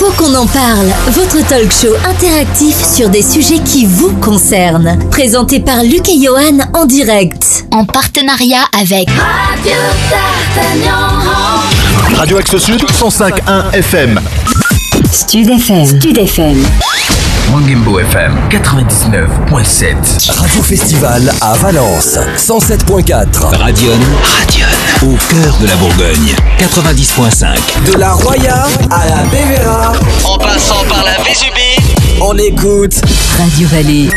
Faut qu'on en parle, votre talk show interactif sur des sujets qui vous concernent. Présenté par Luc et Johan en direct. En partenariat avec Radio Radio Axe Sud 105.1 FM. Stud FM. Stud FM. Mangembo FM 99.7. Radio Festival à Valence 107.4. Radion. Radion. Au cœur de la Bourgogne 90.5. De la Roya à la Bévéra. En passant par la Vésubie. On écoute Radio Vallée.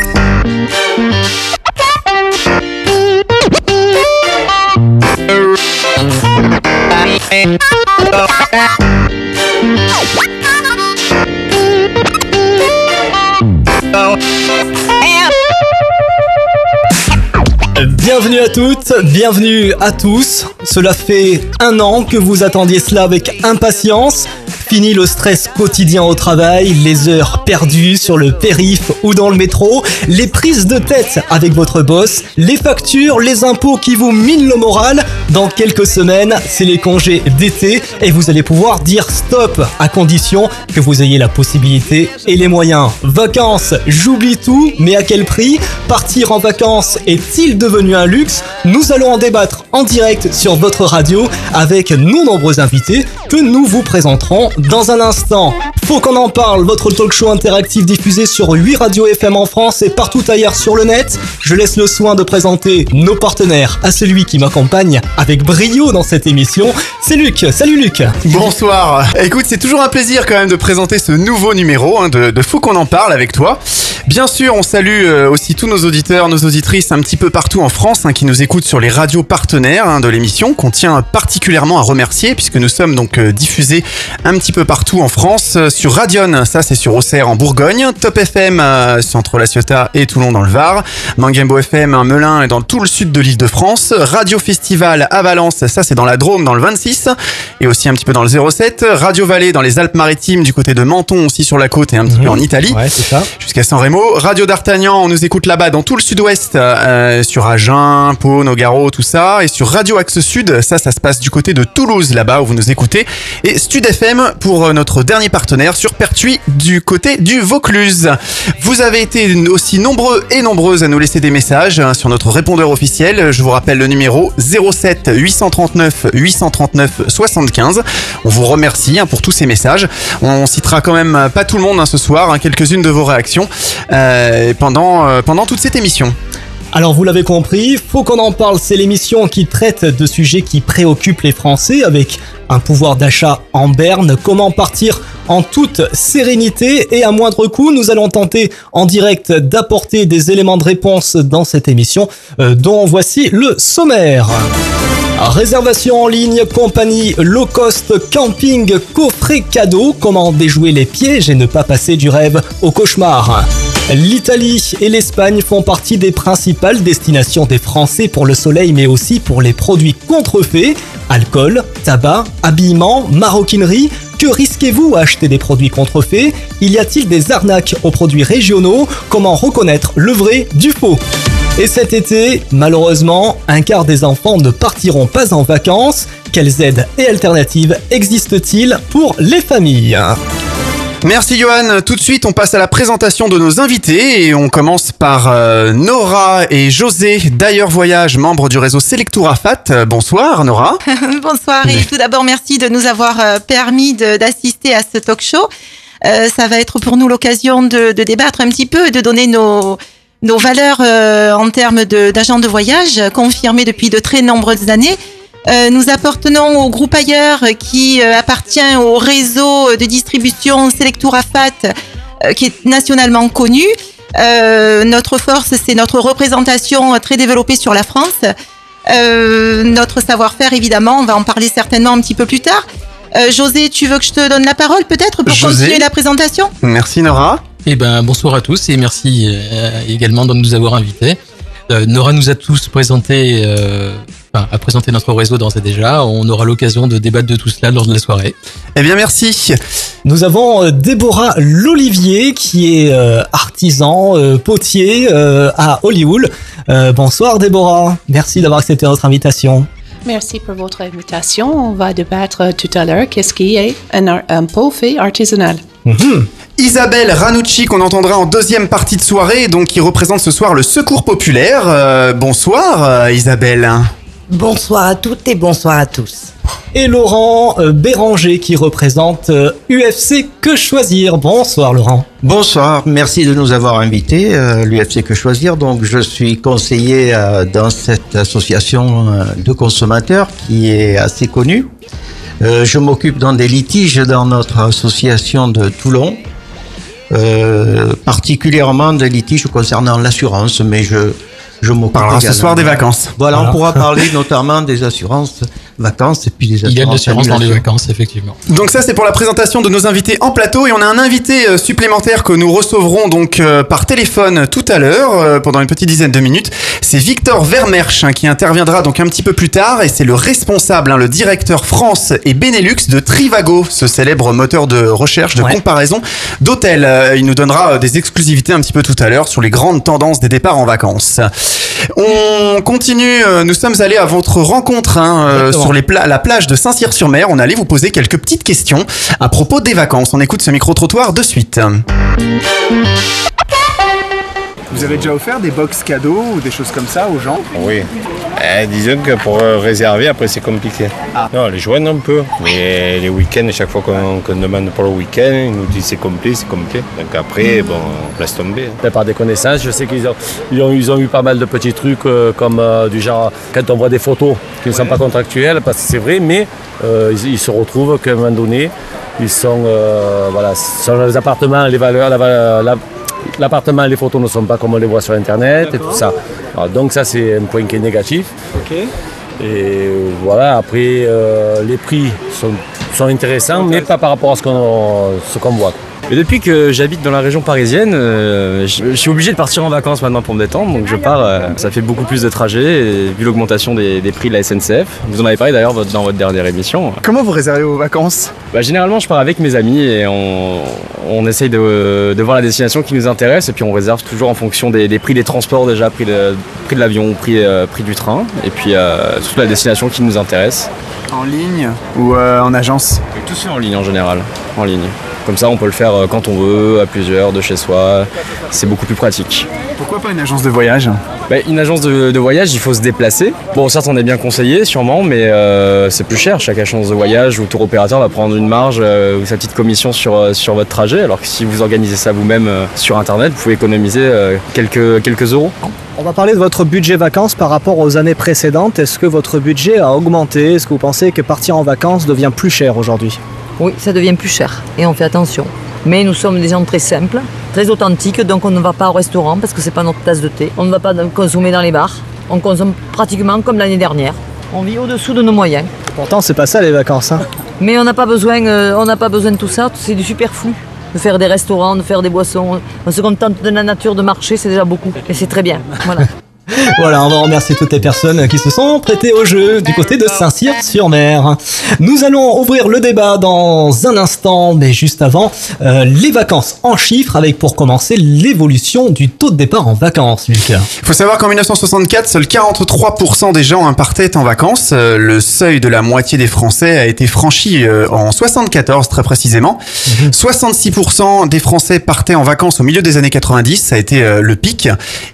Bienvenue à toutes, bienvenue à tous. Cela fait un an que vous attendiez cela avec impatience. Fini le stress quotidien au travail, les heures perdues sur le périph ou dans le métro, les prises de tête avec votre boss, les factures, les impôts qui vous minent le moral. Dans quelques semaines, c'est les congés d'été et vous allez pouvoir dire stop à condition que vous ayez la possibilité et les moyens. Vacances, j'oublie tout, mais à quel prix? Partir en vacances est-il devenu un luxe? Nous allons en débattre en direct sur votre radio avec nos nombreux invités que nous vous présenterons dans un instant. Faut qu'on en parle, votre talk show interactif diffusé sur 8 radios FM en France et partout ailleurs sur le net. Je laisse le soin de présenter nos partenaires à celui qui m'accompagne avec brio dans cette émission. C'est Luc. Salut Luc. Bonsoir. Écoute, c'est toujours un plaisir quand même de présenter ce nouveau numéro hein, de, de Faut qu'on en parle avec toi. Bien sûr, on salue euh, aussi tous nos auditeurs, nos auditrices un petit peu partout en France hein, qui nous écoutent sur les radios partenaires hein, de l'émission qu'on tient particulièrement à remercier puisque nous sommes donc euh, diffusés un petit peu partout en France euh, sur Radion, ça c'est sur Auxerre en Bourgogne, Top FM euh, c'est entre La Ciotat et Toulon dans le Var, Mangembo FM Melun et dans tout le sud de l'île de France, Radio Festival à Valence, ça c'est dans la Drôme dans le 26 et aussi un petit peu dans le 07, Radio Vallée dans les Alpes-Maritimes du côté de Menton aussi sur la côte et un petit peu en Italie Ouais, jusqu'à San Remo. Radio d'Artagnan, on nous écoute là-bas dans tout le sud-ouest, euh, sur Agen, Pau, Nogaro, tout ça. Et sur Radio Axe Sud, ça, ça se passe du côté de Toulouse, là-bas où vous nous écoutez. Et Stud FM pour euh, notre dernier partenaire sur Pertuis du côté du Vaucluse. Vous avez été aussi nombreux et nombreuses à nous laisser des messages hein, sur notre répondeur officiel. Je vous rappelle le numéro 07 839 839 75. On vous remercie hein, pour tous ces messages. On citera quand même euh, pas tout le monde hein, ce soir, quelques-unes de vos réactions euh, pendant, pendant toute cette émission. Alors vous l'avez compris, faut qu'on en parle, c'est l'émission qui traite de sujets qui préoccupent les Français avec un pouvoir d'achat en berne, comment partir en toute sérénité? Et à moindre coût. Nous allons tenter en direct d'apporter des éléments de réponse dans cette émission euh, dont voici le sommaire. Réservation en ligne, compagnie low cost, camping, coffret cadeau, comment déjouer les pièges et ne pas passer du rêve au cauchemar? L'Italie et l'Espagne font partie des principales destinations des Français pour le soleil mais aussi pour les produits contrefaits, alcool, tabac, habillement, maroquinerie. Que risquez-vous à acheter des produits contrefaits? Y a-t-il des arnaques aux produits régionaux? Comment reconnaître le vrai du faux? Et cet été, malheureusement, un quart des enfants ne partiront pas en vacances. Quelles aides et alternatives existent-ils pour les familles? Merci Johan. Tout de suite, on passe à la présentation de nos invités et on commence par euh, Nora et José d'Ailleurs Voyage, membres du réseau Selectour Afat. Euh, Bonsoir Nora. Bonsoir et tout d'abord merci de nous avoir euh, permis de- d'assister à ce talk show. Euh, ça va être pour nous l'occasion de, de débattre un petit peu et de donner nos, nos valeurs euh, en termes de- d'agents de, voyage euh, confirmés depuis de très nombreuses années. Euh, nous appartenons au groupe Ailleurs qui euh, appartient au réseau de distribution Selectour Afat euh, qui est nationalement connu. Euh, notre force, c'est notre représentation très développée sur la France. Euh, notre savoir-faire, évidemment, on va en parler certainement un petit peu plus tard. Euh, José, tu veux que je te donne la parole peut-être pour José. continuer la présentation? Merci Nora. Eh ben, bonsoir à tous et merci euh, également de nous avoir invités. Euh, Nora nous a tous présenté, euh, enfin, a présenté notre réseau d'ores et déjà. On aura l'occasion de débattre de tout cela lors de la soirée. Eh bien merci. Nous avons euh, Déborah Lolivier qui est euh, artisan euh, potier euh, à Hollywood. Euh, bonsoir Déborah, merci d'avoir accepté notre invitation. Merci pour votre invitation. On va débattre tout à l'heure qu'est-ce qui est un, pot fait artisanal? Mhm. Isabelle Ranucci qu'on entendra en deuxième partie de soirée, donc qui représente ce soir le Secours Populaire. Euh, bonsoir euh, Isabelle. Bonsoir à toutes et bonsoir à tous. Et Laurent euh, Béranger qui représente euh, UFC Que Choisir. Bonsoir Laurent. Bonsoir, merci de nous avoir invités, euh, l'UFC Que Choisir. Donc, je suis conseiller euh, dans cette association euh, de consommateurs qui est assez connue. Euh, je m'occupe dans des litiges dans notre association de Toulon, euh, particulièrement des litiges concernant l'assurance, mais je, je m'occupe ce soir des vacances. Voilà, Voilà. on pourra parler notamment des assurances vacances et puis assurances Il y a de l'assurance dans les vacances, effectivement. Donc ça c'est pour la présentation de nos invités en plateau et on a un invité euh, supplémentaire que nous recevrons donc euh, par téléphone tout à l'heure euh, pendant une petite dizaine de minutes. C'est Victor Vermersch hein, qui interviendra donc un petit peu plus tard et c'est le responsable, hein, le directeur France et Benelux de Trivago, ce célèbre moteur de recherche de Ouais. comparaison d'hôtels. Il nous donnera des exclusivités un petit peu tout à l'heure sur les grandes tendances des départs en vacances. On continue, nous sommes allés à votre rencontre hein, euh. Sur la plage de Saint-Cyr-sur-Mer. On allait vous poser quelques petites questions à propos des vacances. On écoute ce micro-trottoir de suite. Vous avez déjà offert des box cadeaux ou des choses comme ça aux gens Oui. Eh, disons que pour euh, réserver, après, c'est compliqué. Ah. Non, les joindre un peu. Mais les week-ends, chaque fois qu'on demande pour le week-end, ils nous disent c'est complet, c'est complet. Donc après, bon, on laisse tomber. Mais par des connaissances, je sais qu'ils ont, ils ont, ils ont eu pas mal de petits trucs euh, comme euh, du genre quand on voit des photos qui ne sont pas contractuelles, parce que c'est vrai, mais euh, ils, ils se retrouvent qu'à un moment donné, ils sont, euh, voilà, sur les appartements, les valeurs, la la- l'appartement, les photos ne sont pas comme on les voit sur Internet et tout ça. Alors, donc ça, c'est un point qui est négatif. Et voilà, après, euh, les prix sont, sont intéressants, mais pas par rapport à ce qu'on ce qu'on voit. Et depuis que j'habite dans la région parisienne, euh, je, je suis obligé de partir en vacances maintenant pour me détendre. Donc je pars, euh, ça fait beaucoup plus de trajets, et vu l'augmentation des, des prix de la SNCF. Vous en avez parlé d'ailleurs votre- dans votre dernière émission. Comment vous réservez vos vacances? Bah, généralement, je pars avec mes amis et on, on essaye de, de voir la destination qui nous intéresse. Et puis on réserve toujours en fonction des, des prix des transports déjà, prix de, prix de l'avion, prix, euh, prix du train. Et puis euh, surtout la destination qui nous intéresse. En ligne ou euh, en agence? Et tout se fait en ligne en général, en ligne. Comme ça, on peut le faire euh, quand on veut, à plusieurs, de chez soi. C'est beaucoup plus pratique. Pourquoi pas une agence de voyage? Bah, une agence de, de voyage, il faut se déplacer. Bon, certes, on est bien conseillé, sûrement, mais euh, c'est plus cher. Chaque agence de voyage ou tour opérateur va prendre une marge euh, ou sa petite commission sur, sur votre trajet. Alors que si vous organisez ça vous-même euh, sur Internet, vous pouvez économiser euh, quelques, quelques euros. On va parler de votre budget vacances par rapport aux années précédentes. Est-ce que votre budget a augmenté? Est-ce que vous pensez que partir en vacances devient plus cher aujourd'hui? Oui, ça devient plus cher et on fait attention. Mais nous sommes des gens très simples, très authentiques, donc on ne va pas au restaurant parce que c'est pas notre tasse de thé. On ne va pas consommer dans les bars. On consomme pratiquement comme l'année dernière. On vit au-dessous de nos moyens. Pourtant, c'est pas ça les vacances. Hein. Mais on n'a pas besoin, euh, on n'a pas besoin de tout ça. C'est du superflu. De faire des restaurants, de faire des boissons. On se contente de la nature, de marcher, c'est déjà beaucoup. Et c'est très bien. Voilà. Voilà, on va remercier toutes les personnes qui se sont prêtées au jeu du côté de Saint-Cyr-sur-Mer. Nous allons ouvrir le débat dans un instant, mais juste avant, euh, les vacances en chiffres avec pour commencer l'évolution du taux de départ en vacances, Lucas. Il faut savoir qu'en 1964, seuls 43% des gens partaient en vacances. Euh, le seuil de la moitié des Français a été franchi euh, en 74 très précisément. 66% des Français partaient en vacances au milieu des années 90, ça a été euh, le pic.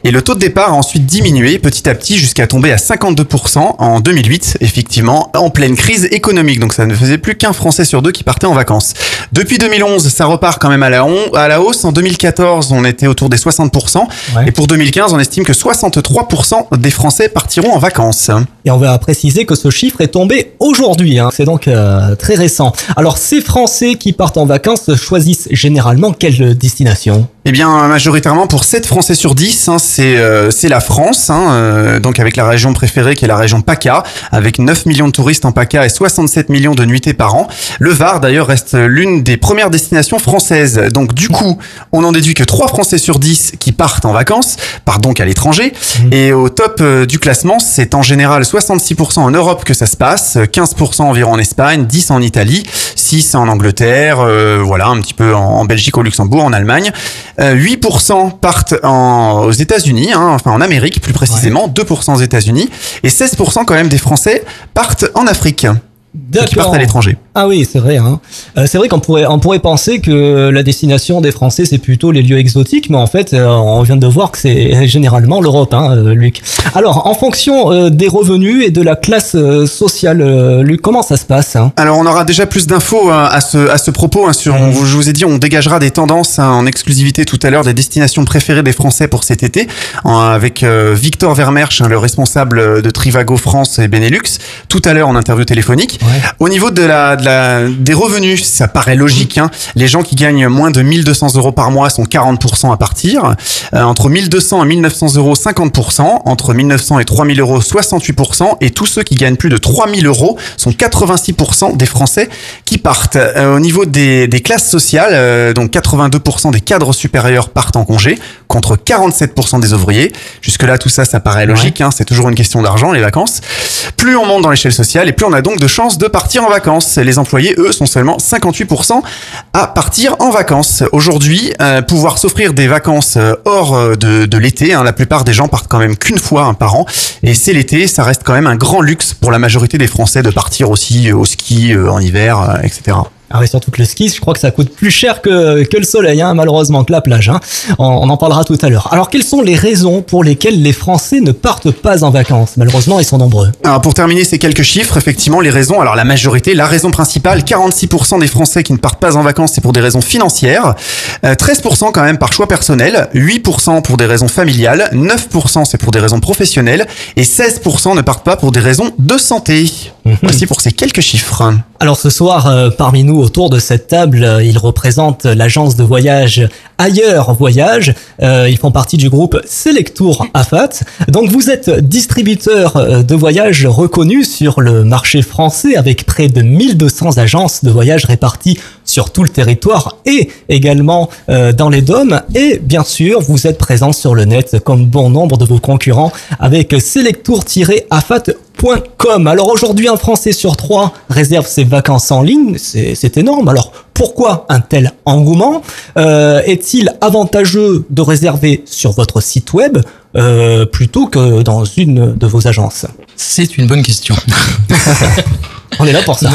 Et le taux de départ a ensuite diminué petit à petit jusqu'à tomber à 52% en 2008, effectivement, en pleine crise économique. Donc ça ne faisait plus qu'un Français sur deux qui partait en vacances. Depuis 2011, ça repart quand même à la, on- à la hausse. En 2014, on était autour des 60%. Et pour 2015, on estime que 63% des Français partiront en vacances. Et on va préciser que ce chiffre est tombé aujourd'hui, hein. c'est donc euh, très récent. Alors ces Français qui partent en vacances choisissent généralement quelle destination? Eh bien, majoritairement pour 7 Français sur 10, hein, c'est euh, c'est la France, hein, euh, donc avec la région préférée qui est la région PACA, avec 9 millions de touristes en PACA et 67 millions de nuitées par an. Le Var, d'ailleurs, reste l'une des premières destinations françaises. Donc du coup, on en déduit que 3 Français sur 10 qui partent en vacances partent donc à l'étranger. Et au top euh, du classement, c'est en général 66% en Europe que ça se passe, 15% environ en Espagne, 10 en Italie, 6 en Angleterre, euh, voilà, un petit peu en, en Belgique, au Luxembourg, en Allemagne. Euh, 8% partent en, aux États-Unis, hein, enfin en Amérique plus précisément, 2% aux États-Unis, et 16% quand même des Français partent en Afrique. Qui partent à l'étranger. Ah oui, c'est vrai. Hein. Euh, c'est vrai qu'on pourrait, on pourrait penser que la destination des Français, c'est plutôt les lieux exotiques, mais en fait, euh, on vient de voir que c'est généralement l'Europe, hein, euh, Luc. Alors, en fonction euh, des revenus et de la classe euh, sociale, euh, Luc, comment ça se passe hein? Alors on aura déjà plus d'infos hein, à ce, à ce propos. hein, sur, on- je vous ai dit, on dégagera des tendances hein, en exclusivité tout à l'heure des destinations préférées des Français pour cet été, avec euh, Victor Vermersch, hein, le responsable de Trivago France et Benelux, tout à l'heure en interview téléphonique. Au niveau de la, de la, des revenus, ça paraît logique. Hein, les gens qui gagnent moins de 1200 euros par mois sont 40% à partir. Euh, entre 1200 et 1900 euros, 50%. Entre 1900 et 3000 euros, 68%. Et tous ceux qui gagnent plus de 3000 euros sont 86% des Français qui partent. Euh, au niveau des, des classes sociales, euh, donc 82% des cadres supérieurs partent en congé, contre 47% des ouvriers. Jusque-là, tout ça, ça paraît logique. Hein, c'est toujours une question d'argent, les vacances. Plus on monte dans l'échelle sociale, et plus on a donc de chances de partir en vacances. Les employés, eux, sont seulement 58% à partir en vacances. Aujourd'hui, euh, pouvoir s'offrir des vacances euh, hors euh, de, de l'été, hein, la plupart des gens partent quand même qu'une fois hein, par an. Et c'est l'été, ça reste quand même un grand luxe pour la majorité des Français de partir aussi au ski euh, en hiver, euh, etc. Ah oui, surtout que le ski, je crois que ça coûte plus cher que, que le soleil, hein, malheureusement, que la plage. Hein. On, en parlera tout à l'heure. Alors, quelles sont les raisons pour lesquelles les Français ne partent pas en vacances? Malheureusement, ils sont nombreux. Alors pour terminer ces quelques chiffres, effectivement, les raisons, alors la majorité, la raison principale, 46% des Français qui ne partent pas en vacances, c'est pour des raisons financières, Euh, 13% quand même par choix personnel, 8% pour des raisons familiales, 9% c'est pour des raisons professionnelles, et 16% ne partent pas pour des raisons de santé. Voici pour ces quelques chiffres. Alors ce soir, euh, parmi nous, autour de cette table, euh, ils représentent l'agence de voyage Ailleurs Voyage. Euh, ils font partie du groupe Selectour AFAT. Donc vous êtes distributeur euh, de voyages reconnu sur le marché français avec près de 1200 agences de voyage réparties sur tout le territoire et également euh, dans les dômes. Et bien sûr, vous êtes présent sur le net comme bon nombre de vos concurrents avec selectour-afat.com. Alors aujourd'hui, un Français sur trois réserve ses vacances en ligne. C'est c'est énorme. Alors pourquoi un tel engouement? Euh, Est-il avantageux de réserver sur votre site web euh, plutôt que dans une de vos agences? C'est une bonne question. On est là pour ça.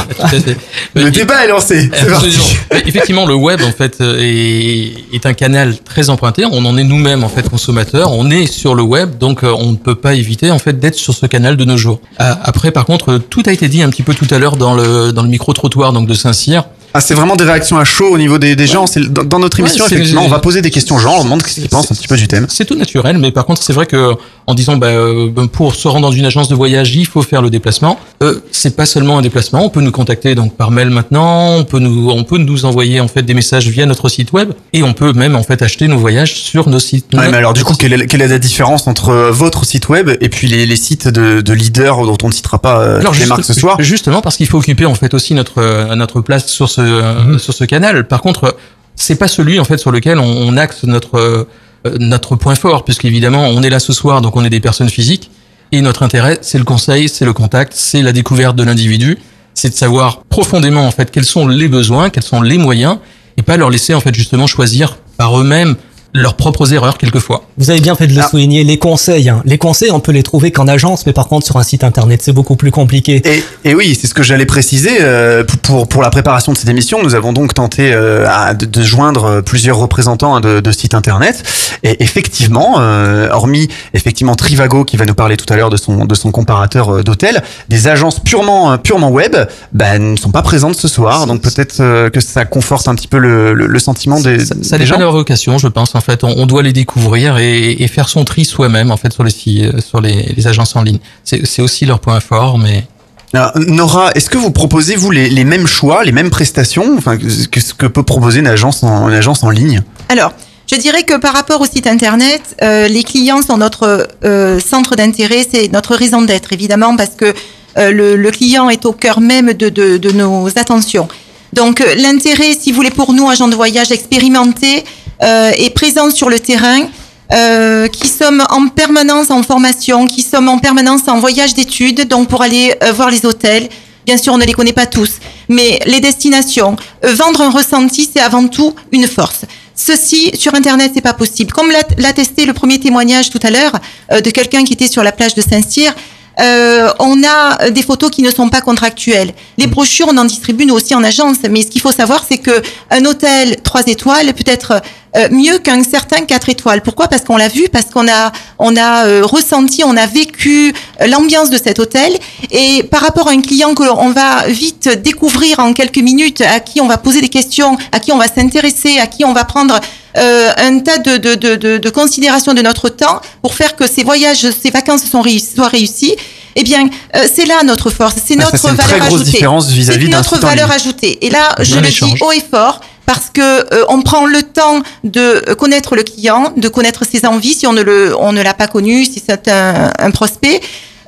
Le débat est lancé. Parti. Effectivement, le web en fait euh, est, est un canal très emprunté. On en est nous-mêmes en fait consommateurs. On est sur le web, donc euh, on ne peut pas éviter en fait d'être sur ce canal de nos jours. Euh, Après, par contre, tout a été dit un petit peu tout à l'heure dans le dans le micro trottoir donc de Saint-Cyr. Ah, c'est vraiment des réactions à chaud au niveau des, des gens. C'est dans, dans notre émission, effectivement, on va poser des questions aux gens, on demande ce qu'ils pensent un petit peu du thème. C'est tout naturel, mais par contre, c'est vrai que en disant bah, euh, pour se rendre dans une agence de voyage, il faut faire le déplacement. Euh, c'est pas seulement un déplacement. On peut nous contacter donc par mail maintenant. On peut nous on peut nous envoyer en fait des messages via notre site web et on peut même en fait acheter nos voyages sur nos sites. Ouais, mais alors du coup, quelle est, quelle est la différence entre euh, votre site web et puis les, les sites de, de leaders dont on ne citera pas euh, Alors, les juste- marques ce soir? Justement parce qu'il faut occuper en fait aussi notre notre place sur ce Mhm. sur ce canal. Par contre, c'est pas celui en fait sur lequel on, on axe notre euh, notre point fort, puisqu'évidemment on est là ce soir, donc on est des personnes physiques et notre intérêt c'est le conseil, c'est le contact, c'est la découverte de l'individu, c'est de savoir profondément en fait quels sont les besoins, quels sont les moyens et pas leur laisser en fait justement choisir par eux-mêmes leurs propres erreurs quelquefois. Vous avez bien fait de le souligner, les conseils. hein. Les conseils, on peut les trouver qu'en agence, mais par contre sur un site internet, c'est beaucoup plus compliqué. Et, et oui, c'est ce que j'allais préciser. euh, pour- pour, la préparation de cette émission, nous avons donc tenté euh, à- de, de joindre euh, plusieurs représentants hein, de, de sites internet. Et effectivement, euh, hormis effectivement Trivago qui va nous parler tout à l'heure de son, de son comparateur euh, d'hôtel, des agences purement, euh, purement web bah, ne sont pas présentes ce soir. Donc peut-être euh, que ça conforte un petit peu le, le, le sentiment des, Ça des dépend gens. de leur vocation, je pense. En fait, on, on doit les découvrir et, et faire son tri soi-même, en fait, sur les euh, sur les, les agences en ligne. C'est aussi leur point fort, mais Alors, Nora, est-ce que vous proposez vous les, les mêmes choix, les mêmes prestations, enfin que, ce que peut proposer une agence en, une agence en ligne? Alors, je dirais que par rapport au site internet, euh, les clients sont notre euh, centre d'intérêt, c'est notre raison d'être, évidemment, parce que euh, le, le client est au cœur même de, de, de nos attentions. Donc, l'intérêt, si vous voulez, pour nous, agents de voyage expérimentés euh, et présents sur le terrain, euh, qui sommes en permanence en formation, qui sommes en permanence en voyage d'études, donc pour aller euh, voir les hôtels. Bien sûr, on ne les connaît pas tous, mais les destinations, euh, vendre un ressenti, c'est avant tout une force. Ceci sur Internet, c'est pas possible. Comme l'a testé le premier témoignage tout à l'heure euh, de quelqu'un qui était sur la plage de Saint-Cyr, euh, on a des photos qui ne sont pas contractuelles. Les brochures, on en distribue nous aussi en agence, mais ce qu'il faut savoir, c'est que un hôtel 3 étoiles peut être euh, mieux qu'un certain 4 étoiles. Pourquoi? Parce qu'on l'a vu, parce qu'on a, on a euh, ressenti, on a vécu euh, l'ambiance de cet hôtel. Et par rapport à un client que l'on va vite découvrir en quelques minutes, à qui on va poser des questions, à qui on va s'intéresser, à qui on va prendre euh, un tas de, de, de, de, de considérations de notre temps pour faire que ces voyages, ces vacances sont soient réussies. Eh bien, euh, c'est là notre force, c'est Ah, ça, notre c'est une valeur très grosse ajoutée. différence vis-à-vis C'est d'un notre valeur ajoutée. Et là, je le dis haut et fort parce que euh, on prend le temps de connaître le client, de connaître ses envies si on ne le, on ne l'a pas connu, si c'est un, un prospect.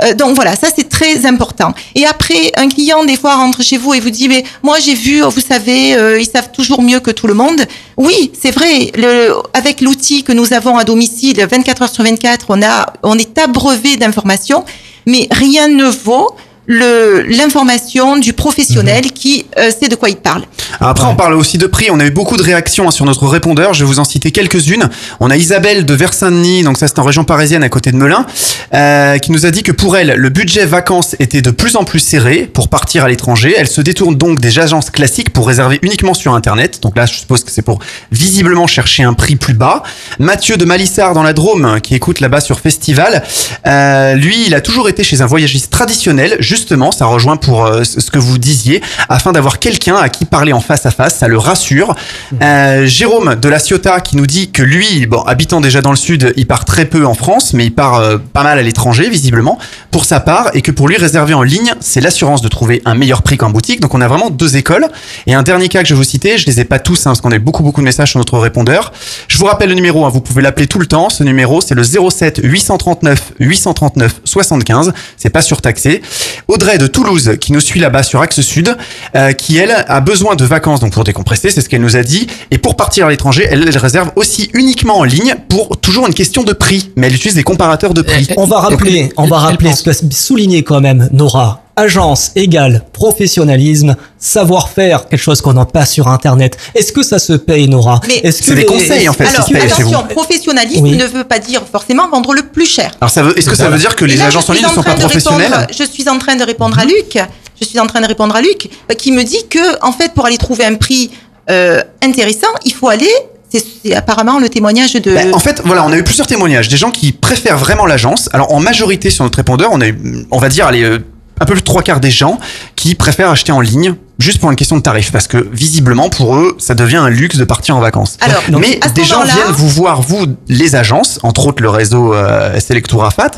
Euh, donc voilà, ça c'est très important. Et après, un client des fois rentre chez vous et vous dit mais moi j'ai vu, vous savez, euh, ils savent toujours mieux que tout le monde. Oui, c'est vrai. Le, avec l'outil que nous avons à domicile, 24 heures sur 24, on a, on est abreuvé d'informations, mais rien ne vaut l'information du professionnel qui euh, sait de quoi il parle. Alors Après, on parle aussi de prix. On a eu beaucoup de réactions hein, sur notre répondeur. Je vais vous en citer quelques-unes. On a Isabelle de Versailles, donc ça c'est en région parisienne à côté de Melun, euh, qui nous a dit que pour elle, le budget vacances était de plus en plus serré pour partir à l'étranger. Elle se détourne donc des agences classiques pour réserver uniquement sur Internet. Donc là, je suppose que c'est pour visiblement chercher un prix plus bas. Mathieu de Malissard dans la Drôme, qui écoute là-bas sur Festival, euh, lui, il a toujours été chez un voyagiste traditionnel. Justement, ça rejoint pour euh, ce que vous disiez, afin d'avoir quelqu'un à qui parler en face à face, ça le rassure. Euh, Jérôme de la Ciotat qui nous dit que lui, bon, habitant déjà dans le sud, il part très peu en France, mais il part euh, pas mal à l'étranger visiblement pour sa part, et que pour lui réserver en ligne, c'est l'assurance de trouver un meilleur prix qu'en boutique. Donc on a vraiment deux écoles. Et un dernier cas que je vais vous citer, je les ai pas tous, hein, parce qu'on a eu beaucoup beaucoup de messages sur notre répondeur. Je vous rappelle le numéro, hein, vous pouvez l'appeler tout le temps. Ce numéro, c'est le 07 839 839 75. C'est pas surtaxé. Audrey de Toulouse qui nous suit là-bas sur Axe Sud, euh, qui elle a besoin de vacances donc pour décompresser, c'est ce qu'elle nous a dit. Et pour partir à l'étranger, elle, elle réserve aussi uniquement en ligne pour toujours une question de prix, mais elle utilise des comparateurs de prix. On va rappeler, on va rappeler ce que souligner quand même, Nora. Agence égale professionnalisme, savoir-faire, quelque chose qu'on n'a pas sur Internet. Est-ce que ça se paye, Nora? Mais Est-ce que C'est des les- conseils, en fait, Alors se attention, professionnalisme Oui. ne veut pas dire forcément vendre le plus cher. Alors ça veut, est-ce que ça veut dire que les là, agences je en suis ligne ne sont pas professionnelles répondre- Je suis en train de répondre à Luc. Je suis en train de répondre à Luc, bah, qui me dit que en fait, pour aller trouver un prix euh, intéressant, il faut aller. C'est c'est apparemment le témoignage de. Ben, en fait, voilà, on a eu plusieurs témoignages, des gens qui préfèrent vraiment l'agence. Alors, en majorité sur notre répondeur, on a eu, on va dire, allez, euh, un peu plus de trois quarts des gens qui préfèrent acheter en ligne juste pour une question de tarif, parce que visiblement pour eux, ça devient un luxe de partir en vacances. Alors, donc, mais des gens viennent vous voir, vous, les agences, entre autres le réseau euh, Selectourafat,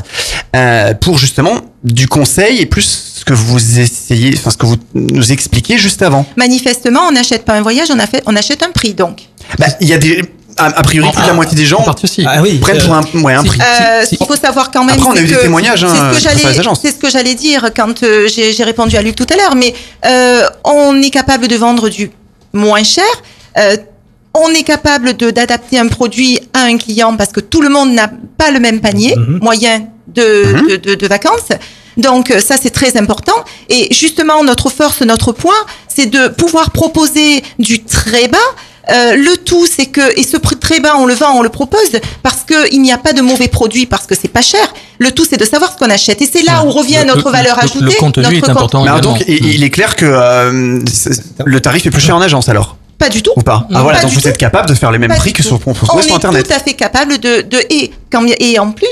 euh, pour justement du conseil et plus ce que vous essayez, enfin ce que vous nous expliquiez juste avant. Manifestement, on n'achète pas un voyage, on, a fait, on achète un prix donc. Bah, il y a des, a, a priori, plus de la moitié des gens Ah oui, prennent pour un, ouais, un prix. Euh, ce qu'il faut savoir quand même. Après, on a eu des témoignages, hein, c'est ce que j'allais- agences. C'est ce que j'allais dire quand euh, j'ai répondu à Luc tout à l'heure. Mais euh, on est capable de vendre du moins cher. Euh, on est capable de d'adapter un produit à un client parce que tout le monde n'a pas le même panier moyen de, de, de- de vacances. Donc euh, ça c'est très important. Et justement notre force, notre point, c'est de pouvoir proposer du très bas. Euh, le tout, c'est que et ce prix très bas, on le vend, on le propose parce que il n'y a pas de mauvais produits parce que c'est pas cher. Le tout, c'est de savoir ce qu'on achète et c'est là où revient Le- notre le- valeur le- ajoutée. le contenu notre est important alors donc, il, il est clair que euh, le tarif est plus cher en agence alors? Pas du tout. Ou pas? Ah Non, voilà, pas donc vous tout. êtes capable de faire les mêmes Pas prix que sur, On trouver sur est Internet. tout à fait capable de, de et, quand, et en plus,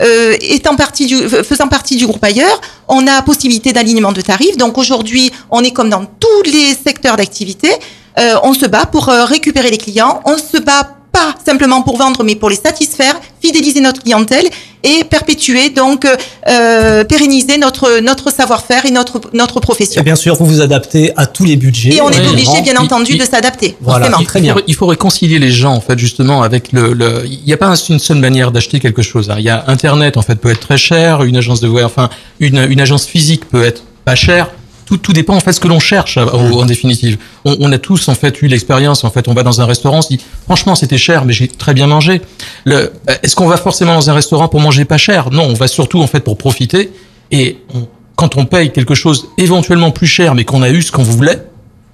euh, étant partie du, faisant partie du groupe ailleurs, on a possibilité d'alignement de tarifs. Donc aujourd'hui, on est comme dans tous les secteurs d'activité. Euh, on se bat pour euh, récupérer les clients. On se bat pas simplement pour vendre, mais pour les satisfaire, fidéliser notre clientèle et perpétuer donc euh, euh, pérenniser notre notre savoir-faire et notre notre Et profession. bien sûr, vous vous adaptez à tous les budgets. Et on est obligé, bien entendu, il- de s'adapter. Voilà. forcément. Très il bien. faut, il faut réconcilier les gens en fait justement avec le. le- il n'y a pas une seule manière d'acheter quelque chose. hein. Il y a Internet en fait peut être très cher, une agence de voyage, enfin une, une agence physique peut être pas chère. Tout, tout dépend en fait ce que l'on cherche euh, en, définitive. On, on a tous en fait eu l'expérience. En fait, on va dans un restaurant, on se dit franchement c'était cher, mais j'ai très bien mangé. Euh, Est-ce qu'on va forcément dans un restaurant pour manger pas cher? Non, on va surtout en fait pour profiter. Et on- quand on paye quelque chose éventuellement plus cher, mais qu'on a eu ce qu'on voulait,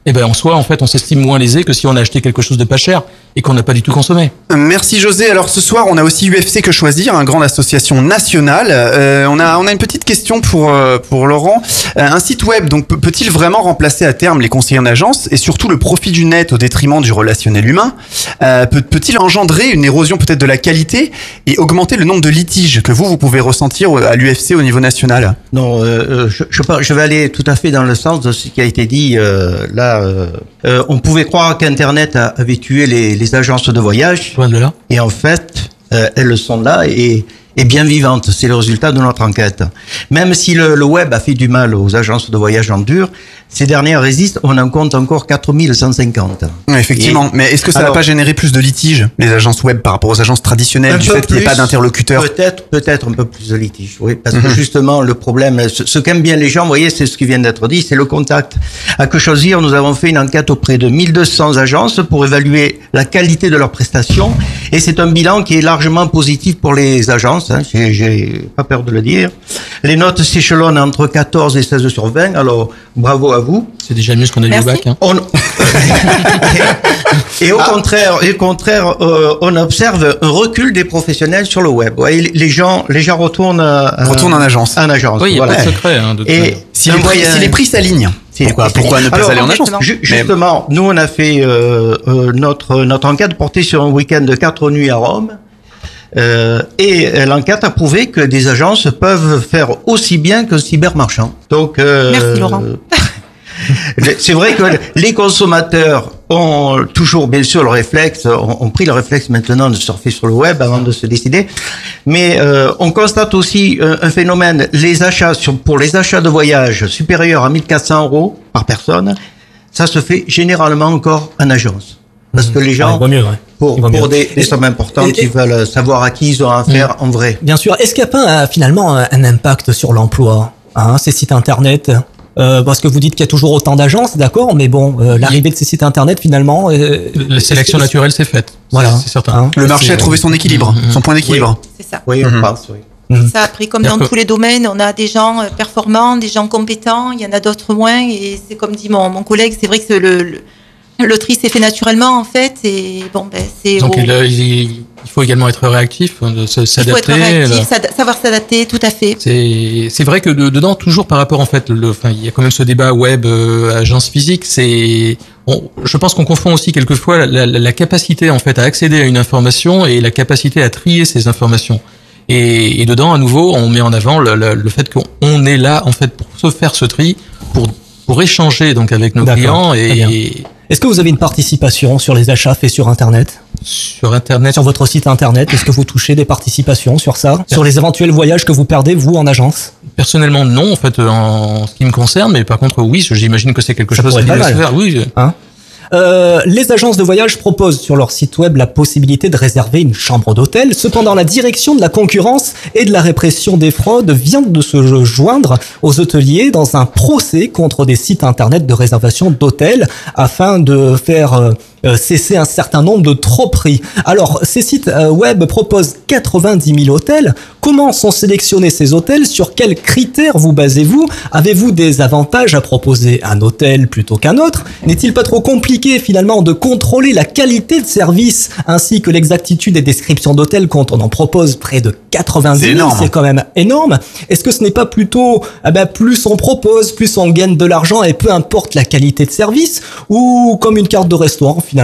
eh ben en soi, en fait, on s'estime moins lésé que si on a acheté quelque chose de pas cher. et qu'on n'a pas du tout consommé. Merci José. Alors ce soir, on a aussi UFC que choisir, un grande association nationale. Euh, on a on a une petite question pour euh, pour Laurent. Euh, un site web donc peut- peut-il vraiment remplacer à terme les conseillers en agence et surtout le profit du net au détriment du relationnel humain? Euh, peut- Peut-il engendrer une érosion peut-être de la qualité et augmenter le nombre de litiges que vous vous pouvez ressentir à l'UFC au niveau national? Non, euh, euh, je, je, je vais aller tout à fait dans le sens de ce qui a été dit euh, là. Euh, euh, on pouvait croire qu'Internet avait tué les, les agences de voyage. Loin de là. Et en fait, euh, elles sont là et, et bien vivantes. C'est le résultat de notre enquête. Même si le, le web a fait du mal aux agences de voyage en dur, ces dernières résistent. On en compte encore 4150. Ouais, Effectivement, Et- mais est-ce que ça Alors, pas générer plus de litiges, les agences web, par rapport aux agences traditionnelles, du fait qu'il n'y ait pas d'interlocuteur Peut-être, peut-être un peu plus de litige, oui, parce que Mhm. justement le problème, ce, ce qu'aiment bien les gens, vous voyez, c'est ce qui vient d'être dit, c'est le contact. À que choisir, nous avons fait une enquête auprès de 1200 agences pour évaluer la qualité de leurs prestations, et c'est un bilan qui est largement positif pour les agences. Hein, j'ai pas peur de le dire. Les notes s'échelonnent entre 14 et 16 sur 20. Alors bravo à vous. C'est déjà mieux ce qu'on a eu au bac. hein. On- et au contraire, et au contraire, euh, on observe un recul des professionnels sur le web. Ouais, les- gens, les gens retournent, euh, Retournent en agence. En agence. Oui, il y a voilà. pas de secret, hein, de Et. Si les, prix, moyen- si les prix s'alignent, pourquoi, ne pas Alors, aller en agence Justement, nous on a fait euh, euh, notre notre enquête portée sur un week-end de quatre nuits à Rome. Euh, et l'enquête a prouvé que des agences peuvent faire aussi bien qu'un cybermarchand. Donc, euh, Merci, Laurent. c'est vrai que les consommateurs ont toujours, bien sûr, le réflexe, ont, ont pris le réflexe maintenant de surfer sur le web avant de se décider. Mais euh, on constate aussi euh, un phénomène, les achats sur, pour les achats de voyage supérieurs à 1400 euros par personne, ça se fait généralement encore en agence. Parce que les Ouais, gens, mieux, ouais. pour, mieux. des, des sommes importantes, Et- et- ils veulent savoir à qui ils ont affaire en vrai. Bien sûr. Est-ce qu'il n'y a pas euh, finalement un un impact sur l'emploi, hein, ces sites internet? Euh, parce que vous dites qu'il y a toujours autant d'agences, d'accord, mais bon, euh, l'arrivée de ces sites internet finalement. euh, La sélection naturelle s'est faite. Voilà. C'est certain. Hein. Le marché a trouvé son équilibre, son point d'équilibre. C'est ça. Oui, on Mhm. pense, oui. Mhm. Ça, après, comme C'est-à-dire dans tous les domaines, on a des gens euh, performants, des gens compétents, il y en a d'autres moins. Et c'est comme dit mon, mon collègue, c'est vrai que le, le, le tri s'est fait naturellement, en fait. Et bon, ben, c'est. Donc au- il, il- il faut également être réactif, hein, de se- il faut être s'adapter. réactif, là. s'ad- savoir s'adapter, tout à fait. C'est c'est vrai que de- dedans toujours par rapport en fait le enfin il y a quand même ce débat web euh, agence physique c'est je pense qu'on confond aussi quelquefois la, la- la capacité en fait à accéder à une information et la capacité à trier ces informations et, et dedans à nouveau on met en avant le, le- le fait qu'on on est là en fait pour se faire ce tri pour pour échanger donc avec nos clients et, Est-ce que vous avez une participation sur les achats faits sur internet? Sur internet. Sur votre site internet, est-ce que vous touchez des participations sur ça? Sur les éventuels voyages que vous perdez, vous, en agence? Personnellement non en fait en ce qui me concerne mais par contre oui j'imagine que c'est quelque Ça chose qui doit se faire oui. Hein? Euh, les agences de voyage proposent sur leur site web la possibilité de réserver une chambre d'hôtel. Cependant, la direction de la concurrence et de la répression des fraudes vient de se joindre aux hôteliers dans un procès contre des sites internet de réservation d'hôtels afin de faire euh, cesser un certain nombre de trop prix. Alors, ces sites euh, web proposent 90 000 hôtels. Comment sont sélectionnés ces hôtels? Sur quels critères vous basez-vous? Avez-vous des avantages à proposer un hôtel plutôt qu'un autre? N'est-il pas trop compliqué finalement de contrôler la qualité de service ainsi que l'exactitude des descriptions d'hôtels quand on en propose près de 90 C'est 000 énorme. C'est quand même énorme. Est-ce que ce n'est pas plutôt ah ben, plus on propose, plus on gagne de l'argent et peu importe la qualité de service? Ou comme une carte de restaurant finalement,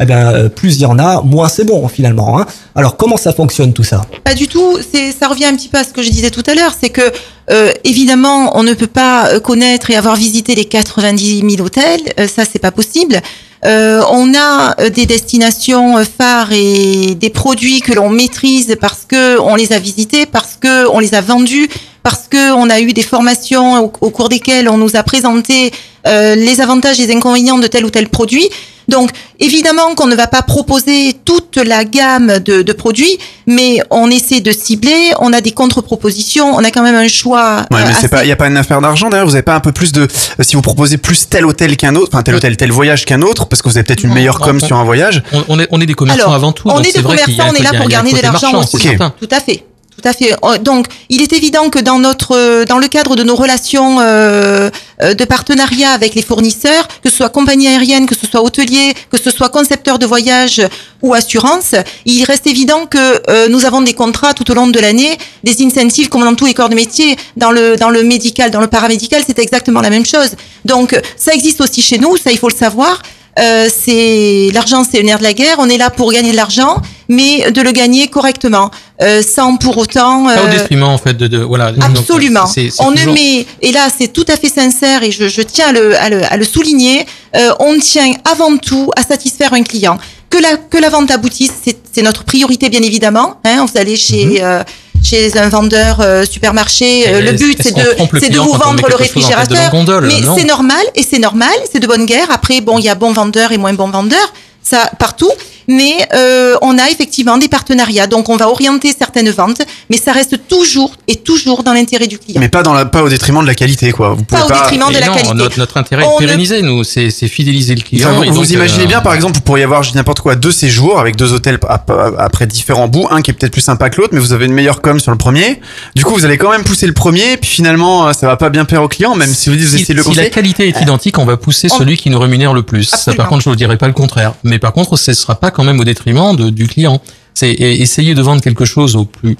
eh ben, euh, plus il y en a, moins c'est bon finalement. hein. Alors comment ça fonctionne tout ça? Pas du tout. Ça revient un petit peu à ce que je disais tout à l'heure. C'est que, euh, évidemment, on ne peut pas euh, connaître et avoir visité les 90 000 hôtels. Euh, ça, c'est pas possible. On a des destinations phares et des produits que l'on maîtrise parce que on les a visités, parce que on les a vendus, parce que on a eu des formations au, au cours desquelles on nous a présenté euh, les avantages et les inconvénients de tel ou tel produit. Donc, évidemment qu'on ne va pas proposer toute la gamme de, de produits, mais on essaie de cibler, on a des contre-propositions, on a quand même un choix. Ouais, euh, mais c'est assez- pas, il y a pas une affaire d'argent d'ailleurs. Vous avez pas un peu plus de, euh, si vous proposez plus tel hôtel qu'un autre, enfin tel hôtel, tel voyage qu'un autre, parce que vous avez peut-être une meilleure com sur un voyage. on, on est on est des commerçants Alors, avant tout on donc est des commerçants, on est là pour il gagner de l'argent aussi. c'est certain. Tout à fait. Tout à fait. Oh, Donc, il est évident que dans notre, euh, dans le cadre de nos relations euh, euh, de partenariat avec les fournisseurs, que ce soit compagnie aérienne, que ce soit hôtelier, que ce soit concepteur de voyage ou assurance, il reste évident que euh, nous avons des contrats tout au long de l'année, des incentives comme dans tous les corps de métier. Dans le dans le médical, dans le paramédical, c'est exactement la même chose. Donc, ça existe aussi chez nous, ça il faut le savoir. Euh, c'est l'argent, c'est le nerf de la guerre. On est là pour gagner de l'argent, mais de le gagner correctement, euh, sans pour autant. Pas au euh, détriment en fait de, de voilà. donc, Absolument. on ne met, et là c'est tout à fait sincère et je, je tiens à le, à le, à le souligner, euh, on tient avant tout à satisfaire un client. Que la, que la vente aboutisse, c'est notre priorité bien évidemment. Hein, vous allez chez, Mhm. Chez un vendeur euh, supermarché, euh, le but c'est de, c'est vous vendre le en réfrigérateur. gondole mais c'est normal et c'est normal, c'est de bonne guerre. Après, bon, il y a bons vendeurs et moins bons vendeurs, ça partout. Mais euh, on a effectivement des partenariats, donc on va orienter certaines ventes, mais ça reste toujours et toujours dans l'intérêt du client. Mais pas dans la, pas au détriment de la qualité, quoi. Vous Pas au détriment de la qualité. Notre, notre intérêt On est ne- pérennisé, nous, c'est c'est fidéliser le client. Enfin, vous imaginez euh, bien, par exemple, vous pourriez avoir, je dis n'importe quoi, deux séjours avec deux hôtels ap- ap- après différents bouts, un qui est peut-être plus sympa que l'autre, mais vous avez une meilleure com sur le premier. Du coup, vous allez quand même pousser le premier, puis finalement, euh, ça va pas bien plaire au client, même si vous dites vous Si, essayez de le si la conseiller. qualité est identique, on va pousser On- celui qui nous rémunère le plus. Ça, par contre, je ne dirais pas le contraire. Mais par contre, ce sera pas quand même au détriment de- du client. C'est essayer de vendre quelque chose au plus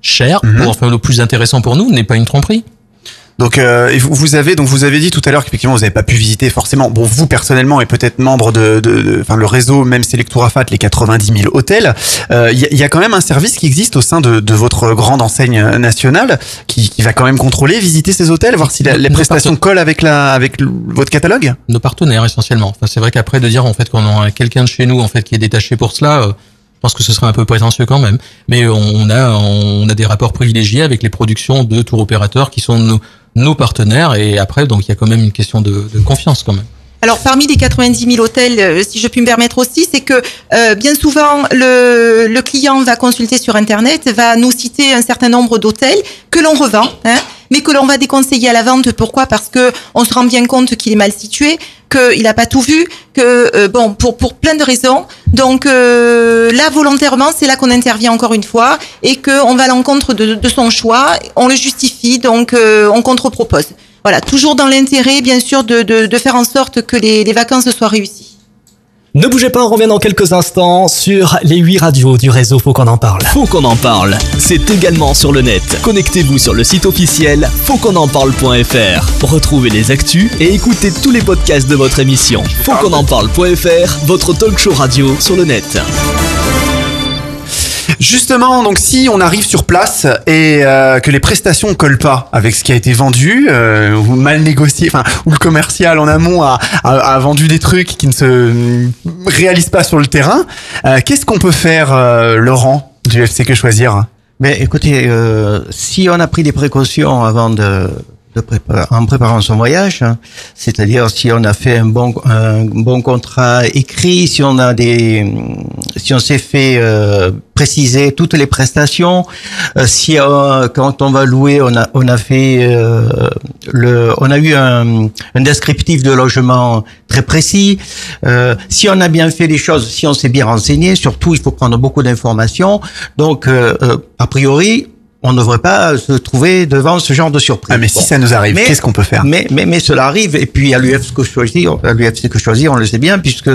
cher, Mhm. ou enfin le plus intéressant pour nous, n'est pas une tromperie. Donc, euh, vous, avez, donc vous avez dit tout à l'heure qu'effectivement vous n'avez pas pu visiter forcément, bon vous personnellement et peut-être membre de, de, de- enfin le réseau même Selectourafat, les 90 000 hôtels, euh, il y, a- il y a quand même un service qui existe au sein de, de votre grande enseigne nationale qui, qui va quand même contrôler, visiter ces hôtels, voir si la- les prestations collent avec la, avec votre catalogue? Nos partenaires essentiellement. Enfin, c'est vrai qu'après de dire en fait qu'on a quelqu'un de chez nous en fait qui est détaché pour cela. euh, je pense que ce serait un peu prétentieux quand même, mais on a on a des rapports privilégiés avec les productions de tour opérateurs qui sont nos, nos partenaires et après donc il y a quand même une question de, de confiance quand même. Alors parmi les 90 000 hôtels, euh, si je puis me permettre aussi, c'est que euh, bien souvent le, le client va consulter sur Internet, va nous citer un certain nombre d'hôtels que l'on revend, hein, mais que l'on va déconseiller à la vente. Pourquoi? Parce que on se rend bien compte qu'il est mal situé, qu'il n'a pas tout vu, que euh, bon pour pour plein de raisons. Donc euh, là volontairement, c'est là qu'on intervient encore une fois et que on va à l'encontre de, son choix, on le justifie, donc euh, on contre-propose. Voilà, toujours dans l'intérêt, bien sûr, de, de, de faire en sorte que les, les vacances soient réussies. Ne bougez pas, on revient dans quelques instants sur les 8 radios du réseau Faut qu'on en parle. Faut qu'on en parle. C'est également sur le net. Connectez-vous sur le site officiel fautquonenparle.fr. Retrouvez les actus et écoutez tous les podcasts de votre émission. Fautquonenparle.fr, votre talk show radio sur le net. Justement, donc si on arrive sur place et euh, que les prestations collent pas avec ce qui a été vendu euh, ou mal négocié, enfin ou le commercial en amont a, a, a vendu des trucs qui ne se euh, réalisent pas sur le terrain, euh, qu'est-ce qu'on peut faire, euh, Laurent du FC Que Choisir? Mais écoutez, euh, si on a pris des précautions avant de, en préparant son voyage, hein, c'est-à-dire si on a fait un bon, un bon contrat écrit, si on a des, si on s'est fait euh, préciser toutes les prestations, euh, si euh, quand on va louer, on a, on a fait euh, le, on a eu un, un descriptif de logement très précis. Euh, si on a bien fait les choses, si on s'est bien renseigné, surtout il faut prendre beaucoup d'informations. Donc a priori, on ne devrait pas se trouver devant ce genre de surprise. Ah mais si ça nous arrive, qu'est-ce qu'on peut faire? mais, mais, mais cela arrive, et puis à l'UFC que choisir, à l'UFC que choisir, on le sait bien, puisque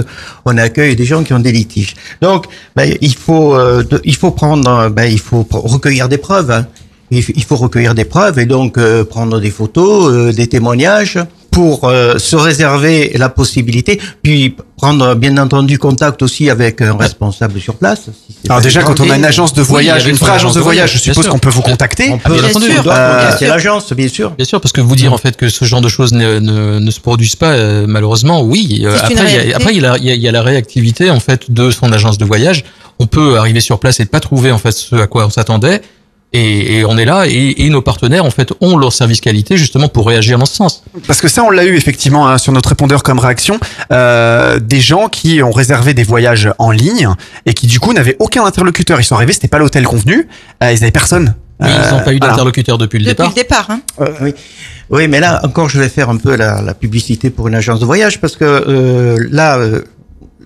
on accueille des gens qui ont des litiges. Donc, ben, il faut, euh, de- il faut prendre, ben, il faut recueillir des preuves. hein. Il, il faut recueillir des preuves et donc euh, prendre des photos, euh, des témoignages pour euh, se réserver la possibilité, puis prendre bien entendu contact aussi avec un responsable sur place. si c'est Alors déjà, quand on a une agence de voyage, une vraie agence de voyage, je suppose qu'on peut vous contacter. On peut, Euh, contacter l'agence, bien sûr. Bien sûr, parce que vous dire en fait que ce genre de choses ne, ne, ne se produisent pas, euh, malheureusement, oui. Euh, C'est après, il y a, après, il y, a, il y a- il y a la réactivité en fait de son agence de voyage. On peut arriver sur place et pas trouver en fait ce à quoi on s'attendait. Et, et on est là et, et nos partenaires en fait ont leur service qualité justement pour réagir dans ce sens. Parce que ça, on l'a eu effectivement hein, sur notre répondeur comme réaction, euh, des gens qui ont réservé des voyages en ligne et qui du coup n'avaient aucun interlocuteur. Ils sont arrivés, c'était pas l'hôtel convenu, euh, ils n'avaient personne. Ils n'ont pas eu voilà. d'interlocuteur depuis le Depuis départ. le départ. Hein. Euh, oui. oui, mais là encore, je vais faire un peu la, la publicité pour une agence de voyage parce que euh, là, euh,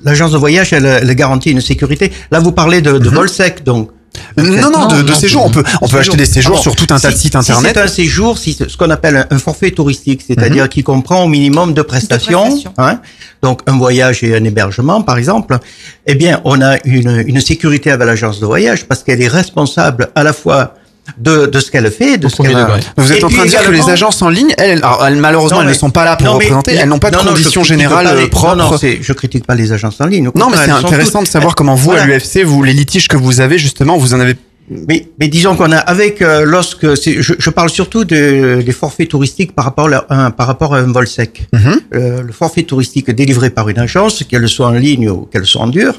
l'agence de voyage, elle, elle garantit une sécurité. Là, vous parlez de, de Mhm. vol sec, donc. Non, non, de, de séjour. On peut, on peut acheter des séjours sur tout un tas de Si- sites si internet. c'est un séjour, si ce qu'on appelle un, un forfait touristique, c'est-à-dire Mhm. qui comprend au minimum deux prestations, hein, donc un voyage et un hébergement par exemple, eh bien on a une, une sécurité avec l'agence de voyage parce qu'elle est responsable à la fois de, de ce qu'elle fait, de ce qu'elle Vous êtes Et en train de dire que les agences en ligne, elles, alors, elles, malheureusement, Non, elles ne sont pas là pour non, mais- représenter. Elles n'ont pas de non, conditions générales les- propres. Non, je critique pas les agences en ligne. Non, mais c'est intéressant toutes- de savoir comment vous, à l'UFC, vous, les litiges que vous avez, justement, vous en avez. Mais, mais disons qu'on a avec euh, lorsque c'est- je, je parle surtout de, des forfaits touristiques par rapport à un, par rapport à un vol sec. Euh, le forfait touristique délivré par une agence, qu'elle soit en ligne ou qu'elle soit en dur,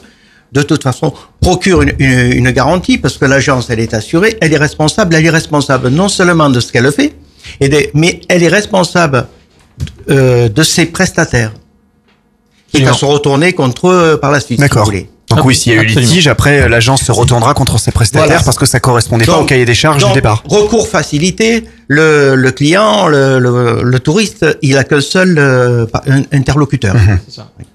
de toute façon procure une, une, une garantie parce que l'agence elle est assurée, elle est responsable, elle est responsable non seulement de ce qu'elle fait, et mais elle est responsable euh, de ses prestataires qui va se retourner contre eux par la suite. si vous voulez. Donc oui, s'il y a eu Absolument. litige, après, l'agence se retournera contre ses prestataires Voilà. parce que ça correspondait pas au cahier des charges donc, du départ. Recours facilité, le, le client, le, le, le touriste, il a qu'un seul euh, un- interlocuteur. Mhm.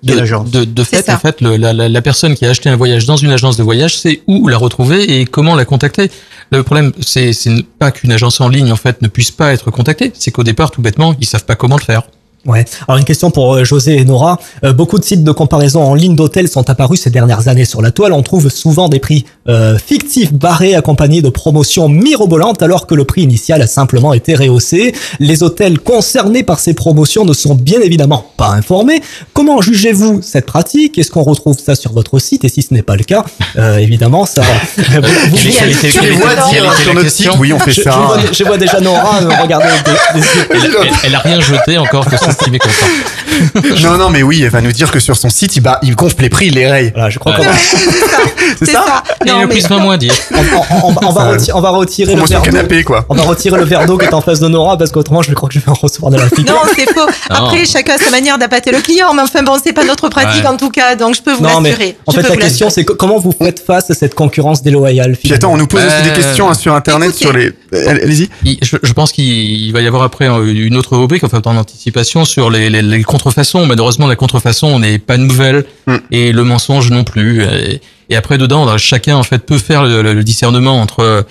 De De, l'agence. de, de fait, en fait, le- la, la, la personne qui a acheté un voyage dans une agence de voyage sait où la retrouver et comment la contacter. Le problème, c'est c'est pas qu'une agence en ligne en fait ne puisse pas être contactée, c'est qu'au départ, tout bêtement, ils savent pas comment le faire. Ouais. Alors une question pour euh, José et Nora. Euh, beaucoup de sites de comparaison en ligne d'hôtels sont apparus ces dernières années sur la toile. On trouve souvent des prix euh, fictifs barrés accompagnés de promotions mirobolantes alors que le prix initial a simplement été rehaussé. Les hôtels concernés par ces promotions ne sont bien évidemment pas informés. Comment jugez-vous cette pratique? Est-ce qu'on retrouve ça sur votre site? Et si ce n'est pas le cas, euh, évidemment, ça... vous, vous- la sur notre question site, oui, on fait je, ça. je vois, je vois déjà Nora me regarder des, des yeux. Elle, elle- elle a rien jeté encore que son stream est content. Non, non, mais oui, elle va nous dire que sur son site, il, bah, il gonfle les prix, il les raye. Voilà, je crois Ouais. qu'on va, C'est ça, Le 20 moins 10. on, on- on- on va, Ça, reti- on va retirer le verre d'eau. canapé, quoi. On va retirer le verre d'eau qui est en face de Nora parce qu'autrement je crois que je vais en recevoir de la figure. Non, c'est faux. Non. Après, chacun a sa manière d'appâter le client, mais enfin bon, c'est pas notre pratique Ouais. en tout cas, donc je peux vous mais l'assurer. en fait la question c'est comment vous faites face à cette concurrence déloyale Puis attends, on nous pose aussi des Euh, questions hein, sur Internet, sur les. Allez- Allez-y. Je, je pense qu'il va y avoir après euh, une autre rubrique, enfin en anticipation, sur les, les, les contrefaçons. Malheureusement, la contrefaçon n'est pas nouvelle Hmm. et le mensonge non plus. Et, et après, dedans, bah, chacun en fait peut faire le, le- le discernement entre.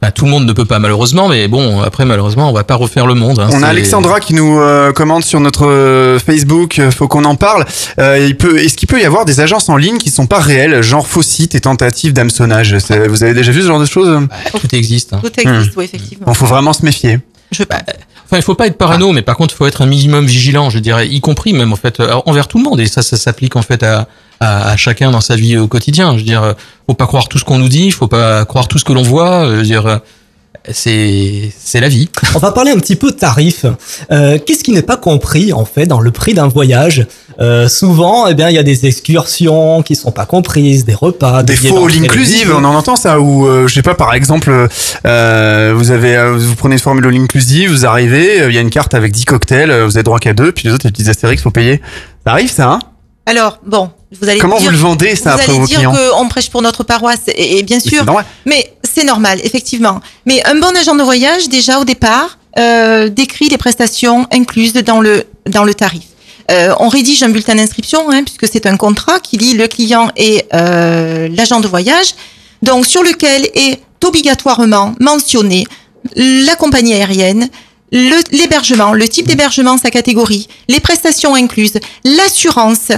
bah, tout le monde ne peut pas malheureusement, mais bon, après malheureusement, on va pas refaire le monde. hein. On a Alexandra qui nous euh, commente sur notre euh, Facebook, euh, faut qu'on en parle. Euh, il peut, est-ce qu'il peut y avoir des agences en ligne qui sont pas réelles, genre faux sites et tentatives d'hameçonnage? Vous avez déjà vu ce genre de choses? Tout existe. hein. Tout existe, oui, effectivement. Bon, faut vraiment se méfier. Je pense. Enfin, il faut pas être parano, mais par contre, il faut être un minimum vigilant, je dirais, y compris même en fait euh, envers tout le monde. Et ça, ça s'applique en fait à, à, à chacun dans sa vie au quotidien. Je veux dire, euh, faut pas croire tout ce qu'on nous dit, faut pas croire tout ce que l'on voit. euh, Je veux dire, euh, c'est c'est la vie. On va parler un petit peu tarif. Euh, Qu'est-ce qui n'est pas compris en fait dans le prix d'un voyage Euh, Souvent, eh bien, il y a des excursions qui sont pas comprises, des repas, Des billets faux all-inclusive, on en entend ça, ou euh, je sais pas, par exemple, euh, vous avez, euh, vous prenez une formule all-inclusive, vous arrivez, euh, il y a une carte avec 10 cocktails, vous avez droit qu'à deux, puis les autres, les petits astérix, faut payer. Ça arrive ça, hein? Alors, bon, vous allez Comment dire, vous le vendez, ça, vous après allez vos dire clients qu'on prêche pour notre paroisse, et, et bien sûr. c'est normal. Mais c'est normal, effectivement. Mais un bon agent de voyage, déjà au départ, euh, décrit les prestations incluses dans le dans le tarif. Euh, on rédige un bulletin d'inscription, hein, puisque c'est un contrat qui lie le client et euh, l'agent de voyage, donc sur lequel est obligatoirement mentionné la compagnie aérienne, le- l'hébergement, le type d'hébergement, sa catégorie, les prestations incluses, l'assurance,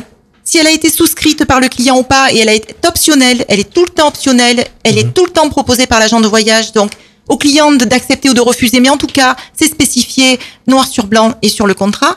si elle a été souscrite par le client ou pas, et elle a été optionnelle, elle est tout le temps optionnelle, elle est tout le temps proposée par l'agent de voyage, donc au client d'accepter ou de refuser, mais en tout cas, c'est spécifié noir sur blanc et sur le contrat.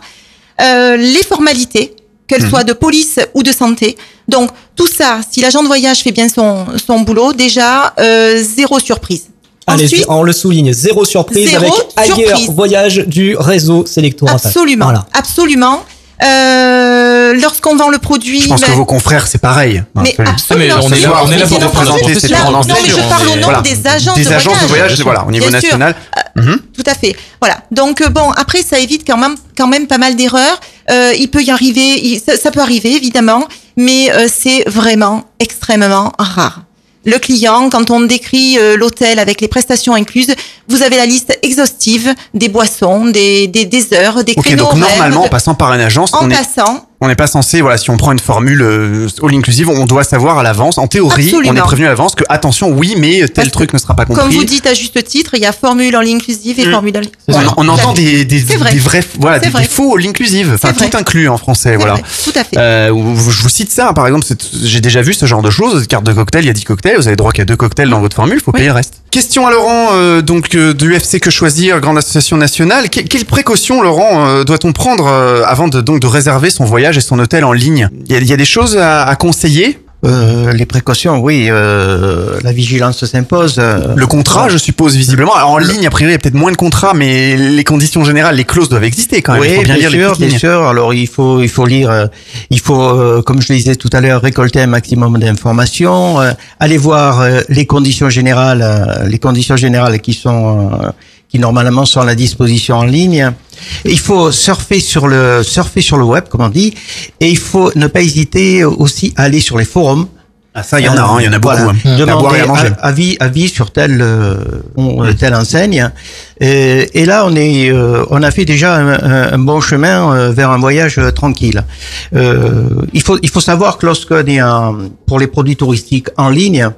Euh, les formalités, qu'elles Mhm. soient de police ou de santé. Donc tout ça, si l'agent de voyage fait bien son, son boulot, déjà, euh, zéro surprise. Allez, Ensuite, on le souligne, zéro surprise Zéro avec ailleurs surprise. voyage du réseau Selectoratal. absolument, Voilà. absolument. Euh, Lorsqu'on vend le produit, Je pense que ben, vos confrères, c'est pareil. Mais absolument. Ah, mais on est là- on est là pour représenter Là, grandes Non, mais je parle au nom Voilà. des agences Des de agences de voyage. voilà, au niveau Bien sûr. national. Mhm. Tout à fait. Voilà. Donc euh, bon, après ça évite quand même quand même pas mal d'erreurs. Euh, il peut y arriver, il- ça, ça peut arriver évidemment, mais euh, c'est vraiment extrêmement rare. Le client, quand on décrit euh, l'hôtel avec les prestations incluses, vous avez la liste exhaustive des boissons, des, des, des heures, des Ok, créneaux donc normalement, en passant par une agence, en on est. passant, On n'est pas censé, voilà, si on prend une formule euh, all inclusive, on doit savoir à l'avance. En théorie, on est prévenu à l'avance que attention, oui, mais tel truc ne sera pas compris. Comme vous dites à juste titre, il y a formule en inclusive et Mm. formule en On, Voilà, on entend des, des, vrai. des vrais, voilà, des, vrai. des faux all inclusive, enfin vrai. tout inclus en français, voilà. vrai, tout à fait. Euh, je vous cite ça, par exemple, j'ai déjà vu ce genre de choses. Carte de cocktail, il y a 10 cocktails, vous avez droit qu'à deux cocktails dans votre formule, faut payer le reste. Question à Laurent, euh, donc euh, de UFC Que Choisir, grande association nationale. Que- quelles précautions, Laurent, euh, doit-on prendre euh, avant de donc de réserver son voyage et son hôtel en ligne Il y a, il y a des choses à, à conseiller? Euh, les précautions, oui, euh, la vigilance s'impose. euh, Le contrat, je suppose, visiblement. Alors en ligne, a priori, il y a peut-être moins de contrats, mais les conditions générales, les clauses doivent exister quand même. Oui, il faut bien, bien, lire les sûr, petites bien sûr. Alors il faut, il faut lire, euh, il faut, comme je le disais tout à l'heure, récolter un maximum d'informations, aller voir les conditions générales, les conditions générales qui sont, qui normalement sont à la disposition en ligne. Et il faut surfer sur le, surfer sur le web, comme on dit, et il faut ne pas hésiter aussi à aller sur les forums. Ah, ça, il y en a, hein, il y en a beaucoup, hein. À Demander boire et à manger. avis, avis sur telle, euh, euh, telle enseigne. Et, et là, on est, euh, on a fait déjà un, bon chemin euh, vers un voyage tranquille. Euh, il faut, il faut savoir que lorsqu'on est en- pour les produits touristiques en ligne,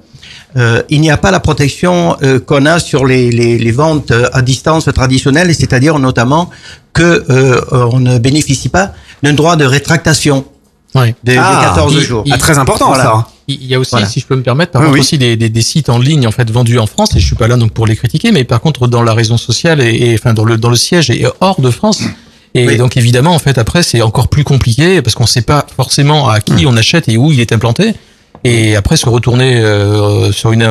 euh, il n'y a pas la protection euh, qu'on a sur les, les, les ventes euh, à distance traditionnelles, et c'est-à-dire notamment que euh, on ne bénéficie pas d'un droit de rétractation Oui. de, de 14 jours. Ah, très important, Voilà. ça. Il y a aussi, Voilà. si je peux me permettre, par Oui, contre oui. aussi des, des, des sites en ligne en fait vendus en France et je suis pas là donc pour les critiquer, mais par contre dans la raison sociale et, et, enfin dans le dans le siège et hors de France. Et donc évidemment en fait après c'est encore plus compliqué parce qu'on sait pas forcément à qui on achète et où il est implanté. Et après se retourner euh, sur une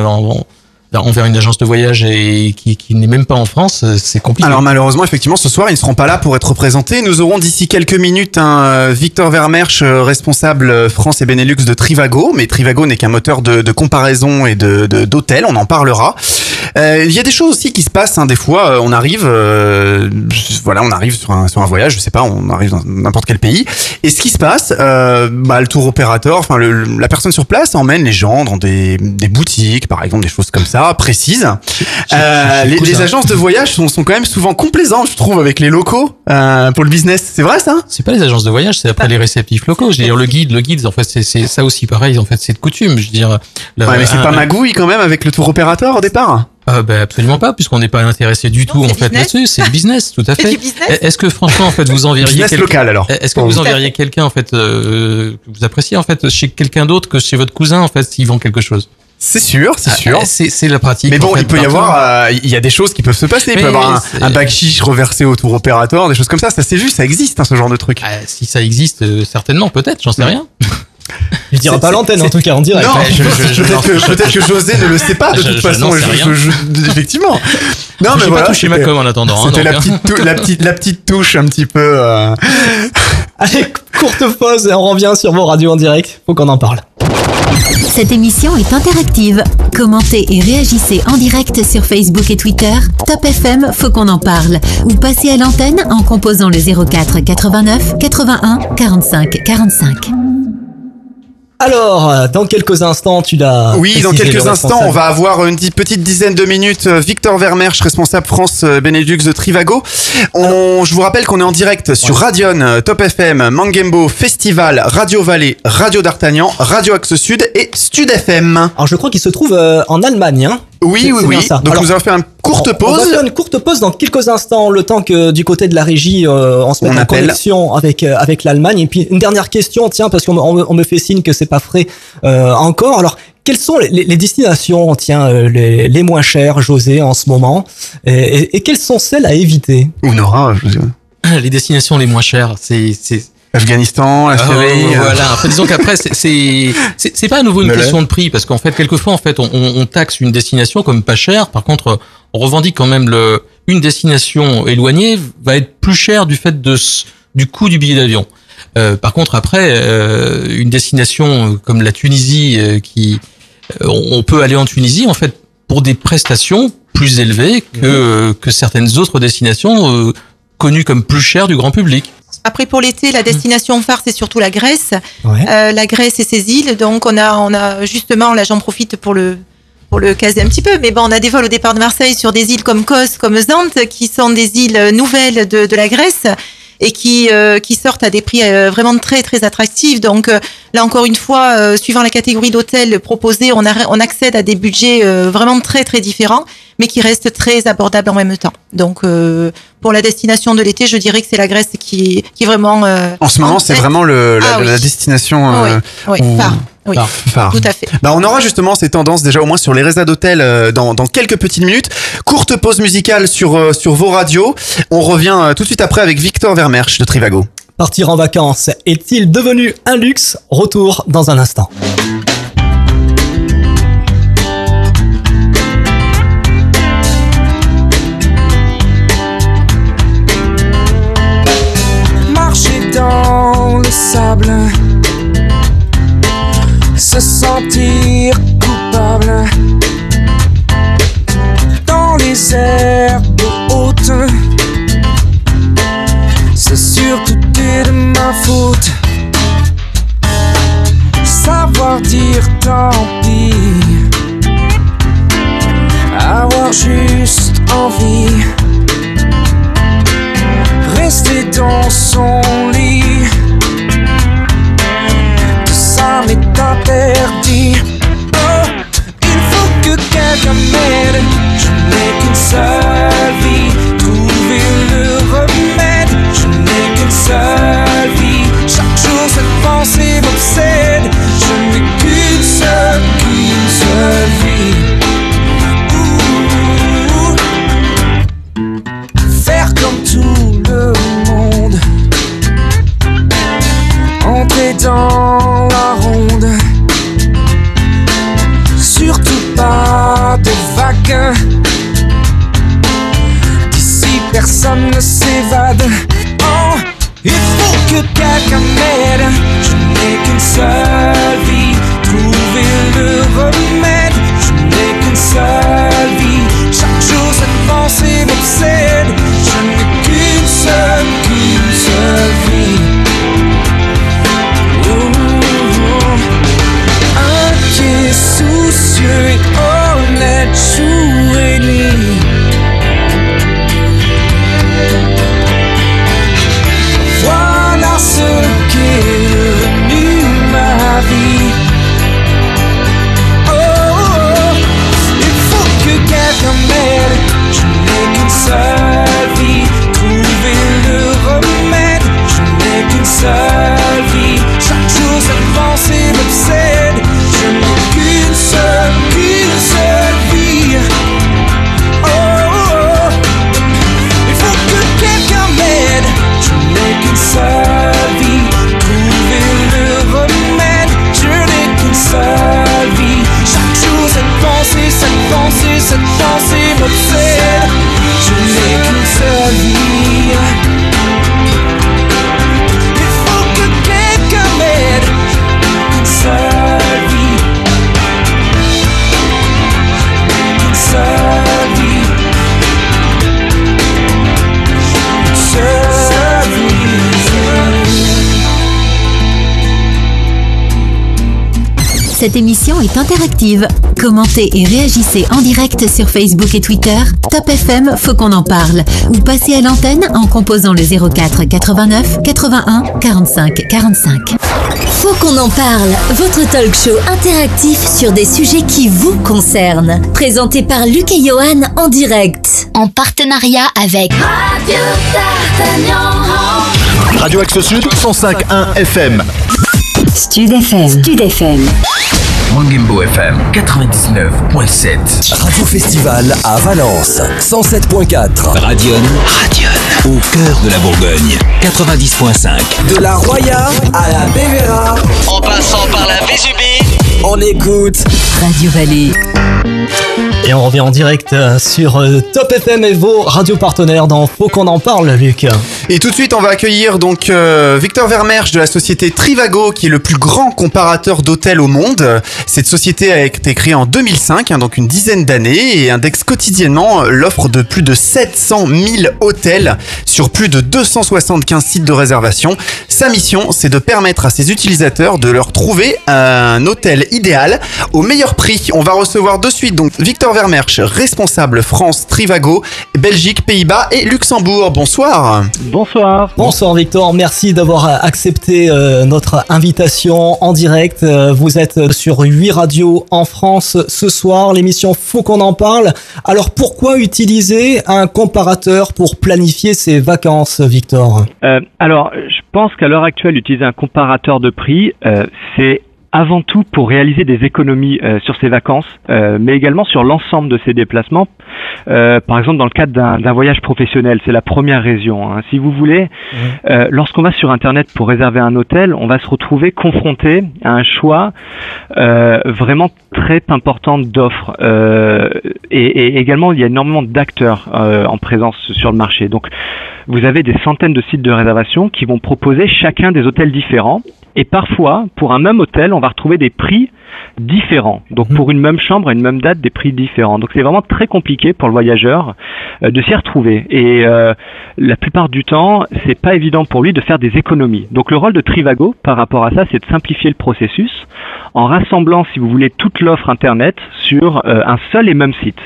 envers une agence de voyage et qui, n'est même pas en France, euh, c'est compliqué. Alors malheureusement, effectivement, ce soir, ils ne seront pas là pour être représentés. Nous aurons d'ici quelques minutes un euh, Victor Vermersch, euh, responsable France et Benelux de Trivago. Mais Trivago n'est qu'un moteur de, comparaison et de d'hôtel. On en parlera. Il y a des choses aussi qui se passent. Hein, des fois, on arrive, euh, voilà, on arrive sur un, voyage. Je sais pas, on arrive dans n'importe quel pays. Et ce qui se passe, bah, le tour opérateur, enfin la personne sur place emmène les gens dans des boutiques, par exemple, des choses comme ça, précises. Euh, les, les agences de voyage sont, sont quand même souvent complaisantes, je trouve, avec les locaux euh, pour le business. C'est vrai ça? C'est pas les agences de voyage, c'est après les réceptifs locaux. Je veux dire, le guide, le guide, en fait, c'est c'est ça aussi pareil. En fait, c'est de coutume. Je veux dire, le- Ouais, mais c'est pas magouille quand même avec le tour opérateur au départ? Ah ben absolument pas, puisqu'on n'est pas intéressé du tout en fait là-dessus. C'est le business, tout à fait. Est-ce que franchement en fait vous enverriez local, alors. Est-ce que vous vous. enverriez quelqu'un en fait euh, que vous appréciez en fait chez quelqu'un d'autre que chez votre cousin en fait s'il vend quelque chose? C'est sûr, c'est sûr. Ah, C'est c'est la pratique. Mais bon, en fait, il peut y avoir, euh, il y a des choses qui peuvent se passer. Il peut y Mais avoir un, un bac chiche reversé au tour opérateur, des choses comme ça. Ça c'est vu, ça existe, hein, ce genre de truc. Ah, si ça existe, euh, certainement, peut-être, j'en sais rien. Je dirai pas l'antenne en tout cas en direct. Non, Ouais, je- je- je- peut-être que, peut-être que José ne le sait pas de Je- toute je façon. effectivement. Non, J'ai mais pas voilà. touché ma c'était- com en attendant, hein, C'était la donc, petite, tou- la petite, la petite touche un petit peu. Allez, courte pause et on revient sur vos radios en direct. Faut qu'on en parle. Cette émission est interactive. Commentez et réagissez en direct sur Facebook et Twitter. Top FM, faut qu'on en parle. Ou passez à l'antenne en composant le 04 89 81 45 45. Alors, euh, dans quelques instants, tu l'as. Oui, dans quelques instants, on va avoir une petite dizaine de minutes. euh, Victor Vermersch, responsable France euh, Benelux de Trivago. On, je vous rappelle qu'on est en direct sur Radion, Top FM, Mangembo, Festival, Radio Vallée, Radio d'Artagnan, Radio Axe Sud et Stud FM. Alors, je crois qu'il se trouve euh, en Allemagne. Hein Oui, oui, oui. ça. Donc Alors, nous allons faire une courte On va pause. faire une courte pause dans quelques instants, le temps que du côté de la régie, euh, on se mette On en appelle. connexion avec euh, avec l'Allemagne. Et puis une dernière question, tiens, parce qu'on me- on me- on me fait signe que c'est pas frais euh, encore. Alors, quelles sont les, les- les destinations, tiens, euh, les, les moins chères, José, en ce moment, et, et- et quelles sont celles à éviter? Ou Nora, je veux dire. Les destinations les moins chères, c'est c'est Afghanistan, la Ah, Syrie. euh, voilà. Après, disons qu'après, c'est- c'est pas à nouveau une question de prix parce qu'en fait, quelquefois, en fait, on, on on taxe une destination comme pas chère. Par contre, on revendique quand même le une destination éloignée va être plus chère du fait de du coût du billet d'avion. Euh, par contre, après, euh, une destination comme la Tunisie, euh, qui euh, on peut aller en Tunisie en fait pour des prestations plus élevées que que certaines autres destinations euh, connues comme plus chères du grand public. Après pour l'été, la destination phare c'est surtout la Grèce. Ouais. Euh, la Grèce et ses îles. Donc on a, on a justement, là j'en profite pour le pour le caser un petit peu, mais bon, on a des vols au départ de Marseille sur des îles comme Kos, comme Zante, qui sont des îles nouvelles de, de la Grèce et qui euh, qui sortent à des prix euh, vraiment très très attractifs. Donc euh, là encore une fois, euh, suivant la catégorie d'hôtels proposés, on, a- on accède à des budgets euh, vraiment très très différents, mais qui restent très abordables en même temps. Donc euh, pour la destination de l'été, je dirais que c'est la Grèce qui qui est vraiment euh, En ce moment, c'est vraiment le, la, Ah oui. la destination. Oui, euh, oui, où- phare. Oui, phare. tout à fait. Bah, on aura justement ces tendances déjà au moins sur les réseaux d'hôtels euh, dans, dans quelques petites minutes. Courte pause musicale sur, euh, sur vos radios. On revient tout de suite après avec Victor Vermersch de Trivago. Partir en vacances est-il devenu un luxe? Retour dans un instant. Se sentir coupable dans les herbes hautes. C'est surtout de ma faute. Savoir dire tant pis, Cette émission est interactive. Commentez et réagissez en direct sur Facebook et Twitter. Top FM, faut qu'on en parle. Ou passez à l'antenne en composant le 04 89 81 45 45. Faut qu'on en parle, votre talk show interactif sur des sujets qui vous concernent. Présenté par Luc et Johan en direct. En partenariat avec Radio Radio Axe Sud 105.1 FM. Stud FM. Stud FM. Mangimbo FM 99.7. Radio Festival à Valence 107.4. Radion. Radion. Au cœur de la Bourgogne. 90.5. De la Roya à la Bévéra. En passant par la Vésubie, On écoute Radio Vallée. Et on revient en direct euh, sur euh, Top FM et vos radios partenaires dans Faut qu'on en parle, Luc. Et tout de suite, on va accueillir donc euh, Victor Vermersch de la société Trivago, qui est le plus grand comparateur d'hôtels au monde. Cette société a été créée en 2005, hein, donc une dizaine d'années, et indexe quotidiennement l'offre de plus de 700 000 hôtels sur plus de 275 sites de réservation. Sa mission, c'est de permettre à ses utilisateurs de leur trouver un hôtel idéal au meilleur prix. On va recevoir recevoir de suite donc Victor Vermersch, responsable France, Trivago, Belgique, Pays-Bas et Luxembourg. Bonsoir. Bonsoir. Bonsoir Victor, merci d'avoir accepté euh, notre invitation en direct. Euh, vous êtes sur 8 radios en France ce soir, l'émission Faut qu'on en parle. Alors pourquoi utiliser un comparateur pour planifier ses vacances, Victor? Euh, alors, je pense qu'à l'heure actuelle, utiliser un comparateur de prix, euh, c'est avant tout pour réaliser des économies euh, sur ses vacances, euh, mais également sur l'ensemble de ses déplacements. Euh, par exemple, dans le cadre d'un voyage professionnel, c'est la première raison. hein. Si vous voulez, euh, lorsqu'on va sur Internet pour réserver un hôtel, on va se retrouver confronté à un choix euh, vraiment très important d'offres. Euh, et, et également, il y a énormément d'acteurs euh, en présence sur le marché. Donc, vous avez des centaines de sites de réservation qui vont proposer chacun des hôtels différents. Et parfois, pour un même hôtel, on va retrouver des prix différents. Donc pour une même chambre, à une même date, des prix différents. Donc c'est vraiment très compliqué pour le voyageur euh, de s'y retrouver. Et euh, la plupart du temps, c'est pas évident pour lui de faire des économies. Donc le rôle de Trivago par rapport à ça, c'est de simplifier le processus en rassemblant, si vous voulez, toute l'offre Internet sur euh, un seul et même site.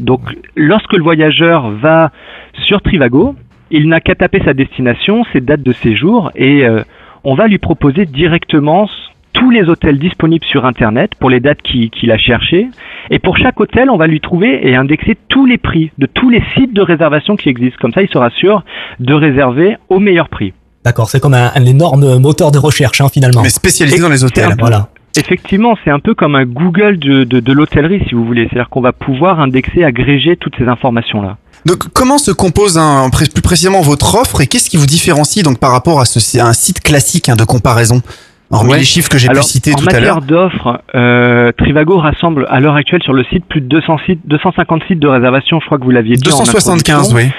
Donc lorsque le voyageur va sur Trivago, il n'a qu'à taper sa destination, ses dates de séjour et euh, on va lui proposer directement tous les hôtels disponibles sur Internet pour les dates qui- qu'il a cherchées. Et pour chaque hôtel, on va lui trouver et indexer tous les prix de tous les sites de réservation qui existent. Comme ça, il sera sûr de réserver au meilleur prix. D'accord, c'est comme un, un énorme moteur de recherche hein, finalement. Mais spécialisé dans les hôtels. Voilà. Effectivement, c'est un peu comme un Google de, de, de l'hôtellerie, si vous voulez. C'est-à-dire qu'on va pouvoir indexer, agréger toutes ces informations-là. Donc comment se compose un, plus précisément votre offre et qu'est-ce qui vous différencie donc par rapport à, ce, à un site classique hein, de comparaison Hormis Ouais. les chiffres que j'ai pu citer en tout à matière l'heure. d'offres, euh, Trivago rassemble à l'heure actuelle sur le site plus de 200 sites, 250 sites de réservation. Je crois que vous l'aviez dit. en 275, introduction. oui.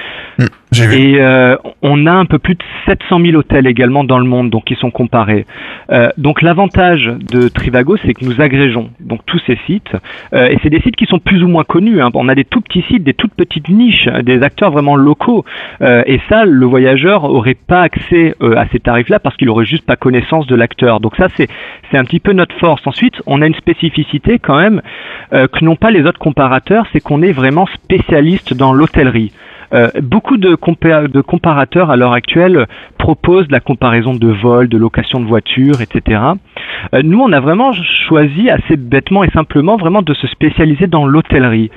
Vu. Et euh, on a un peu plus de 700 000 hôtels également dans le monde, donc qui sont comparés. Euh, donc l'avantage de Trivago, c'est que nous agrégeons donc tous ces sites, euh, et c'est des sites qui sont plus ou moins connus. hein. On a des tout petits sites, des toutes petites niches, des acteurs vraiment locaux, Euh, et ça, le voyageur aurait pas accès euh, à ces tarifs-là parce qu'il aurait juste pas connaissance de l'acteur. Donc ça, c'est c'est un petit peu notre force. Ensuite, on a une spécificité quand même euh, que n'ont pas les autres comparateurs, c'est qu'on est vraiment spécialiste dans l'hôtellerie. Euh, beaucoup de, de comparateurs à l'heure actuelle proposent la comparaison de vols, de location de voitures, etc. Euh, nous, on a vraiment choisi assez bêtement et simplement vraiment de se spécialiser dans l'hôtellerie.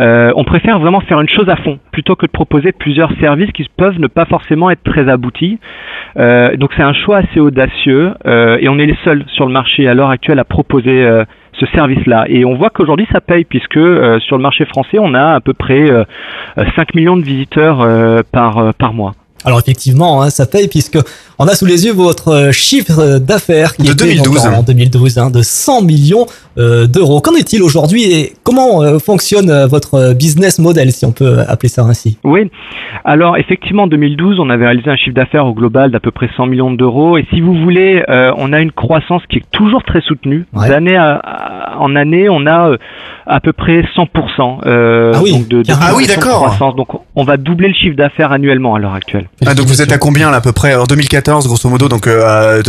Euh, on préfère vraiment faire une chose à fond plutôt que de proposer plusieurs services qui peuvent ne pas forcément être très aboutis. Euh, donc c'est un choix assez audacieux euh, et on est les seuls sur le marché à l'heure actuelle à proposer ce service-là. Et on voit qu'aujourd'hui ça paye puisque sur le marché français on a à peu près euh, euh, 5 millions de visiteurs par mois. Alors effectivement, hein, ça paye puisque on a sous les yeux votre euh, chiffre d'affaires qui De était donc 2012. en 2012 hein, de 100 millions euh, d'euros. Qu'en est-il aujourd'hui et comment euh, fonctionne votre business model, si on peut appeler ça ainsi? Oui, alors effectivement en 2012 on avait réalisé un chiffre d'affaires au global d'à peu près 100 millions d'euros et si vous voulez euh, on a une croissance qui est toujours très soutenue. D'année en année on a euh, à peu près 100% euh, Ah oui, donc de, de. Ah oui, de croissance. Donc on va doubler le chiffre d'affaires annuellement à l'heure actuelle. Ah, donc vous êtes à combien là à peu près? En 2014 grosso modo donc euh, à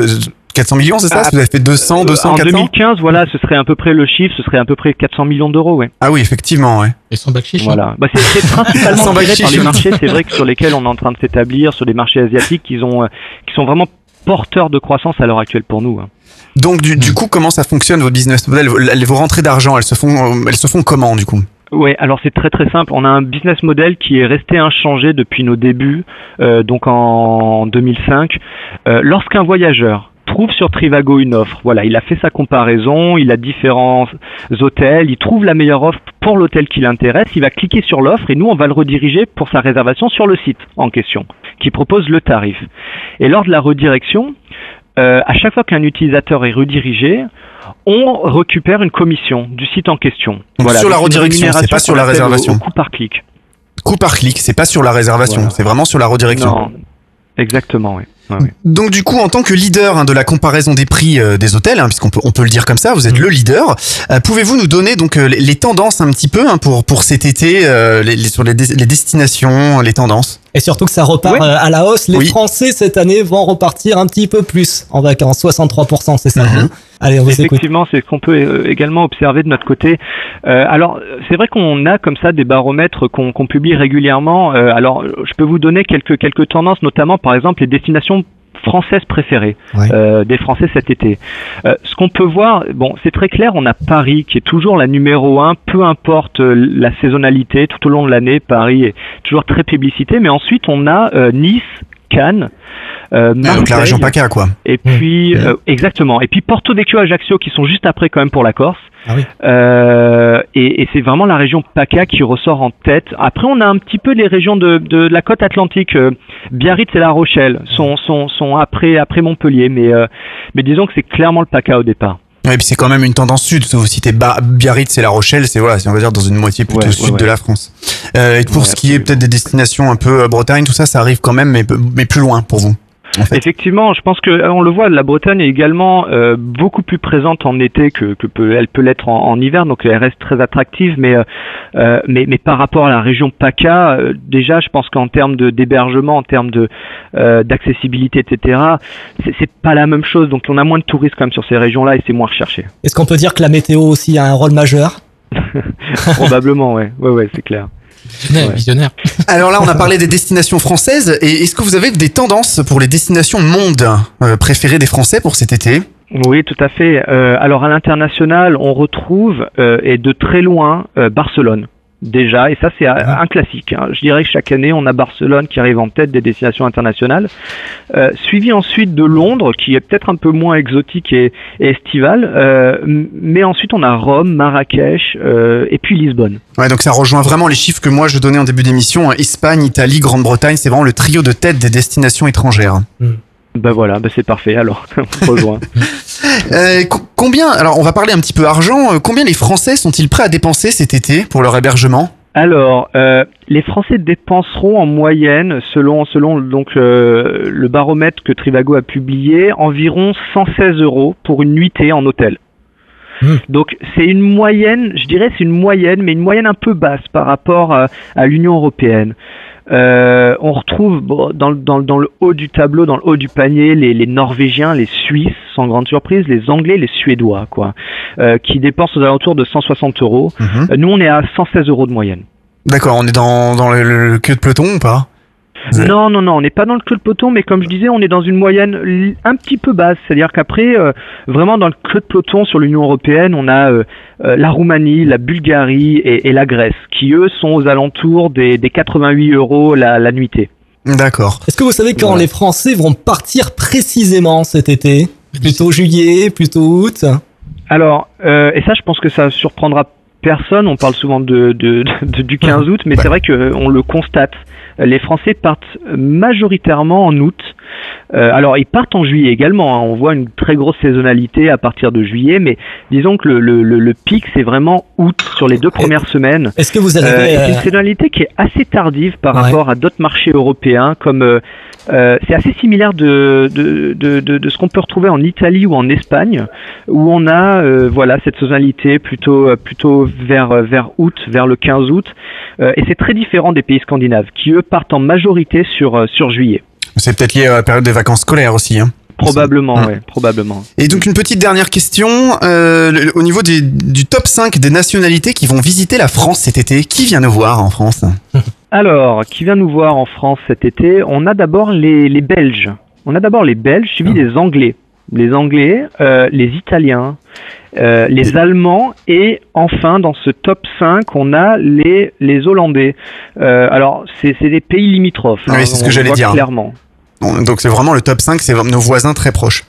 400 millions c'est ça? Ah, Vous avez fait 200, 200, en 400 2015, voilà, ce serait à peu près le chiffre, ce serait à peu près 400 millions d'euros, ouais. Ah oui effectivement ouais. Et sans bac chiche. Voilà. Bah, c'est c'est principalement Sans par les marchés, c'est vrai que sur lesquels on est en train de s'établir, sur les marchés asiatiques, qui, ont, euh, qui sont vraiment porteurs de croissance à l'heure actuelle pour nous. hein. Donc du, du coup comment ça fonctionne votre business model vos, vos rentrées d'argent elles se font euh, elles se font comment du coup? Oui, alors c'est très très simple. On a un business model qui est resté inchangé depuis nos débuts, euh, donc en 2005. Euh, Lorsqu'un voyageur trouve sur Trivago une offre, voilà, il a fait sa comparaison, il a différents hôtels, il trouve la meilleure offre pour l'hôtel qui l'intéresse, il va cliquer sur l'offre et nous on va le rediriger pour sa réservation sur le site en question, qui propose le tarif. Et lors de la redirection, euh, à chaque fois qu'un utilisateur est redirigé, on récupère une commission du site en question. Donc sur la redirection, c'est pas sur la au- réservation. au coût par clic. Coup par clic c'est pas sur la réservation Voilà. c'est vraiment sur la redirection. Non, exactement, oui. Donc du coup, en tant que leader hein, de la comparaison des prix euh, des hôtels, hein, puisqu'on peut, on peut le dire comme ça, vous êtes le leader. euh, Pouvez-vous nous donner donc euh, les, les tendances un petit peu hein, pour pour cet été, euh, les, les- sur les, les destinations, les tendances? Et surtout que ça repart euh, à la hausse. Les Oui. Français cette année vont repartir un petit peu plus en vacances, 63%, c'est ça. hein? Allez, on. Effectivement, c'est ce qu'on peut euh, également observer de notre côté. Euh, alors, c'est vrai qu'on a comme ça des baromètres qu'on qu'on publie régulièrement. Euh, alors, je peux vous donner quelques quelques tendances, notamment par exemple les destinations françaises préférées euh, des Français cet été. Euh, ce qu'on peut voir, bon, c'est très clair, on a Paris qui est toujours la numéro un, peu importe euh, la saisonnalité, tout au long de l'année, Paris est toujours très publicité, mais ensuite on a euh, Nice, Cannes, euh, Ah, Donc la région PACA, quoi. et puis euh, exactement. Et puis Porto Vecchio, Ajaccio qui sont juste après quand même pour la Corse. Euh, et et c'est vraiment la région PACA qui ressort en tête. Après, on a un petit peu les régions de, de la côte atlantique. euh, Biarritz et La Rochelle sont, sont, sont après, après Montpellier. Mais, euh, mais disons que c'est clairement le PACA au départ. Et puis c'est quand même une tendance sud. Vous citez Ba- Biarritz et La Rochelle, c'est voilà, c'est on va dire dans une moitié plutôt Ouais, sud ouais, de la France. Euh, et pour ce qui est peut-être des destinations un peu euh, Bretagne, tout ça, ça arrive quand même, mais mais plus loin pour vous. Effectivement, je pense que euh, on le voit, la Bretagne est également euh, beaucoup plus présente en été que, que peut, elle peut l'être en, en hiver, donc elle reste très attractive. Mais euh, euh, mais, mais par rapport à la région PACA, euh, déjà, je pense qu'en termes de d'hébergement, en termes de euh, d'accessibilité, etc., c'est c'est pas la même chose. Donc on a moins de touristes quand même sur ces régions-là et c'est moins recherché. Est-ce qu'on peut dire que la météo aussi a un rôle majeur? Probablement, ouais, ouais, ouais, c'est clair. Visionnaire. Alors là, on a parlé des destinations françaises. Et est-ce que vous avez des tendances pour les destinations monde euh, préférées des Français pour cet été? Oui, tout à fait. Euh, alors à l'international, on retrouve euh, et de très loin euh, Barcelone. Déjà, et ça c'est un un classique. hein. Je dirais que chaque année, on a Barcelone qui arrive en tête des destinations internationales, euh, suivi ensuite de Londres, qui est peut-être un peu moins exotique et, et estivale, euh, mais ensuite on a Rome, Marrakech euh, et puis Lisbonne. Ouais, donc ça rejoint vraiment les chiffres que moi je donnais en début d'émission. hein. Espagne, Italie, Grande-Bretagne, c'est vraiment le trio de tête des destinations étrangères. Ben voilà, ben c'est parfait. Alors, on rejoint. Euh, co- combien Alors, on va parler un petit peu argent. Euh, Combien les Français sont-ils prêts à dépenser cet été pour leur hébergement? Alors, euh, les Français dépenseront en moyenne, selon selon donc euh, le baromètre que Trivago a publié, environ 116 euros pour une nuitée en hôtel. Donc c'est une moyenne, je dirais c'est une moyenne, mais une moyenne un peu basse par rapport à, à l'Union européenne. Euh, on retrouve bon, dans, le- dans, le- dans le haut du tableau, dans le haut du panier, les, les Norvégiens, les Suisses, sans grande surprise, les Anglais, les Suédois, quoi, euh, qui dépensent aux alentours de 160 euros. Euh, Nous, on est à 116 euros de moyenne. D'accord, on est dans, dans le, le queue de peloton ou pas? Non, non, non, on n'est pas dans le creux de peloton, mais comme je disais, on est dans une moyenne un petit peu basse. C'est-à-dire qu'après, euh, vraiment dans le creux de peloton sur l'Union européenne, on a euh, euh, la Roumanie, la Bulgarie et, et la Grèce, qui eux sont aux alentours des, des 88 euros la, la nuitée. D'accord. Est-ce que vous savez quand les Français vont partir précisément cet été? Plutôt juillet, plutôt août? Alors, euh, et ça, je pense que ça surprendra personne. On parle souvent de, de- de- du 15 août, mais c'est vrai qu'on le constate. Les Français partent majoritairement en août. Euh, alors, ils partent en juillet également. hein. On voit une très grosse saisonnalité à partir de juillet, mais disons que le, le, le- le pic, c'est vraiment août sur les deux premières semaines. Est-ce que vous avez, Euh, c'est euh, une saisonnalité qui est assez tardive par Ouais. rapport à d'autres marchés européens, comme euh, euh, c'est assez similaire de, de, de, de, de ce qu'on peut retrouver en Italie ou en Espagne, où on a euh, voilà cette saisonnalité plutôt plutôt vers vers août, vers le 15 août, Euh, et c'est très différent des pays scandinaves qui eux partent en majorité sur sur juillet. C'est peut-être lié à la période des vacances scolaires aussi. Hein. Probablement, ouais, probablement. Et donc une petite dernière question, euh, au niveau des, du top 5 des nationalités qui vont visiter la France cet été, qui vient nous voir en France? Alors, qui vient nous voir en France cet été? On a d'abord les, les Belges. On a d'abord les Belges suivis des Anglais. Les Anglais, euh, les Italiens, euh, les Allemands et enfin dans ce top 5 on a les, les Hollandais. Euh, alors c'est des pays limitrophes. Oui, hein, c'est ce que j'allais dire. Clairement. Donc c'est vraiment le top 5, c'est nos voisins très proches.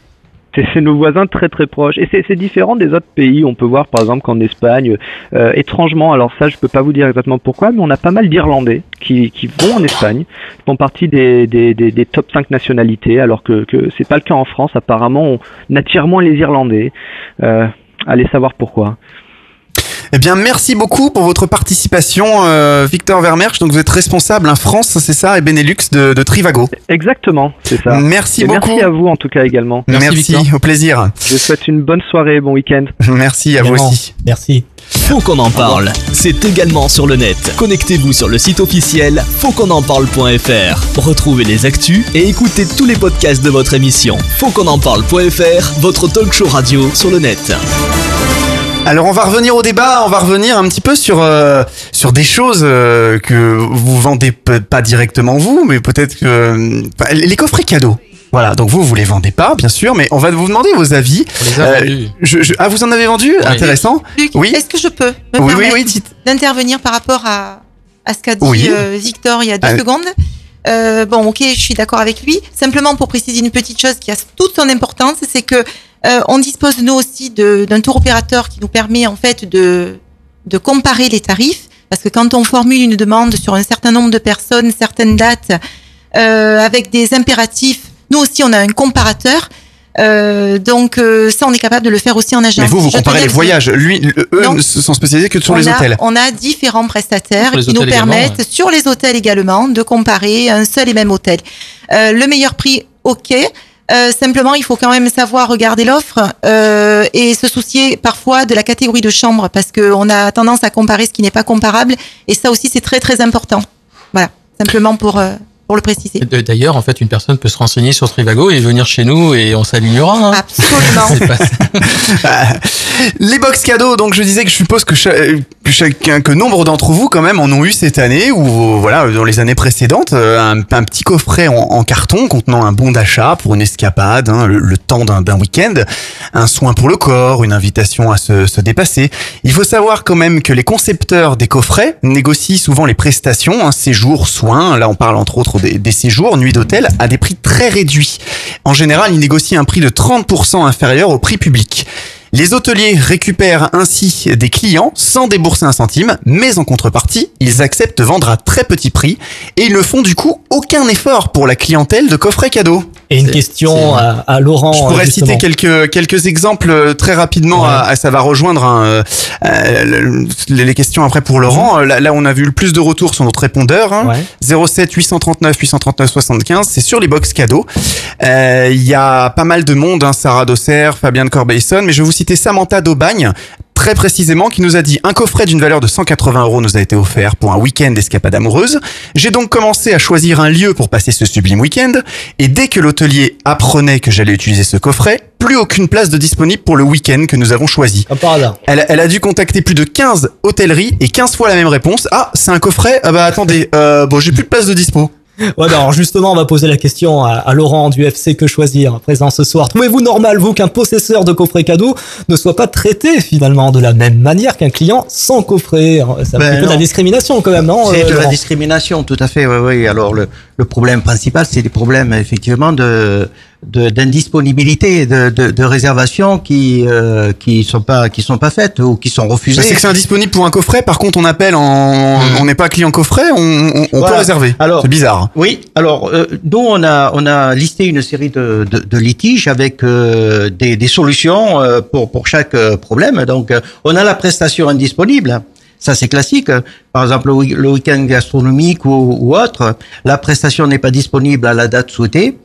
C'est nos voisins très très proches et c'est différent des autres pays. On peut voir par exemple qu'en Espagne, euh, étrangement, alors ça je peux pas vous dire exactement pourquoi, mais on a pas mal d'Irlandais qui, vont en Espagne, font partie des, des, des, des top 5 nationalités, alors que, que c'est pas le cas en France. Apparemment, on attire moins les Irlandais. Euh, allez savoir pourquoi. Eh bien, merci beaucoup pour votre participation, euh, Victor Vermersch. Donc, vous êtes responsable en France, c'est ça, et Benelux de, de Trivago. Exactement, c'est ça. Merci Et beaucoup. Merci à vous en tout cas également. Merci, au plaisir. Je vous souhaite une bonne soirée, bon week-end. Merci à vous aussi. Merci. Faut qu'on en parle. C'est également sur le net. Connectez-vous sur le site officiel fautquonenparle.fr. Retrouvez les actus et écoutez tous les podcasts de votre émission. Faut qu'on en parle.fr, votre talk show radio sur le net. Alors on va revenir au débat, on va revenir un petit peu sur euh, sur des choses euh, que vous vendez pas directement vous, mais peut-être que euh, les coffrets cadeaux. Voilà, donc vous vous les vendez pas, bien sûr, mais on va vous demander vos avis. On les a Euh, vendus. je- je- ah, vous en avez vendu Intéressant. Luc, Oui. est-ce que je peux me Oui, oui, permettre oui, dites. d'intervenir par rapport à, à ce qu'a dit Oui. euh, Victor il y a deux Ah. secondes? Euh, Bon, ok, je suis d'accord avec lui. Simplement pour préciser une petite chose qui a toute son importance, c'est que euh, on dispose nous aussi de- d'un tour opérateur qui nous permet en fait de de comparer les tarifs, parce que quand on formule une demande sur un certain nombre de personnes, certaines dates, euh, avec des impératifs, nous aussi on a un comparateur. Euh, donc euh, ça, on est capable de le faire aussi en agence. Mais vous, vous Je comparez les voyages. Lui, eux Non. ne se sont spécialisés que sur on les a, hôtels. On a différents prestataires qui nous permettent, ouais. sur les hôtels également, de comparer un seul et même hôtel. Euh, le meilleur prix, ok. Euh, simplement, il faut quand même savoir regarder l'offre euh, et se soucier parfois de la catégorie de chambre parce qu'on a tendance à comparer ce qui n'est pas comparable et ça aussi c'est très très important. Voilà, simplement pour euh, pour le préciser. D'ailleurs, en fait, une personne peut se renseigner sur Trivago et venir chez nous et on s'alignera. hein. Absolument. Les box cadeaux, donc je disais que je suppose que, cha- que chacun, que nombre d'entre vous quand même en ont eu cette année ou voilà dans les années précédentes euh, un, un petit coffret en, en carton contenant un bon d'achat pour une escapade, hein, le, le temps d'un d'un week-end, un soin pour le corps, une invitation à se, se dépasser. Il faut savoir quand même que les concepteurs des coffrets négocient souvent les prestations, un séjour, soins. Là, on parle entre autres des, séjours, nuits d'hôtel, à des prix très réduits. En général, ils négocient un prix de 30% inférieur au prix public. Les hôteliers récupèrent ainsi des clients sans débourser un centime, mais en contrepartie, ils acceptent de vendre à très petit prix et ils ne font du coup aucun effort pour la clientèle de coffrets cadeaux. Et une question à, à Laurent. Je pourrais justement. citer quelques quelques exemples euh, très rapidement. à- à- ça va rejoindre un, euh, euh, le- les questions après pour Laurent. Euh, Là, là, on a vu le plus de retours sur notre répondeur. Hein. 07 839 839 75. C'est sur les box cadeaux. Euh, Il y a pas mal de monde. Hein, Sarah Dosser, Fabienne Corbeil-Son, mais je vais vous citer Samantha d'Aubagne. Très précisément, qui nous a dit un coffret d'une valeur de 180 euros nous a été offert pour un week-end d'escapade amoureuse. J'ai donc commencé à choisir un lieu pour passer ce sublime week-end, et dès que l'hôtelier apprenait que j'allais utiliser ce coffret, plus aucune place de disponible pour le week-end que nous avons choisi. Comme par hasard. Elle, elle a dû contacter plus de 15 hôtelleries et 15 fois la même réponse. Ah, c'est un coffret? Ah bah attendez, euh, bon j'ai plus de place de dispo. Ouais, bah alors justement, on va poser la question à, à Laurent du FC Que Choisir, présent ce soir. Trouvez-vous normal, vous, qu'un possesseur de coffret cadeau ne soit pas traité finalement de la même manière qu'un client sans coffret? C'est un Ben petit peu de la discrimination quand même, non C'est euh, de la discrimination, tout à fait. Oui, oui. Alors le, le problème principal, c'est des problèmes effectivement de- d'indisponibilité, de, de, de réservations qui euh, qui sont pas qui sont pas faites ou qui sont refusées. Je sais que c'est indisponible pour un coffret, par contre on appelle en... On n'est pas client coffret, on, on, on peut réserver. Alors, c'est bizarre. Oui, alors euh, nous on a on a listé une série de, de, de litiges avec euh, des, des solutions euh, pour pour chaque euh, problème. Donc euh, on a la prestation indisponible. Ça c'est classique. Par exemple le week-end gastronomique ou, ou autre, la prestation n'est pas disponible à la date souhaitée.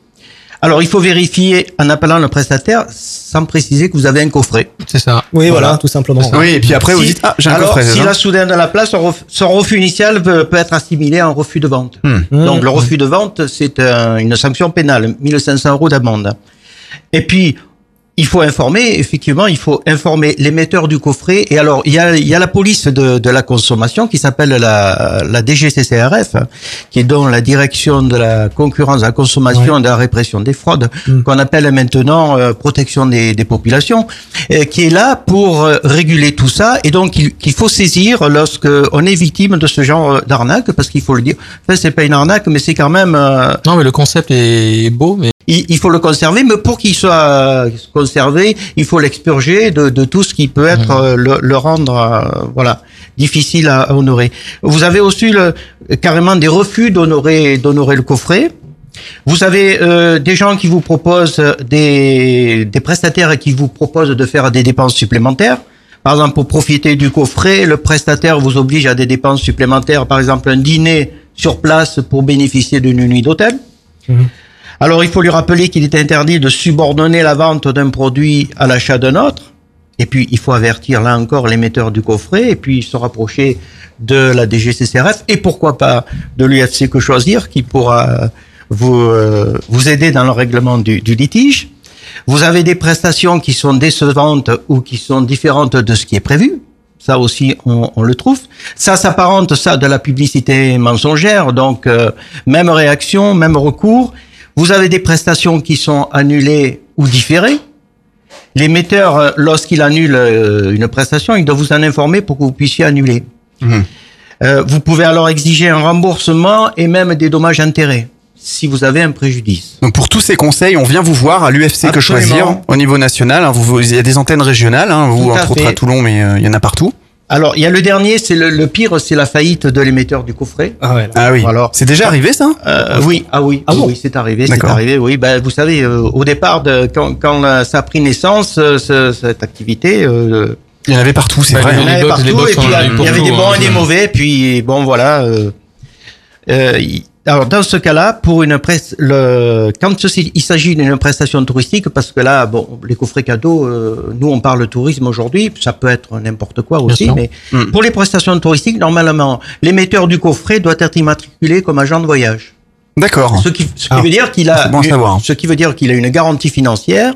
Alors il faut vérifier en appelant le prestataire sans préciser que vous avez un coffret. C'est ça. Oui, voilà, tout simplement. Oui, et puis après vous Si- dites, ah j'ai un alors, coffret. c'est si ça là soudain dans la place, son ref- son refus initial peut, peut être assimilé à un refus de vente. Hmm. Donc le refus de vente, c'est un- une sanction pénale, 1500 euros d'amende. Et puis, il faut informer, effectivement, il faut informer l'émetteur du coffret. Et alors, il y a, il y a la police de, de la consommation qui s'appelle la, la DGCCRF, qui est dans la direction de la concurrence, de la consommation et de la répression des fraudes, qu'on appelle maintenant euh, protection des, des populations, euh, qui est là pour euh, réguler tout ça. Et donc, il, qu'il faut saisir lorsque on est victime de ce genre d'arnaque, parce qu'il faut le dire. Enfin, c'est pas une arnaque, mais c'est quand même. euh, Non, mais le concept est beau, mais il, il faut le conserver, mais pour qu'il soit conservé, il faut l'expurger de, de tout ce qui peut être euh, le, le rendre euh, voilà difficile à, à honorer. Vous avez aussi le, carrément des refus d'honorer d'honorer le coffret. Vous avez euh, des gens qui vous proposent des, des prestataires qui vous proposent de faire des dépenses supplémentaires Par exemple, pour profiter du coffret, le prestataire vous oblige à des dépenses supplémentaires, par exemple un dîner sur place pour bénéficier d'une nuit d'hôtel. Alors, il faut lui rappeler qu'il est interdit de subordonner la vente d'un produit à l'achat d'un autre. Et puis, il faut avertir là encore l'émetteur du coffret et puis se rapprocher de la DGCCRF et pourquoi pas de l'UFC Que Choisir qui pourra vous, euh, vous aider dans le règlement du, du litige. Vous avez des prestations qui sont décevantes ou qui sont différentes de ce qui est prévu. Ça aussi, on, on le trouve. Ça s'apparente ça de la publicité mensongère. Donc, euh, même réaction, même recours. Vous avez des prestations qui sont annulées ou différées. L'émetteur, euh, lorsqu'il annule euh, une prestation, il doit vous en informer pour que vous puissiez annuler. Euh, vous pouvez alors exiger un remboursement et même des dommages intérêts si vous avez un préjudice. Donc pour tous ces conseils, on vient vous voir à l'UFC Que. Choisir au niveau national. hein. Vous, vous- il y a des antennes régionales, hein, vous entre autres à Toulon, mais euh, il y en a partout. Alors, il y a le dernier, c'est le, le pire, c'est la faillite de l'émetteur du coffret. Ah ouais. Ah oui. Alors, C'est déjà arrivé ça Euh, oui, ah oui, Ah bon oui, c'est arrivé, c'est arrivé. Oui, ben vous savez, euh, au départ, de, quand, quand euh, ça a pris naissance, euh, ce- cette activité, euh, Il y en avait partout, c'est Bah, vrai. il y en avait partout, et puis il y avait des bons hein. et des mauvais, puis bon, voilà. euh, euh, alors dans ce cas-là, pour une presse, le, quand ceci- il s'agit d'une prestation touristique, parce que là, bon, les coffrets cadeaux, euh, nous on parle tourisme aujourd'hui, ça peut être n'importe quoi aussi, mais Mm. pour les prestations touristiques, normalement, l'émetteur du coffret doit être immatriculé comme agent de voyage. D'accord. Ce qui, ce qui Ah, veut dire qu'il a, bon une- savoir. ce qui veut dire qu'il a une garantie financière.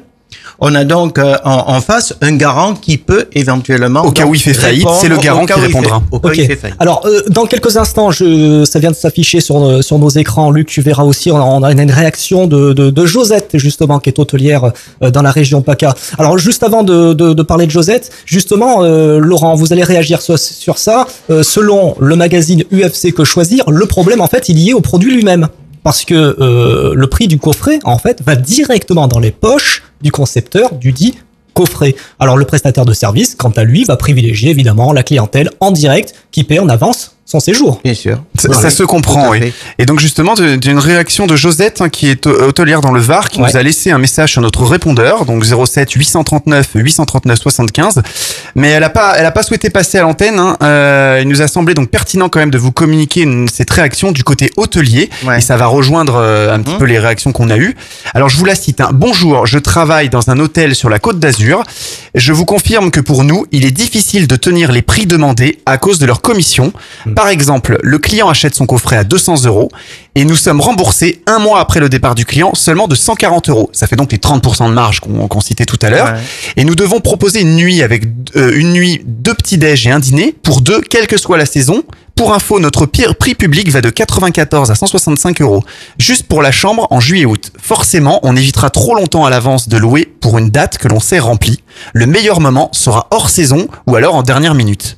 On a donc euh, en, en face un garant qui peut éventuellement Au cas où il fait faillite, c'est le garant qui fait- répondra. au cas où Ok. il fait faillite. Alors, euh, dans quelques instants, je, ça vient de s'afficher sur, nos- sur nos écrans. Luc, tu verras aussi, on a, on a une réaction de, de, de Josette, justement, qui est hôtelière euh, dans la région PACA. Alors, juste avant de, de, de parler de Josette, justement, euh, Laurent, vous allez réagir sur, sur ça. Euh, selon le magazine UFC Que Choisir, le problème, en fait, il y est au produit lui-même. Parce que euh, le prix du coffret, en fait, va directement dans les poches du concepteur du dit coffret. Alors le prestataire de service, quant à lui, va privilégier évidemment la clientèle en direct qui paie en avance son séjour. Bien sûr. Ça, Oui, ça se comprend, oui. Et donc justement, d'une réaction de Josette, hein, qui est hôtelière dans le Var, qui Ouais. nous a laissé un message sur notre répondeur, donc 07 839 839 75. Mais elle a pas, elle a pas souhaité passer à l'antenne. hein. Euh, il nous a semblé donc pertinent quand même de vous communiquer une- cette réaction du côté hôtelier, Ouais. et ça va rejoindre euh, un petit Mhm. peu les réactions qu'on a eues. Alors je vous la cite. hein. Bonjour, je travaille dans un hôtel sur la Côte d'Azur. Je vous confirme que pour nous, il est difficile de tenir les prix demandés à cause de leur commission. Par exemple, le client achète son coffret à 200 euros et nous sommes remboursés un mois après le départ du client seulement de 140 euros. Ça fait donc les 30% de marge qu'on citait tout à l'heure. Ouais. Et nous devons proposer une nuit avec euh, une nuit, deux petits déj et un dîner pour deux, quelle que soit la saison. Pour info, notre pire prix public va de 94 à 165 euros, juste pour la chambre en juillet-août. Forcément, on évitera trop longtemps à l'avance de louer pour une date que l'on sait remplie. Le meilleur moment sera hors saison ou alors en dernière minute.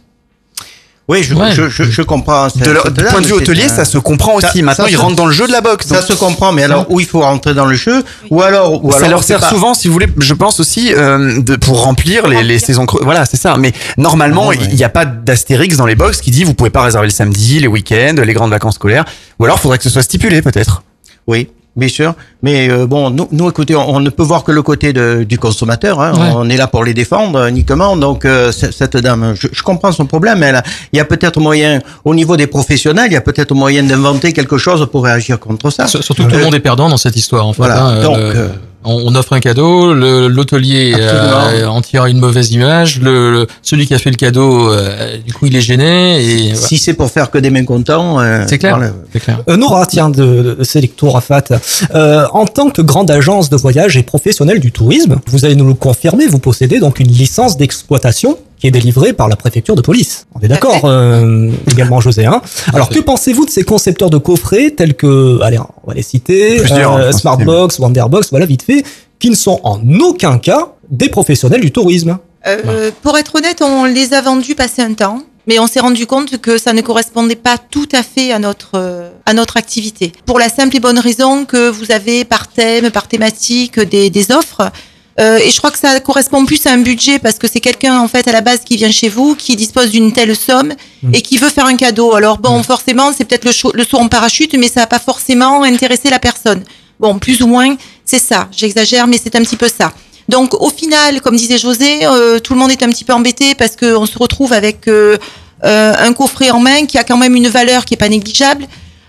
Oui, je, Ouais. je, je, je comprends. De leur- du point de vue hôtelier, ça se comprend Ça- aussi. Maintenant, ça ils se- rentrent dans le jeu de la boxe. Ça donc- se comprend, mais alors où il faut rentrer dans le jeu, ou alors, ou ça alors leur c'est sert pas- souvent, si vous voulez, je pense aussi, euh, de, pour remplir les, les saisons creuses. Voilà, c'est ça. Mais normalement, Ah, ouais. il n'y a pas d'astérix dans les box qui dit vous pouvez pas réserver le samedi, les week-ends, les grandes vacances scolaires. Ou alors, faudrait que ce soit stipulé, peut-être. Oui, bien sûr. Mais euh, bon, nous, nous écoutez, on, on ne peut voir que le côté de- du consommateur. Hein. Ouais. On est là pour les défendre euh, uniquement. Donc euh, cette dame, je, je comprends son problème. Mais elle a- il y a peut-être moyen, au niveau des professionnels, il y a peut-être moyen d'inventer quelque chose pour réagir contre ça. Surtout que tout le Euh, monde est perdant dans cette histoire. En fait, Voilà, hein. donc, euh, on, on offre un cadeau, le- l'hôtelier euh, en tire une mauvaise image, le, le- celui qui a fait le cadeau, euh, du coup, il est gêné. Et voilà. Si c'est pour faire que des mécontents, euh, c'est clair. voilà. C'est clair. Euh, Nora, tiens, de, de Selecto Rafat, euh, en tant que grande agence de voyage et professionnelle du tourisme, vous allez nous le confirmer, vous possédez donc une licence d'exploitation qui est délivrée par la préfecture de police. On est d'accord, euh, également José. Hein Alors, que pensez-vous de ces concepteurs de coffrets tels que, allez, on va les citer, euh, hein, Smartbox, Wonderbox, voilà, vite fait, qui ne sont en aucun cas des professionnels du tourisme Euh, pour être honnête, on les a vendus passé un temps, mais on s'est rendu compte que ça ne correspondait pas tout à fait à notre à notre activité. Pour la simple et bonne raison que vous avez par thème, par thématique des, des offres. Euh, et je crois que ça correspond plus à un budget parce que c'est quelqu'un en fait à la base qui vient chez vous, qui dispose d'une telle somme et qui veut faire un cadeau. Alors bon, forcément, c'est peut-être le, saut en parachute, mais ça va pas forcément intéresser la personne. Bon, plus ou moins, c'est ça. J'exagère, mais c'est un petit peu ça. Donc au final, comme disait José, euh, tout le monde est un petit peu embêté parce qu'on se retrouve avec euh, euh, un coffret en main qui a quand même une valeur qui est pas négligeable.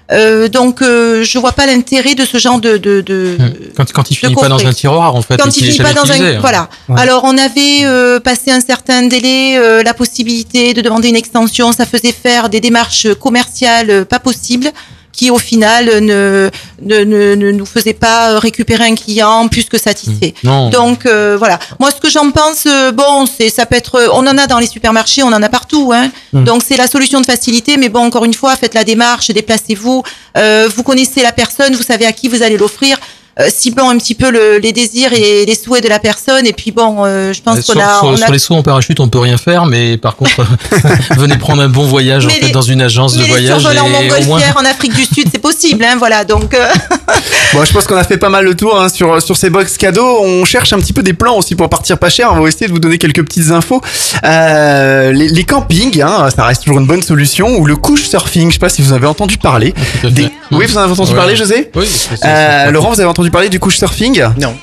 Euh, donc euh, je vois pas l'intérêt de ce genre de, de, de Quand, quand il de finit pas dans un tiroir, en fait. Quand il est finit pas dans utilisé, un hein. voilà. Ouais. Alors on avait euh, passé un certain délai, euh, la possibilité de demander une extension, ça faisait faire des démarches commerciales euh, pas possibles qui au final ne ne, ne, ne nous faisaient pas récupérer un client plus que satisfait. Non. Donc euh, voilà. Moi ce que j'en pense, euh, bon, c'est ça peut être, on en a dans les supermarchés, on en a partout. Hein. Hmm. Mm. Donc c'est la solution de facilité, mais bon encore une fois, faites la démarche, déplacez-vous, euh, vous connaissez la personne, vous savez à qui vous allez l'offrir. Euh, ciblons un petit peu le- les désirs et les souhaits de la personne et puis bon euh, je pense qu'on a, sur- on a sur les sauts en parachute, on peut rien faire, mais par contre, venez prendre un bon voyage en fait dans une agence de les voyage en et moins. montgolfière en Afrique du Sud c'est possible hein, voilà donc euh, Bon, je pense qu'on a fait pas mal le tour hein, sur sur ces box cadeaux. On cherche un petit peu des plans aussi pour partir pas cher. On va essayer de vous donner quelques petites infos. Euh, les, les campings, hein, ça reste toujours une bonne solution. Ou le couch surfing. Je sais pas si vous avez entendu parler. Des- Oui, vous en avez entendu Ouais. parler, José Oui, Euh, Laurent, vous avez entendu parler du couch surfing Non.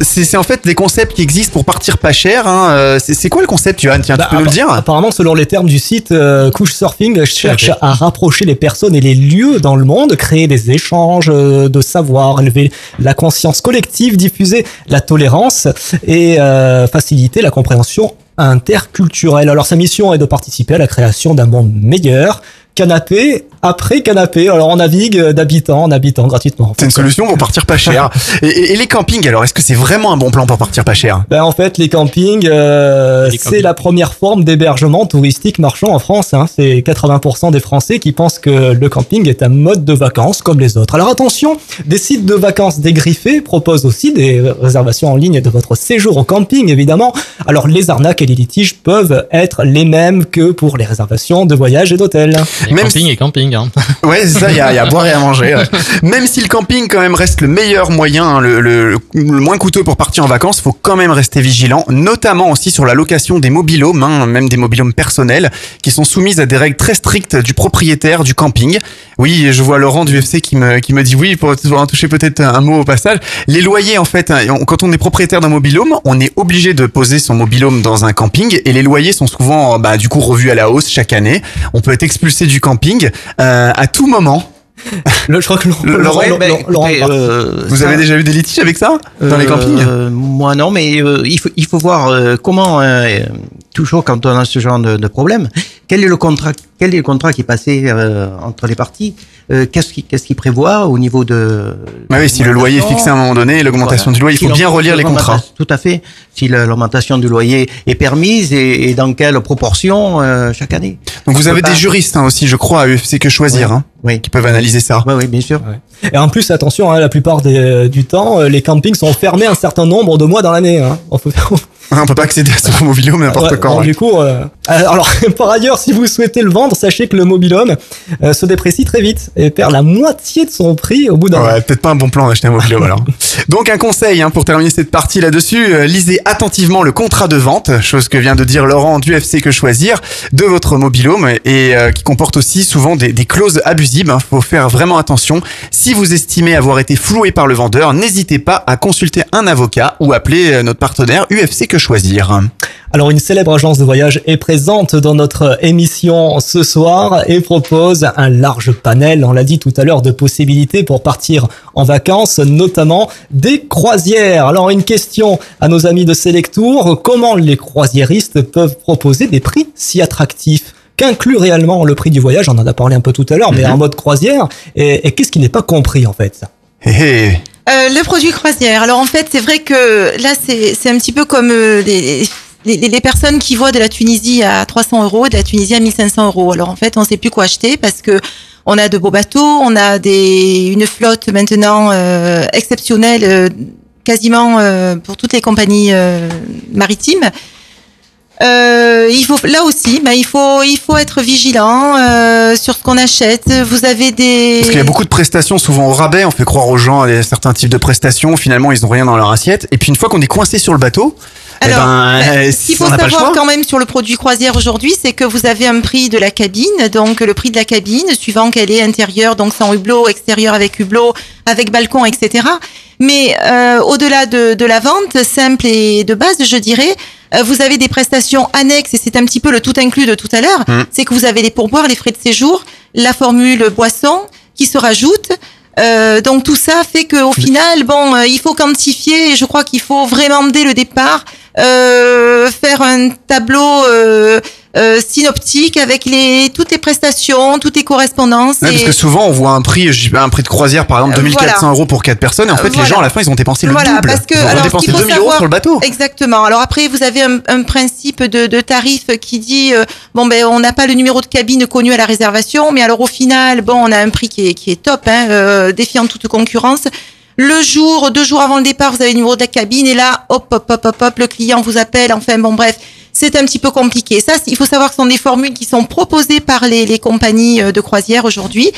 C'est en fait des concepts qui existent pour partir pas cher. Hein. Euh, C'est quoi le concept, Johan Tiens, Bah, tu peux nous le dire Apparemment, selon les termes du site, euh, Couchsurfing cherche à rapprocher les personnes et les lieux dans le monde, créer des échanges euh, de savoir, élever la conscience collective, diffuser la tolérance et euh, faciliter la compréhension interculturelle. Alors sa mission est de participer à la création d'un monde meilleur. Canapé après canapé. Alors on navigue d'habitant en habitant gratuitement. C'est une solution pour partir pas cher. Et, et- et les campings, alors, est-ce que c'est vraiment un bon plan pour partir pas cher? Ben en fait, les campings, euh, c'est la première forme d'hébergement touristique marchand en France. Hein. C'est 80% des Français qui pensent que le camping est un mode de vacances comme les autres. Alors attention, des sites de vacances dégriffés proposent aussi des réservations en ligne de votre séjour au camping, évidemment. Alors les arnaques et les litiges peuvent être les mêmes que pour les réservations de voyages et d'hôtels. Et camping et camping. Hein. Ouais, c'est ça, il y a, il y a à boire et à manger. ouais. Même si le camping quand même reste le meilleur moyen, hein, le, le- le moins coûteux pour partir en vacances, faut quand même rester vigilant, notamment aussi sur la location des mobilhomes, hein, même des mobilhomes personnels, qui sont soumises à des règles très strictes du propriétaire du camping. Oui, je vois Laurent du FC qui me, qui me dit oui, pour en toucher peut-être un mot au passage. Les loyers, en fait, hein, quand on est propriétaire d'un mobilhome, on est obligé de poser son mobilhome dans un camping et les loyers sont souvent, bah, du coup, revus à la hausse chaque année. On peut être expulsé du camping euh, à tout moment. Le, je crois que Le- Laurent, Ouais, Laurent- Laurent- écoutez, euh, vous ça- avez déjà eu des litiges avec ça dans les Euh, campings? euh, Moi non, mais euh, il, faut, il faut voir euh, comment, euh, toujours quand on a ce genre de, de problème, quel est le contrat, quel est le contrat qui est passé euh, entre les parties? Euh, Qu'est-ce qui, qu'est-ce qui prévoit au niveau de Ah oui, si le loyer est fixé à un moment donné, l'augmentation du loyer, il faut Si bien relire les contrats. Tout à fait. Si la- l'augmentation du loyer est permise et, et dans quelle proportion euh, chaque année. Donc vous avez des juristes hein, aussi, je crois, à UFC que choisir, Ouais. hein, Oui. qui peuvent analyser ça. Oui, oui, bien sûr. Et en plus, attention, hein, la plupart des- du temps, euh, les campings sont fermés un certain nombre de mois dans l'année. Hein. On peut- On peut pas accéder à son mobilhome n'importe Ouais, quand. ouais. Du coup, euh, alors par ailleurs, si vous souhaitez le vendre, sachez que le mobilhome euh, se déprécie très vite et perd la moitié de son prix au bout d'un an. Ouais, peut-être pas un bon plan d'acheter un mobilhome alors. Donc un conseil hein, pour terminer cette partie là-dessus, euh, lisez attentivement le contrat de vente, chose que vient de dire Laurent du FC que choisir, de votre mobilhome et euh, qui comporte aussi souvent des, des clauses abusives. Hein, faut faire vraiment attention. Si vous estimez avoir été floué par le vendeur, n'hésitez pas à consulter un avocat ou appeler euh, notre partenaire UFC que choisir. Alors une célèbre agence de voyage est présente dans notre émission ce soir et propose un large panel, on l'a dit tout à l'heure, de possibilités pour partir en vacances, notamment des croisières. Alors une question à nos amis de Selectour, comment les croisiéristes peuvent proposer des prix si attractifs? Qu'inclut réellement le prix du voyage? On en a parlé un peu tout à l'heure, mais en mode croisière. Et, et qu'est-ce qui n'est pas compris en fait? Ça Euh, le produit croisière. Alors en fait, c'est vrai que là, c'est un petit peu comme euh, les, les, les personnes qui voient de la Tunisie à 300 euros, de la Tunisie à 1500 euros. Alors en fait, on sait plus quoi acheter parce que on a de beaux bateaux, on a des une flotte maintenant euh, exceptionnelle, euh, quasiment pour toutes les compagnies maritimes. Euh, il faut là aussi, bah, il faut être vigilant euh, sur ce qu'on achète. Vous avez des Parce qu'il y a beaucoup de prestations, souvent au rabais, on fait croire aux gens à certains types de prestations, finalement ils ont rien dans leur assiette. Et puis une fois qu'on est coincé sur le bateau, Alors, ben, ben, euh, ce qu'il faut savoir quand même sur le produit croisière aujourd'hui, c'est que vous avez un prix de la cabine, donc le prix de la cabine, suivant qu'elle est intérieure, donc sans hublot, extérieur avec hublot, avec balcon, etc. Mais euh, au-delà de, de la vente simple et de base, je dirais, euh, vous avez des prestations annexes, et c'est un petit peu le tout inclus de tout à l'heure, Mm. c'est que vous avez les pourboires, les frais de séjour, la formule boisson qui se rajoute. Euh, donc tout ça fait qu'au final, bon, euh, il faut quantifier et je crois qu'il faut vraiment dès le départ euh, faire un tableau euh, euh, synoptique avec les toutes les prestations, toutes les correspondances. Ouais, et- parce que souvent on voit un prix, un prix de croisière par exemple Euh, 2400 voilà. euros pour quatre personnes et en fait les gens à la fin ils ont dépensé le voilà, double. parce que ils ont alors, dépensé qu'il faut 2000 euros sur le bateau. Exactement. Alors après, vous avez un, un principe de, de tarif qui dit euh, bon ben on n'a pas le numéro de cabine connu à la réservation, mais alors au final, bon, on a un prix qui est, qui est top, hein, euh, défiant toute concurrence. Le jour, deux jours avant le départ, vous avez le numéro de la cabine et là, hop, hop, hop, hop, hop, le client vous appelle. Enfin bon, bref, c'est un petit peu compliqué. Ça, il faut savoir que ce sont des formules qui sont proposées par les, les compagnies euh, de croisière aujourd'hui.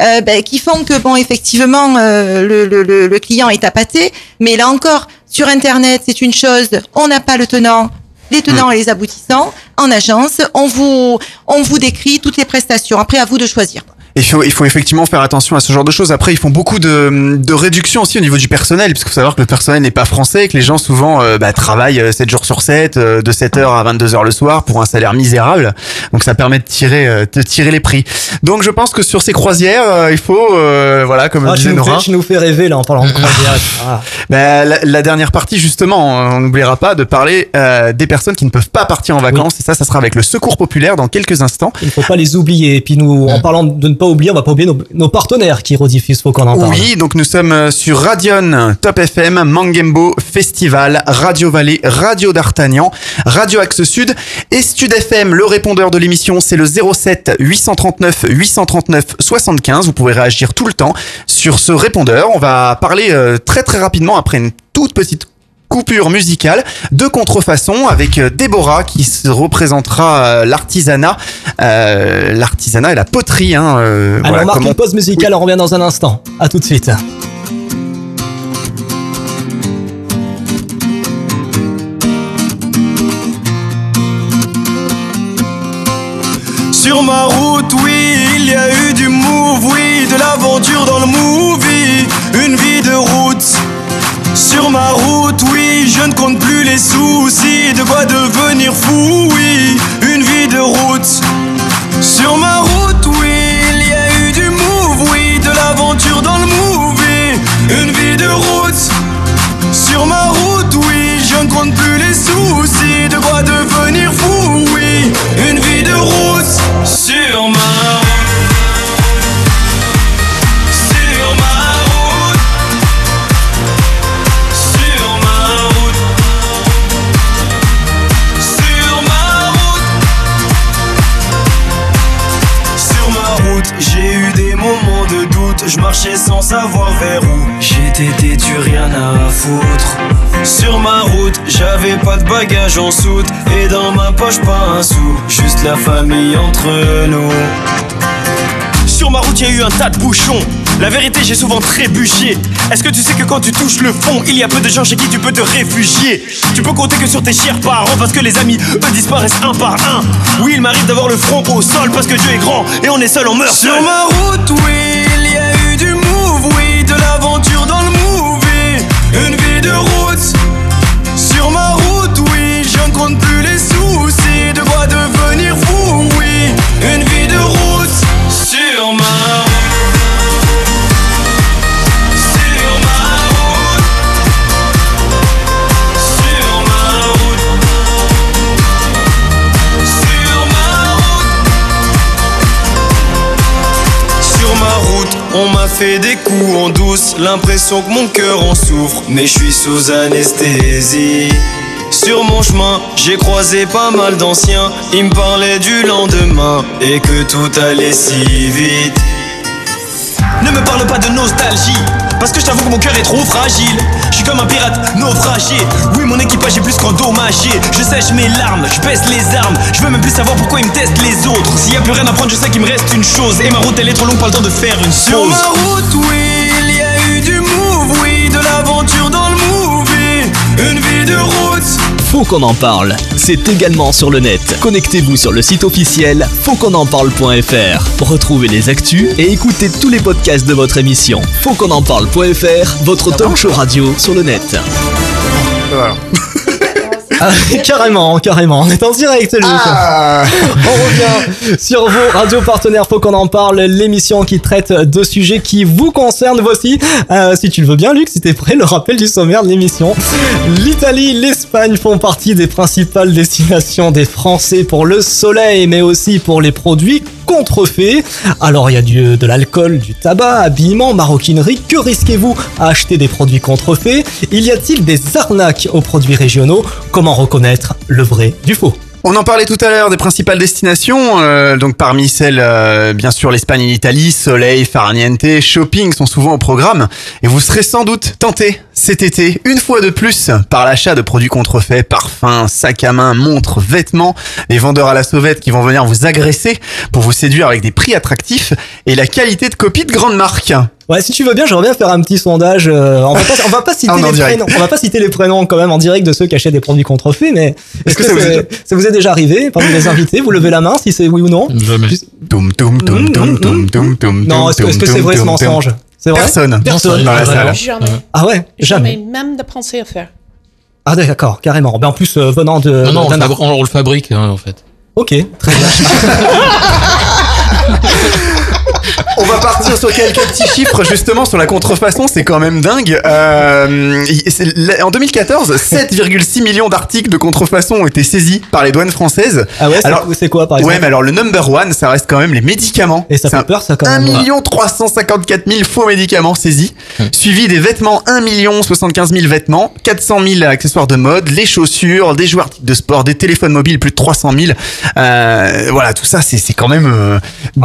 euh, ben, qui font que bon effectivement euh, le, le, le, le client est appâté mais là encore sur internet c'est une chose on n'a pas le tenant les tenants et les aboutissants en agence on vous on vous décrit toutes les prestations après à vous de choisir Et Il faut, il faut effectivement faire attention à ce genre de choses. Après, ils font beaucoup de, de réductions aussi au niveau du personnel, parce qu'il faut savoir que le personnel n'est pas français, et que les gens souvent euh, bah, travaillent euh, 7 jours sur 7, euh, de 7h à 22h le soir pour un salaire misérable. Donc ça permet de tirer, euh, de tirer les prix. Donc je pense que sur ces croisières, euh, il faut, euh, voilà, comme Ah, tu, disait nous Nora. fais, tu nous fais rêver là en parlant de croisière. Ah. Bah, la, la dernière partie, justement, on n'oubliera pas de parler euh, des personnes qui ne peuvent pas partir en vacances. Et ça, ça sera avec le Secours Populaire dans quelques instants. Il ne faut pas les oublier. Et puis nous, en parlant de ne pas oublier, on va pas oublier nos, partenaires qui rediffusent. Faut qu'on en parle. Oui, donc nous sommes euh, sur Radion, Top FM, Mangembo, Festival, Radio Vallée, Radio d'Artagnan, Radio Axe Sud et Stud FM. Le répondeur de l'émission, c'est le 07 839 839 75. Vous pouvez réagir tout le temps sur ce répondeur. On va parler euh, très très rapidement après une toute petite coupure musicale de contrefaçon avec euh, Déborah qui se représentera euh, l'artisanat, euh, l'artisanat et la poterie. Hein, euh, Alors voilà, on marque comment- une pause musicale, on revient dans un instant. À tout de suite. Sur ma route, oui, il y a eu du move, oui, de l'aventure dans le movie, une vie de route. Sur ma route, oui, je ne compte plus les soucis, de quoi devenir fou, oui, une vie de route. Sur ma route, oui, il y a eu du move, oui, de l'aventure dans le movie, une vie de route. Sur ma route, oui, je ne compte plus les soucis, marchais sans savoir vers où. J'étais têtu, rien à foutre. Sur ma route, j'avais pas de bagages en soute et dans ma poche pas un sou, juste la famille entre nous. Sur ma route, y a eu un tas de bouchons. La vérité, j'ai souvent trébuché. Est-ce que tu sais que quand tu touches le fond, il y a peu de gens chez qui tu peux te réfugier? Tu peux compter que sur tes chers parents parce que les amis, eux, disparaissent un par un. Oui, il m'arrive d'avoir le front au sol parce que Dieu est grand et on est seul, on meurt Sur ma route, oui, eu du move, oui, de l'aventure dans le movie. Une vie de route. Sur ma route, oui, je ne compte plus les fait des coups en douce, l'impression que mon cœur en souffre, mais je suis sous anesthésie. Sur mon chemin, j'ai croisé pas mal d'anciens, ils me parlaient du lendemain et que tout allait si vite. Ne me parle pas de nostalgie, parce que je t'avoue que mon cœur est trop fragile. Je suis comme un pirate naufragé. Oui, mon équipage est plus qu'endommagé. Je sèche mes larmes, je baisse les armes. Je veux même plus savoir pourquoi ils me testent les autres. S'il y a plus rien à prendre, je sais qu'il me reste une chose. Et ma route, elle est trop longue, pas le temps de faire une Sur pause. ma route, oui, il y a eu du move, oui, de l'aventure dans le movie. Une vie de route. Faut qu'on en parle. C'est également sur le net. Connectez-vous sur le site officiel fautquonenparle.fr. Retrouvez les actus et écoutez tous les podcasts de votre émission. Faut qu'on en parle.fr, votre talk show radio sur le net. Ah, carrément, carrément. On est en direct, Luc. Ah. On revient sur vos radios partenaires. Faut qu'on en parle. L'émission qui traite de sujets qui vous concernent. Voici, euh, si tu le veux bien, Luc, si t'es prêt, le rappel du sommaire de l'émission. L'Italie, l'Espagne font partie des principales destinations des Français pour le soleil, mais aussi pour les produits contrefaits. Alors, il y a du, de l'alcool, du tabac, habillement, maroquinerie. Que risquez-vous à acheter des produits contrefaits? Il y a-t-il des arnaques aux produits régionaux? Reconnaître le vrai du faux. On en parlait tout à l'heure des principales destinations, euh, donc parmi celles, euh, bien sûr, l'Espagne et l'Italie, soleil, farniente, shopping sont souvent au programme, et vous serez sans doute tenté cet été, une fois de plus, par l'achat de produits contrefaits, parfums, sacs à main, montres, vêtements, les vendeurs à la sauvette qui vont venir vous agresser pour vous séduire avec des prix attractifs et la qualité de copie de grandes marques. Ouais, si tu veux bien, j'aimerais bien faire un petit sondage. euh, on, va pas, on va pas citer Ah, les direct. prénoms. On va pas citer les prénoms quand même en direct de ceux qui achètent des produits contrefaits, mais est-ce que, que ça vous est- ça vous est déjà arrivé parmi les invités? Vous levez la main si c'est oui ou non? Jamais. Non, est-ce que c'est vrai ce mensonge? C'est vrai Personne. Personne dans la salle. Jamais. Ah ouais, Jamais jamais. même de penser à faire. Ah d'accord, carrément. Ben en plus euh, venant de. Non, non, on le, on le fabrique, hein, en fait. Ok, très bien. On va partir sur quelques petits chiffres justement sur la contrefaçon, c'est quand même dingue. Euh, en 2014, 7,6 millions d'articles de contrefaçon ont été saisis par les douanes françaises. Ah ouais, c'est- alors c'est quoi par exemple Ouais, mais alors le number one, ça reste quand même les médicaments. Et ça fait un- peur ça quand 1 même. million 354 000 faux médicaments saisis, suivi des vêtements 1 million 75 000 vêtements, 400 000 accessoires de mode, les chaussures, des articles de sport, des téléphones mobiles, plus de 300 000. Euh, voilà, tout ça, c'est c'est quand même euh,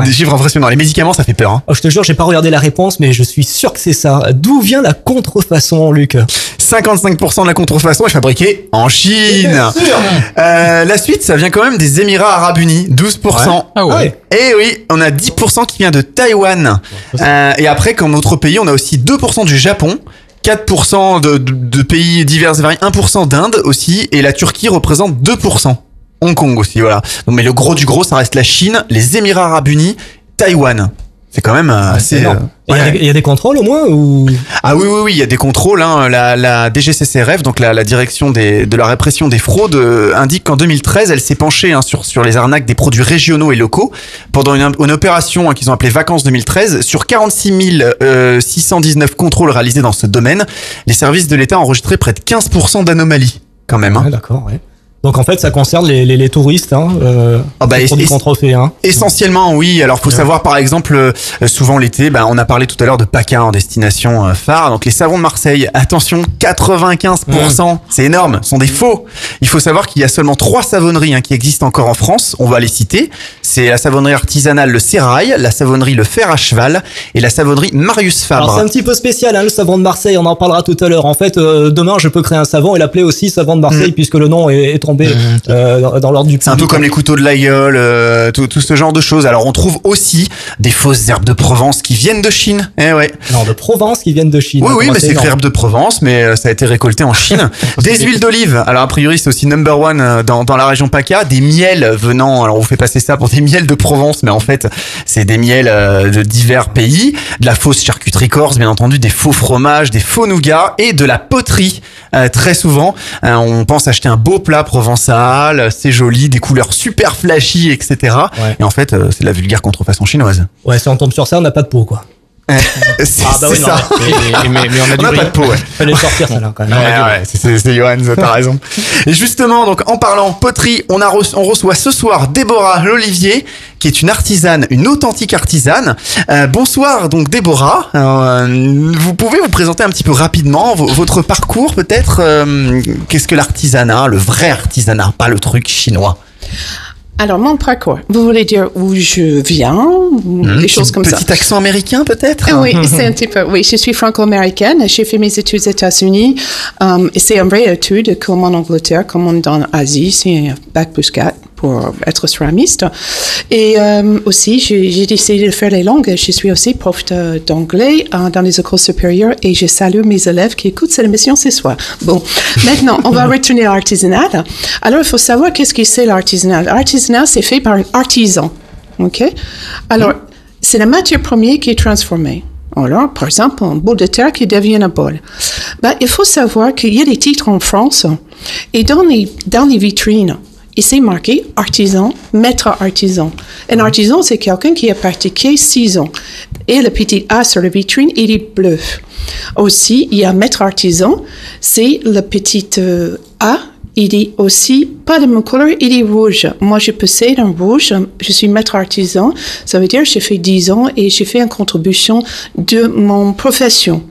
des chiffres impressionnants. Les médicaments, ça fait peur. Hein. Oh, je te jure, j'ai pas regardé la réponse, mais je suis sûr que c'est ça. D'où vient la contrefaçon, Luc? 55% de la contrefaçon est fabriquée en Chine. Bien sûr. Euh, la suite, ça vient quand même des Émirats Arabes Unis, 12%. Ah ouais. Et oui, on a 10% qui vient de Taïwan. Euh, et après, comme autre pays, on a aussi 2% du Japon. 4% de, de- de pays divers et variés, 1% d'Inde aussi, et la Turquie représente 2%. Hong Kong aussi, voilà. Mais le gros du gros, ça reste la Chine, les Émirats Arabes Unis, Taïwan. C'est quand même euh, assez. énorme. euh, Il y a ouais. des- il y, a des contrôles au moins ou? Ah oui, oui, oui, il y a des contrôles. Hein. La, la DGCCRF, donc la, la direction des, de la répression des fraudes, euh, indique qu'en 2013, elle s'est penchée hein, sur, sur les arnaques des produits régionaux et locaux pendant une, une opération hein, qu'ils ont appelée Vacances 2013. Sur 46 euh, 619 contrôles réalisés dans ce domaine, les services de l'État ont enregistré près de 15% d'anomalies, quand même. Ouais, d'accord, ouais. Donc en fait, ça concerne les, les, les touristes, hein, euh, Ah bah, contrefaits. Hein. Essentiellement, oui. Alors, faut savoir, par exemple, euh, souvent l'été, bah, on a parlé tout à l'heure de PACA en destination euh, phare. Donc, les savons de Marseille, attention, 95%, c'est énorme, sont des faux. Il faut savoir qu'il y a seulement trois savonneries hein, qui existent encore en France. On va les citer. C'est la savonnerie artisanale Le Sérail, la savonnerie Le Fer à Cheval et la savonnerie Marius Alors c'est Fabre. un petit peu spécial, hein, le savon de Marseille, on en parlera tout à l'heure. En fait, euh, demain, je peux créer un savon et l'appeler aussi savon de Marseille, Mm. puisque le nom est, est tombé euh, dans- dans l'ordre du C'est un peu comme les couteaux de la gueule, euh, tout, tout ce genre de choses. Alors, on trouve aussi des fausses herbes de Provence qui viennent de Chine. Eh ouais. Non, de Provence qui viennent de Chine. Oui, oui, mais c'est énorme. écrit herbe de Provence, mais euh, ça a été récolté en Chine. des huiles d'olive. Alors, a priori, c'est aussi number one euh, dans, dans la région PACA. Des miels venant, alors on vous fait passer ça pour des miels de Provence, mais en fait, c'est des miels de divers pays. De la fausse charcuterie corse, bien entendu, des faux fromages, des faux nougats et de la poterie. Euh, très souvent, Euh, on pense acheter un beau plat provençal, c'est joli, des couleurs super flashy, etc. Et en fait, euh, c'est de la vulgaire contrefaçon chinoise. Ouais, si on tombe sur ça, on n'a pas de peau, quoi. C'est Ah bah oui, c'est non, ça. Mais, mais- mais on a du On pas de peau, ouais. Fallait sortir, celle-là, quand même. Ouais, ouais, c'est- c'est c'est Johan, t'as raison. Et justement, donc en parlant poterie, on, a reçu- on reçoit ce soir Déborah Lolivier, qui est une artisane, une authentique artisane. Euh, bonsoir, donc Déborah. Euh, vous pouvez vous présenter un petit peu rapidement vo- votre parcours, peut-être. euh, Qu'est-ce que l'artisanat, le vrai artisanat, pas le truc chinois? Alors, mon parcours, vous voulez dire où je viens, Hmm, des choses petit- comme ça Petit accent américain, peut-être? Ah Oui, c'est un petit peu. Oui, je suis franco-américaine. J'ai fait mes études aux États-Unis. Um, et c'est une vraie étude, comme en Angleterre, comme en- dans l'Asie. C'est un bac plus 4. Pour être céramiste. Et euh, aussi, j'ai décidé de faire les langues. Je suis aussi prof d'anglais euh, dans les écoles supérieures et je salue mes élèves qui écoutent cette émission ce soir. Bon, maintenant, on va retourner à l'artisanat. Alors, il faut savoir qu'est-ce que c'est l'artisanat. L'artisanat, c'est fait par un artisan. OK? Alors, c'est la matière première qui est transformée. Alors, par exemple, un bol de terre qui devient un bol. Ben, il faut savoir qu'il y a des titres en France et dans les, dans les vitrines, il s'est marqué artisan, maître artisan. Un artisan, c'est quelqu'un qui a pratiqué six ans. Et le petit A sur la vitrine, il est bleu. Aussi, il y a maître artisan, c'est le petit euh, A il est aussi pas de mon couleur, il est rouge. Moi, je possède un rouge. Je suis maître artisan. Ça veut dire que j'ai fait 10 ans et j'ai fait une contribution de mon profession.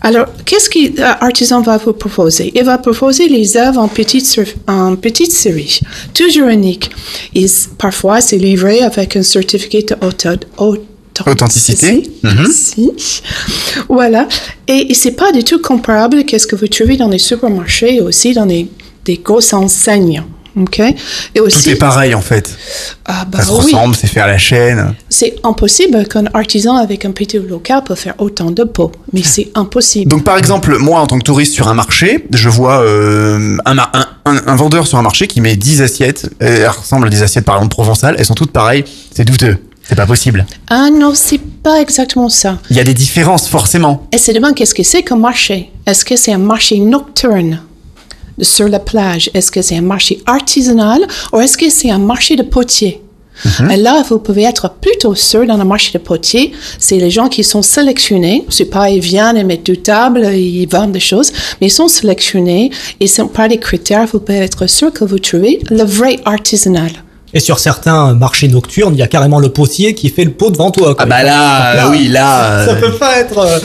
Alors, qu'est-ce qu'un artisan va vous proposer? Il va proposer les œuvres en petite, en petite série, toujours unique. Et parfois, c'est livré avec un certificat d'auto- Authenticité. Mhm. Merci. Voilà. Et, et c'est pas du tout comparable à ce que vous trouvez dans les supermarchés et aussi dans les, des grosses enseignes. OK? Et Tout est pareil en fait. ah, bah ça se oui, ressemble, c'est fait à la chaîne. c'est impossible qu'un artisan avec un petit local peut faire autant de pots. Mais c'est impossible. Donc par exemple, moi en tant que touriste sur un marché, je vois euh, un, ma- un, un- un vendeur sur un marché qui met 10 assiettes, et elles ressemblent à des assiettes par exemple provençales, elles sont toutes pareilles, c'est douteux, c'est pas possible. Ah non, c'est pas exactement ça. Il y a des différences forcément. Et se demande qu'est-ce que c'est comme marché. Est-ce que c'est un marché nocturne? Sur la plage? Est-ce que c'est un marché artisanal ou est-ce que c'est un marché de potier? Et là, vous pouvez être plutôt sûr dans le marché de potier, c'est les gens qui sont sélectionnés. C'est pas ils viennent et mettent deux tables, ils vendent des choses, mais ils sont sélectionnés et c'est par les critères, vous pouvez être sûr que vous trouvez le vrai artisanal. Et sur certains marchés nocturnes, il y a carrément le potier qui fait le pot devant toi. Ah bah là, oui, là, Ça euh, peut pas être euh,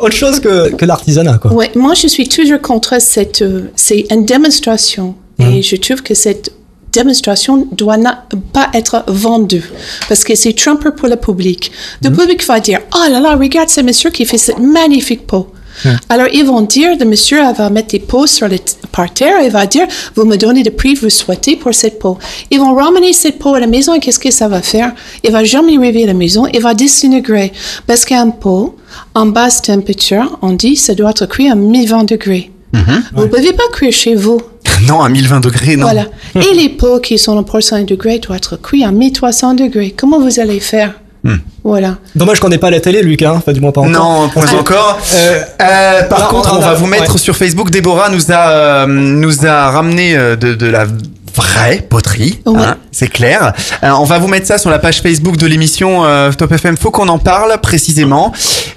autre chose que, que l'artisanat, quoi. Ouais, moi je suis toujours contre cette. euh, c'est une démonstration et je trouve que cette démonstration doit na- pas être vendue parce que c'est trompeur pour le public. Le public va dire oh là là regarde ce monsieur qui fait cette magnifique peau. Alors, ils vont dire, le monsieur va mettre des pots sur le par terre, il va dire, vous me donnez le prix que vous souhaitez pour cette peau. Ils vont ramener cette peau à la maison et qu'est-ce que ça va faire? Il va jamais arriver à la maison, il va disintegrer. Parce qu'un pot, en basse température, on dit, ça doit être cuit à 1020 degrés. Vous ne pouvez pas cuire chez vous. Non, à 1020 degrés, non. Voilà. Et les pots qui sont en 100 degrés doivent être cuits à 1300 degrés. Comment vous allez faire? Voilà. Dommage qu'on n'ait pas la télé, Luc, hein. Enfin, du moins pas encore. Non, pas encore. Euh, par alors, contre, on on va a- vous mettre ouais. sur Facebook. Déborah nous a euh, nous a ramené euh, de, de la vraie poterie, Ouais. hein, c'est clair. Euh, on va vous mettre ça sur la page Facebook de l'émission euh, Top FM. Faut qu'on en parle précisément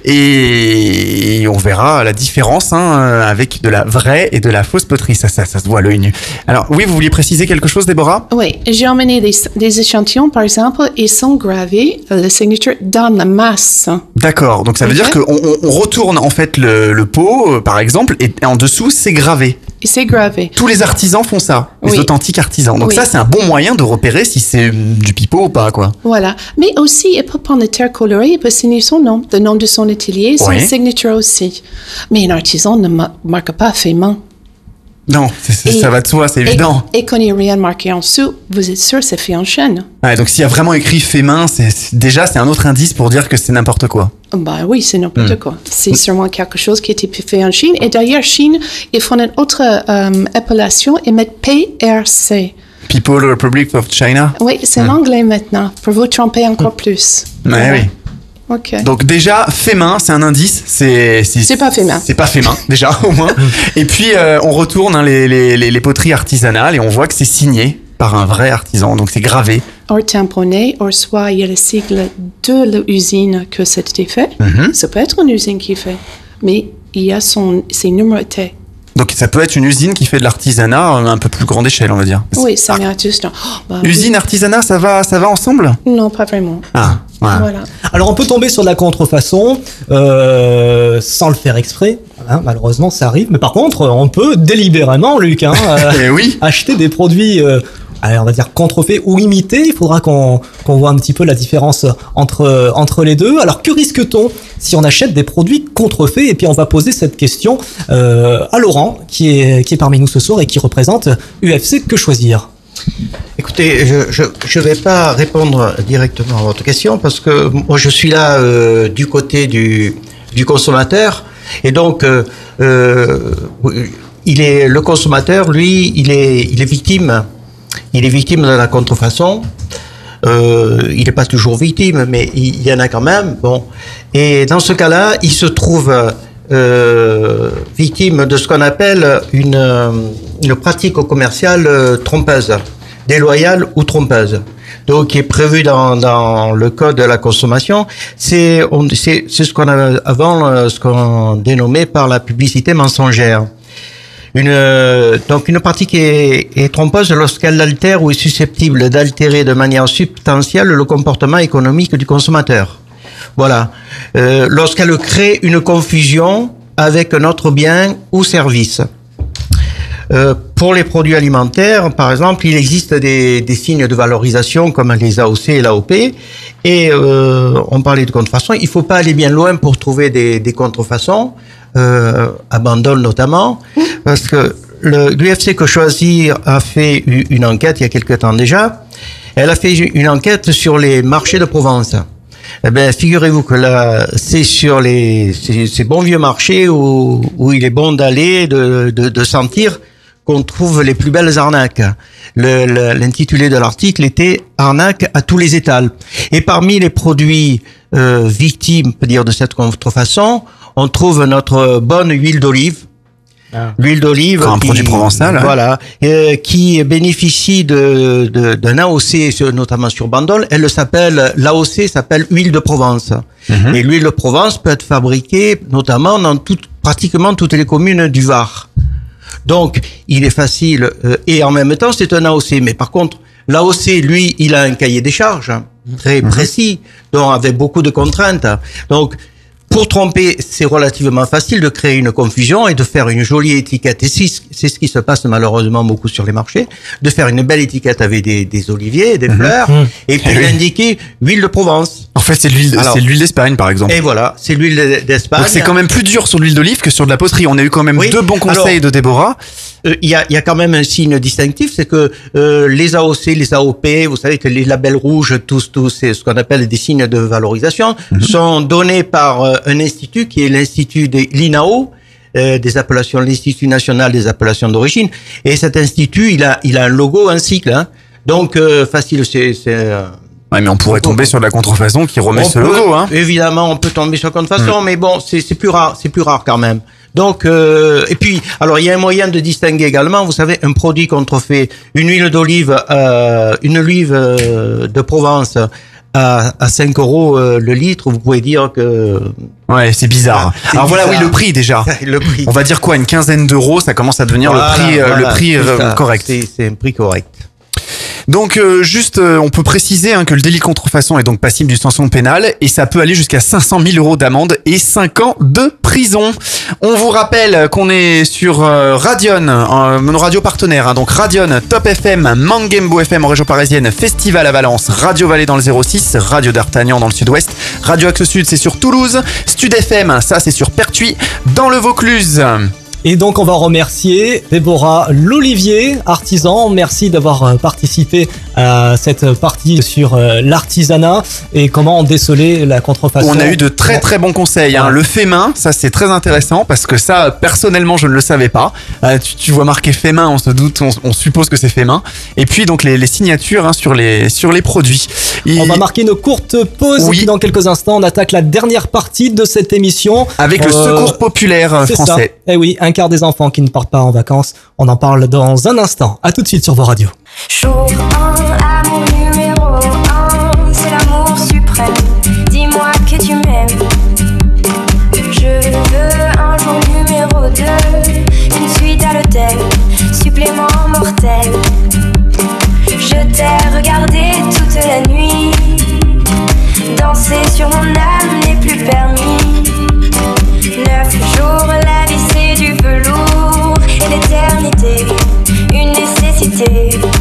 et on verra la différence hein, euh, avec de la vraie et de la fausse poterie. Ça, ça, ça se voit à l'œil nu. Alors oui, vous vouliez préciser quelque chose, Déborah? Oui, j'ai emmené des, des échantillons, par exemple, ils sont gravés, la signature dans la masse. D'accord. Donc ça veut dire qu'on on, retourne en fait le, le pot, euh, par exemple, et en dessous c'est gravé. Et c'est gravé. Tous les artisans font ça, les authentiques artisans. Donc Oui. ça, c'est un bon moyen de repérer si c'est du pipeau ou pas, quoi. Voilà. Mais aussi, il peut prendre la terre colorée, il peut signer son nom, le nom de son atelier, son Oui. signature aussi. Mais un artisan ne ma- marque pas fait main. Non, Et- ça va de soi, c'est et- évident. Et, quand il n'y a rien marqué en dessous, vous êtes sûr que c'est fait en chaîne. Ouais, donc s'il y a vraiment écrit fait main, déjà c'est un autre indice pour dire que c'est n'importe quoi. Bah oui, c'est n'importe Hmm. quoi. C'est sûrement quelque chose qui a été fait en Chine. Et d'ailleurs, Chine, ils font une autre euh, appellation, ils mettent PRC. People Republic of China. Oui, c'est Hmm. l'anglais maintenant, pour vous tromper encore plus. Ouais, oui. Ok. Donc déjà, fait main, c'est un indice. C'est C'est pas fait main. C'est pas fait main, déjà au moins. et puis euh, on retourne hein, les, les, les, les poteries artisanales et on voit que c'est signé par un vrai artisan. Donc c'est gravé. Or tamponné, or soit il y a le sigle de l'usine que c'était fait. Mhm. Ça peut être une usine qui fait, mais il y a son, c'est numéroté. Donc ça peut être une usine qui fait de l'artisanat euh, un peu plus grande échelle, on va dire. Oui, ça vient juste. Oh, bah oui. Usine, artisanat, ça va, ça va ensemble? Non, pas vraiment. Ah, voilà. Voilà. Alors on peut tomber sur de la contrefaçon euh, sans le faire exprès. Hein, malheureusement, ça arrive. Mais par contre, on peut délibérément, Luc, hein, euh, Eh oui. acheter des produits. euh, allez, on va dire contrefaits ou imités. Il faudra qu'on qu'on voit un petit peu la différence entre entre les deux. Alors que risque-t-on si on achète des produits contrefaits? Et puis on va poser cette question euh, à Laurent, qui est qui est parmi nous ce soir et qui représente UFC. Que choisir? Écoutez, je ne vais pas répondre directement à votre question parce que moi je suis là euh, du côté du, du consommateur et donc euh, euh, il est le consommateur, lui, il est, il est victime, il est victime de la contrefaçon. Euh, il n'est pas toujours victime, mais il y en a quand même. Bon, et dans ce cas-là, il se trouve euh, victime de ce qu'on appelle une, euh, pratique commerciale trompeuse, déloyale ou trompeuse. Donc, qui est prévu dans, dans le code de la consommation, c'est ce qu'on avant ce qu'on dénommait par la publicité mensongère. Une, euh, donc une pratique est, est trompeuse lorsqu'elle altère ou est susceptible d'altérer de manière substantielle le comportement économique du consommateur. Voilà. Euh, lorsqu'elle crée une confusion avec un autre bien ou service. Euh, pour les produits alimentaires, par exemple, il existe des, des signes de valorisation comme les AOC et l'AOP. Et euh, on parlait de contrefaçon. Il faut pas aller bien loin pour trouver des, des contrefaçons, euh, à Bandol notamment, parce que l'UFC que choisir a fait une enquête il y a quelque temps déjà. Elle a fait une enquête sur les marchés de Provence. Eh ben, figurez-vous que là, c'est sur les ces, bons vieux marchés où, où il est bon d'aller, de, de, de sentir qu'on trouve les plus belles arnaques. L'intitulé de l'article était Arnaque à tous les étals. Et parmi les produits euh, victimes, peut dire de cette contrefaçon, on trouve notre bonne huile d'olive. L'huile d'olive, Un qui- produit provençal, hein. voilà, euh, qui bénéficie de de- d'un AOC, sur- notamment sur Bandol. Elle s'appelle l'AOC s'appelle huile de Provence. Mhm. Et l'huile de Provence peut être fabriquée notamment dans toutes, pratiquement toutes les communes du Var. Donc, il est facile euh, et en même temps, c'est un AOC. Mais par contre, l'AOC, lui, il a un cahier des charges hein, très précis, donc avec beaucoup de contraintes. Donc, pour tromper, c'est relativement facile de créer une confusion et de faire une jolie étiquette. Et c'est ce c'est ce qui se passe malheureusement beaucoup sur les marchés, de faire une belle étiquette avec des, des oliviers, des fleurs, Mhm. et puis Eh oui. d'indiquer huile de Provence. En fait, c'est l'huile, c'est d'Espagne, par exemple. Et voilà, c'est l'huile d'Espagne. Donc c'est quand même plus dur sur l'huile d'olive que sur de la poterie. On a eu quand même Oui. deux bons conseils Alors, de Déborah. Euh, Il y, a, y a quand même un signe distinctif, c'est que euh, les AOC, les AOP, vous savez que les labels rouges, tous, tous, c'est ce qu'on appelle des signes de valorisation, sont donnés par euh, un institut qui est l'institut de l'INAO, euh, des appellations, l'Institut national des appellations d'origine. Et cet institut, il a, il a un logo, un cycle. Hein. Donc euh, facile, c'est. Ouais, mais on pourrait tomber sur de la contrefaçon qui remet on ce peut- logo, hein. Évidemment, on peut tomber sur contrefaçon, Mm. mais bon, c'est c'est plus rare, c'est plus rare quand même. Donc, euh, et puis, alors il y a un moyen de distinguer également. Vous savez, un produit contrefait, une huile d'olive, euh, une olive euh, de Provence à, à 5 euros euh, le litre. Vous pouvez dire que Ouais, c'est bizarre. c'est Alors voilà, oui, le prix déjà. le prix. On va dire quoi, une quinzaine d'euros, ça commence à devenir Voilà, le prix, euh, voilà, le prix euh, correct. C'est un prix correct. Donc euh, juste, euh, on peut préciser hein, que le délit de contrefaçon est donc passible d'une sanction pénale et ça peut aller jusqu'à 500 000 euros d'amende et 5 ans de prison. On vous rappelle qu'on est sur euh, Radion, euh, nos radios partenaires, hein, donc Radion, Top FM, Mangembo FM en région parisienne, Festival à Valence, Radio Vallée dans le 06, Radio d'Artagnan dans le sud-ouest, Radio Axe Sud c'est sur Toulouse, Stud FM ça c'est sur Pertuis dans le Vaucluse. Et donc on va remercier Déborah Lolivier, artisan. Merci d'avoir euh, participé à cette partie sur euh, l'artisanat et comment déceler la contrefaçon. On a eu de très très bons conseils. Hein. Le fait main, ça c'est très intéressant parce que ça, personnellement, je ne le savais pas. Euh, tu, tu vois marqué fait main, on se doute, on, on suppose que c'est fait main. Et puis donc les, les signatures hein, sur les sur les produits. Et- On va marquer une courte pause Oui. et puis dans quelques instants on attaque la dernière partie de cette émission. Avec le secours populaire, c'est ça. français. Eh oui, un quart des enfants qui ne partent pas en vacances. On en parle dans un instant. À tout de suite sur vos radios. Jour 1, amour numéro 1, c'est l'amour city.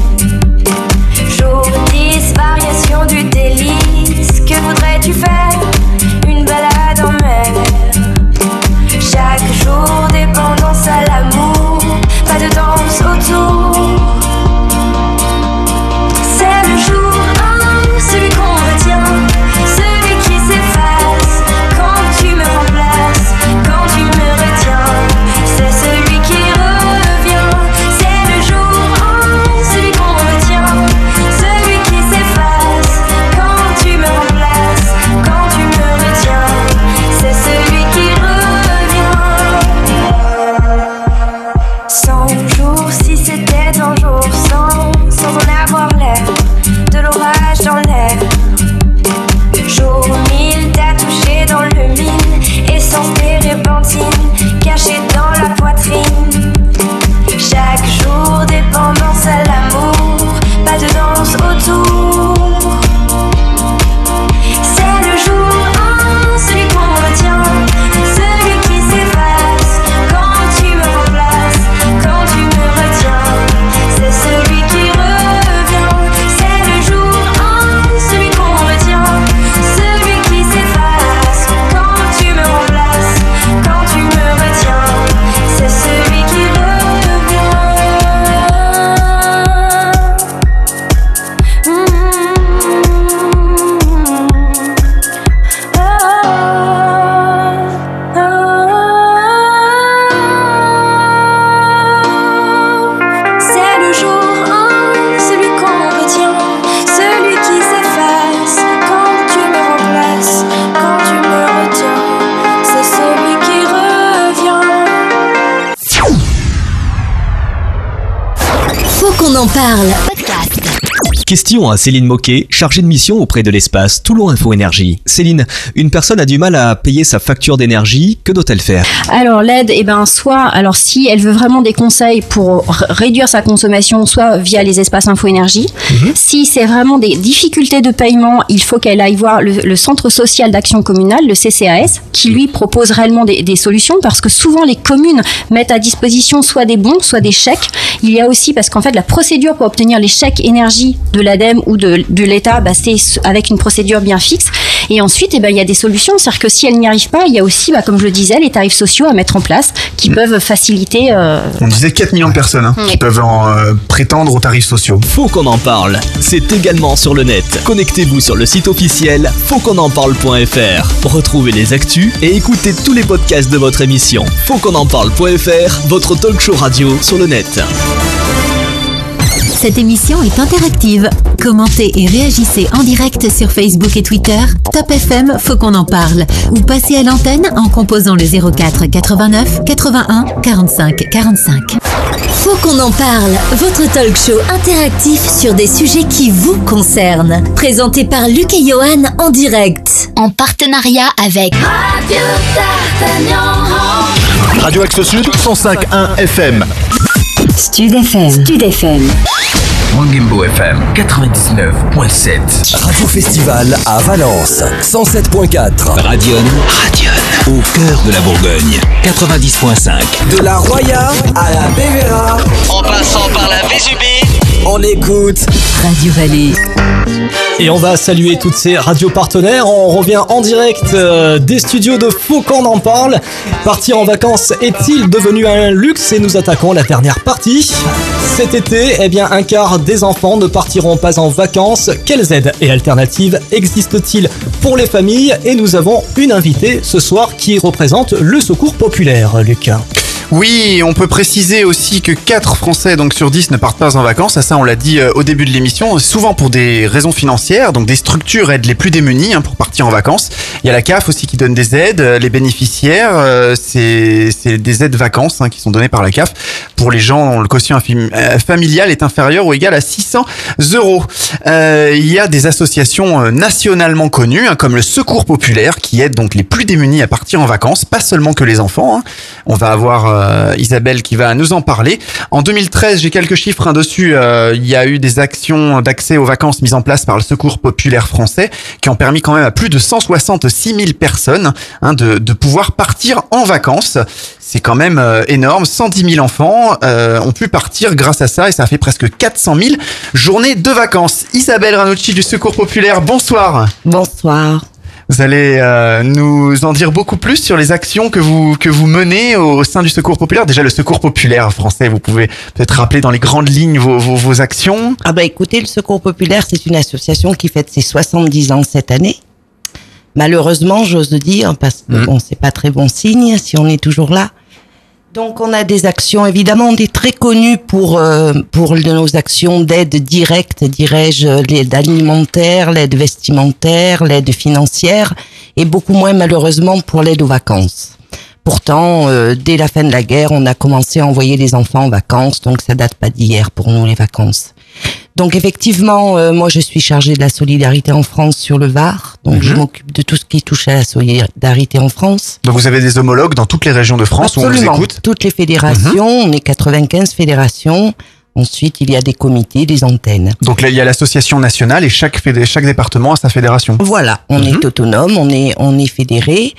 Question à Céline Moquet, chargée de mission auprès de l'espace Toulon Info Énergie. Céline, une personne a du mal à payer sa facture d'énergie, que doit-elle faire? Alors l'aide, eh ben soit, alors si elle veut vraiment des conseils pour réduire sa consommation, soit via les espaces info énergie. Si c'est vraiment des difficultés de paiement, il faut qu'elle aille voir le, le centre social d'action communale, le CCAS, qui lui propose réellement des, des solutions parce que souvent les communes mettent à disposition soit des bons, soit des chèques. Il y a aussi parce qu'en fait la procédure pour obtenir les chèques énergie de l'ADEME ou de, de l'État, bah, c'est avec une procédure bien fixe. Et ensuite, eh ben, il y a des solutions. C'est-à-dire que si elle n'y arrive pas, il y a aussi, bah, comme je le disais, les tarifs sociaux à mettre en place qui peuvent faciliter. euh, On disait 4 millions de personnes hein, qui peuvent en, euh, prétendre aux tarifs sociaux. Faut qu'on en parle. C'est également sur le net. Connectez-vous sur le site officiel fautquonenparle.fr. Retrouvez les actus et écoutez tous les podcasts de votre émission. Faut qu'on en parle.fr, votre talk show radio sur le net. Cette émission est interactive. Commentez et réagissez en direct sur Facebook et Twitter. Top FM, faut qu'on en parle. Ou passez à l'antenne en composant le 04 89 81 45 45. Faut qu'on en parle, votre talk show interactif sur des sujets qui vous concernent. Présenté par Luc et Johan en direct. En partenariat avec Radio Radio Axe Sud 105.1 FM. Stud FM. Stud FM. Wangembo FM 99.7. Radio Festival à Valence 107.4. Radion. Radion. Au cœur de la Bourgogne. 90.5. De la Roya à la Bévéra. En passant par la Vésubie, On écoute Radio Vallée. Et on va saluer toutes ces radios partenaires. On revient en direct euh, des studios de Faux qu'on en parle. Partir en vacances est-il devenu un luxe Et nous attaquons la dernière partie. Cet été, eh bien, un quart des enfants ne partiront pas en vacances. Quelles aides et alternatives existent-ils pour les familles? Et nous avons une invitée ce soir qui représente le secours populaire, Lucas. Oui, on peut préciser aussi que 4 Français donc sur 10 ne partent pas en vacances. Ça, ça on l'a dit euh, au début de l'émission. Souvent pour des raisons financières. Donc des structures aident les plus démunis hein, pour partir en vacances. Il y a la CAF aussi qui donne des aides. Euh, Les bénéficiaires, euh, c'est des aides vacances hein, qui sont données par la CAF pour les gens dont le quotient euh, familial est inférieur ou égal à 600 euros. Euh, il y a des associations nationalement connues hein, comme le Secours Populaire qui aide donc les plus démunis à partir en vacances, pas seulement que les enfants. hein. On va avoir euh, Isabelle qui va nous en parler. En 2013, j'ai quelques chiffres hein, dessus. euh, il y a eu des actions d'accès aux vacances mises en place par le Secours Populaire français qui ont permis quand même à plus de 166 000 personnes hein, de, de pouvoir partir en vacances. C'est quand même euh, énorme. 110 000 enfants euh, ont pu partir grâce à ça et ça a fait presque 400 000 journées de vacances. Isabelle Ranucci du Secours Populaire, bonsoir. Bonsoir. Vous allez euh, nous en dire beaucoup plus sur les actions que vous que vous menez au sein du Secours Populaire. Déjà le Secours Populaire français, vous pouvez peut-être rappeler dans les grandes lignes vos, vos, vos actions. Ah bah écoutez, le Secours Populaire, c'est une association qui fête ses 70 ans cette année. Malheureusement, j'ose dire, parce que bon, c'est pas très bon signe si on est toujours là. Donc on a des actions, évidemment, on est très connus pour euh, pour nos actions d'aide directe, dirais-je, l'aide alimentaire, l'aide vestimentaire, l'aide financière, et beaucoup moins malheureusement pour l'aide aux vacances. Pourtant, euh, dès la fin de la guerre, on a commencé à envoyer les enfants en vacances, donc ça date pas d'hier pour nous les vacances. Donc effectivement, euh, moi je suis chargée de la solidarité en France sur le Var, donc je m'occupe de tout ce qui touche à la solidarité en France. Donc vous avez des homologues dans toutes les régions de France où on vous Absolument. écoute. Toutes les fédérations, on est 95 fédérations. Ensuite, il y a des comités, des antennes. Donc là il y a l'association nationale et chaque département a sa fédération. Voilà, on Mhm. est autonome, on est on est fédéré.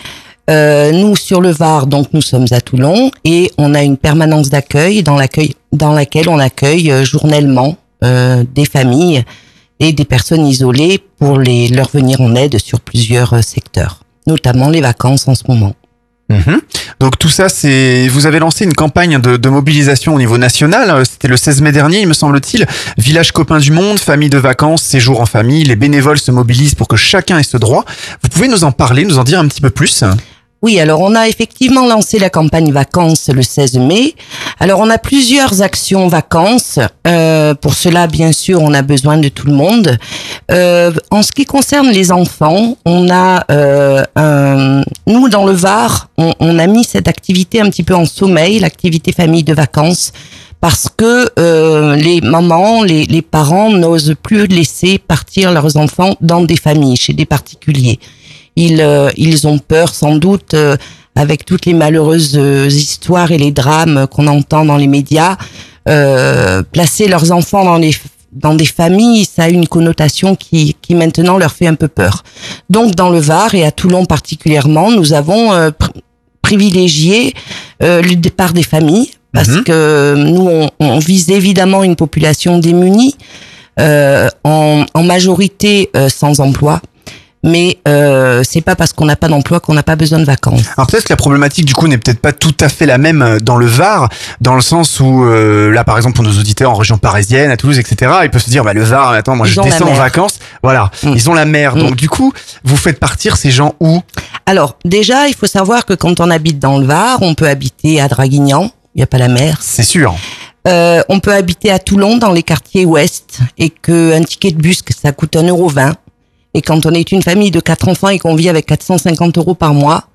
Euh, nous sur le Var, donc nous sommes à Toulon et on a une permanence d'accueil dans l'accueil dans laquelle on accueille euh, journellement euh, des familles et des personnes isolées pour les leur venir en aide sur plusieurs euh, secteurs, notamment les vacances en ce moment. Mhm. Donc tout ça, c'est vous avez lancé une campagne de, de mobilisation au niveau national. Euh, C'était le 16 mai dernier, il me semble-t-il. Village copain du monde, famille de vacances, séjour en famille. Les bénévoles se mobilisent pour que chacun ait ce droit. Vous pouvez nous en parler, nous en dire un petit peu plus? Oui, alors on a effectivement lancé la campagne vacances le 16 mai. Alors on a plusieurs actions vacances. Euh, pour cela, bien sûr, on a besoin de tout le monde. Euh, en ce qui concerne les enfants, on a euh, un- nous dans le Var, on, on a mis cette activité un petit peu en sommeil, l'activité famille de vacances, parce que euh, les mamans, les, les parents n'osent plus laisser partir leurs enfants dans des familles, chez des particuliers. Ils, euh, ils ont peur sans doute, euh, avec toutes les malheureuses euh, histoires et les drames qu'on entend dans les médias, euh, placer leurs enfants dans les dans des familles, ça a une connotation qui, qui maintenant leur fait un peu peur. Donc dans le Var et à Toulon particulièrement, nous avons euh, pr- privilégié euh, le départ des familles parce Mhm. que nous on, on vise évidemment une population démunie, euh, en, en majorité euh, sans emploi. Mais euh, c'est pas parce qu'on n'a pas d'emploi qu'on n'a pas besoin de vacances. Alors peut-être que la problématique du coup n'est peut-être pas tout à fait la même euh, dans le Var, dans le sens où euh, là par exemple pour nos auditeurs en région parisienne, à Toulouse, etc. Ils peuvent se dire bah le Var, attends moi Ils je descends en vacances, voilà, ils ont la mer. Donc du coup vous faites partir ces gens où? Alors, déjà, il faut savoir que quand on habite dans le Var, on peut habiter à Draguignan, il n'y a pas la mer. C'est sûr. Euh, on peut habiter à Toulon, dans les quartiers ouest, et qu'un ticket de bus, ça coûte 1,20€. Et quand on est une famille de quatre enfants et qu'on vit avec 450 euros par mois,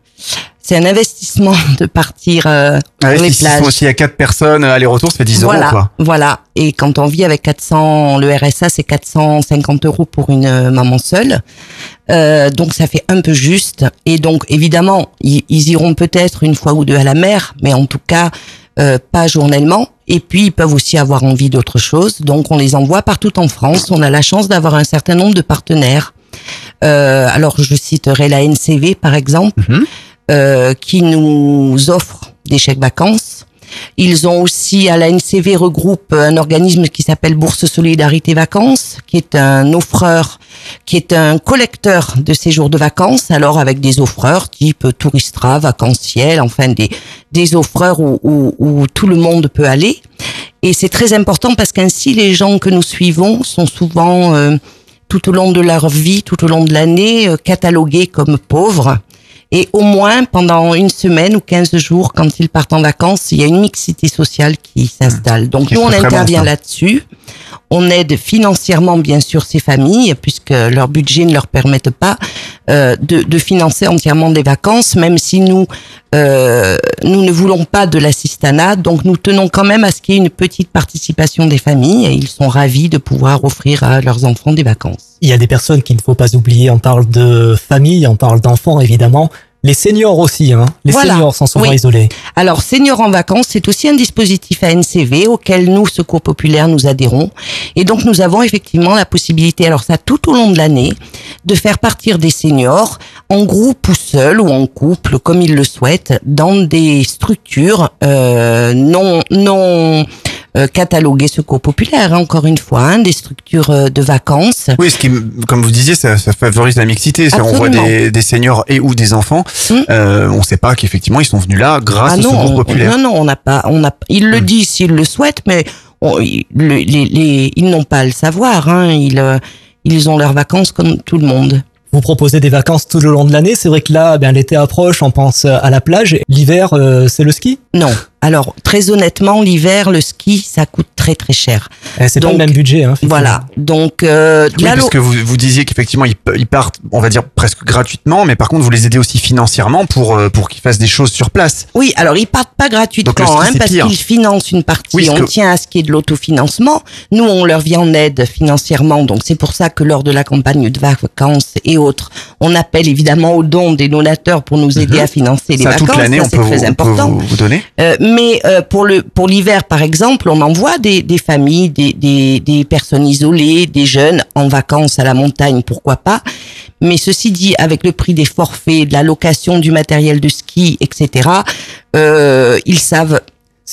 c'est un investissement de partir euh, ouais, les plages. aussi à quatre personnes, euh, aller-retour, ça fait 10 voilà, euros quoi. Voilà. Et quand on vit avec 400, le RSA, c'est 450 euros pour une euh, maman seule. Euh, donc ça fait un peu juste. Et donc évidemment, ils, ils iront peut-être une fois ou deux à la mer, mais en tout cas euh, pas journellement. Et puis ils peuvent aussi avoir envie d'autre chose. Donc on les envoie partout en France. On a la chance d'avoir un certain nombre de partenaires. Euh, alors je citerai la NCV par exemple, euh, qui nous offre des chèques vacances. Ils ont aussi à la NCV regroupe un organisme qui s'appelle Bourse Solidarité Vacances, qui est un offreur, qui est un collecteur de séjours de vacances. Alors avec des offreurs type Touristra, Vacanciel, enfin des des offreurs où, où, où tout le monde peut aller. Et c'est très important parce qu'ainsi les gens que nous suivons sont souvent euh, tout au long de leur vie, tout au long de l'année, euh, catalogués comme pauvres. Et au moins pendant une semaine ou 15 jours, quand ils partent en vacances, il y a une mixité sociale qui s'installe. Donc Qui nous, on intervient là-dessus. On aide financièrement, bien sûr, ces familles, puisque leur budget ne leur permette pas euh, de, de financer entièrement des vacances, même si nous, euh, nous ne voulons pas de l'assistanat. Donc nous tenons quand même à ce qu'il y ait une petite participation des familles, et ils sont ravis de pouvoir offrir à leurs enfants des vacances. Il y a des personnes qu'il ne faut pas oublier. On parle de famille, on parle d'enfants évidemment. Les seniors aussi, hein. Les Voilà. seniors sont souvent Oui. isolés. Alors, Seniors en vacances, c'est aussi un dispositif ANCV auquel nous, Secours Populaire, nous adhérons. Et donc, nous avons effectivement la possibilité, alors ça tout au long de l'année, de faire partir des seniors en groupe ou seul ou en couple, comme ils le souhaitent, dans des structures euh, non non euh, cataloguées Secours Populaire, hein, encore une fois, hein, des structures euh, de vacances. Oui, ce qui, comme vous disiez, ça, ça favorise la mixité. On voit des, des seniors et ou des enfants. Euh, on sait pas qu'effectivement ils sont venus là grâce Ah au non, secours on- populaire. Non, non, on n'a pas, on a, ils le disent s'ils le souhaitent, mais on- ils- le- les, les- ils n'ont pas à le savoir. Hein, ils, ils ont leurs vacances comme tout le monde. Vous proposez des vacances tout le long de l'année. C'est vrai que là, ben, l'été approche, on pense à la plage. L'hiver, euh, c'est le ski? Non. Alors, très honnêtement, l'hiver, le ski, ça coûte très très cher. Eh, C'est pas le Donc, même budget. Hein. Voilà. Donc, euh, Oui, parce que vous, vous disiez qu'effectivement ils, partent, on va dire presque gratuitement, mais par contre vous les aidez aussi financièrement pour euh, pour qu'ils fassent des choses sur place. Oui, alors ils partent pas Donc, le gratuitement, ski, hein, parce qu'ils financent une partie. Oui, on que- tient à ce qui est de l'autofinancement. Nous, on leur vient en aide financièrement. Donc c'est pour ça que lors de la campagne de vacances et autres, on appelle évidemment aux dons des donateurs pour nous aider à financer les Ça vacances. toute l'année on c'est peut, très vous, on peut important. vous, vous donner. Euh, mais euh, pour le pour l'hiver par exemple, on envoie des, des familles, des, des, des personnes isolées, des jeunes en vacances à la montagne, pourquoi pas. Mais ceci dit, avec le prix des forfaits, de la location du matériel de ski, etc., euh, ils savent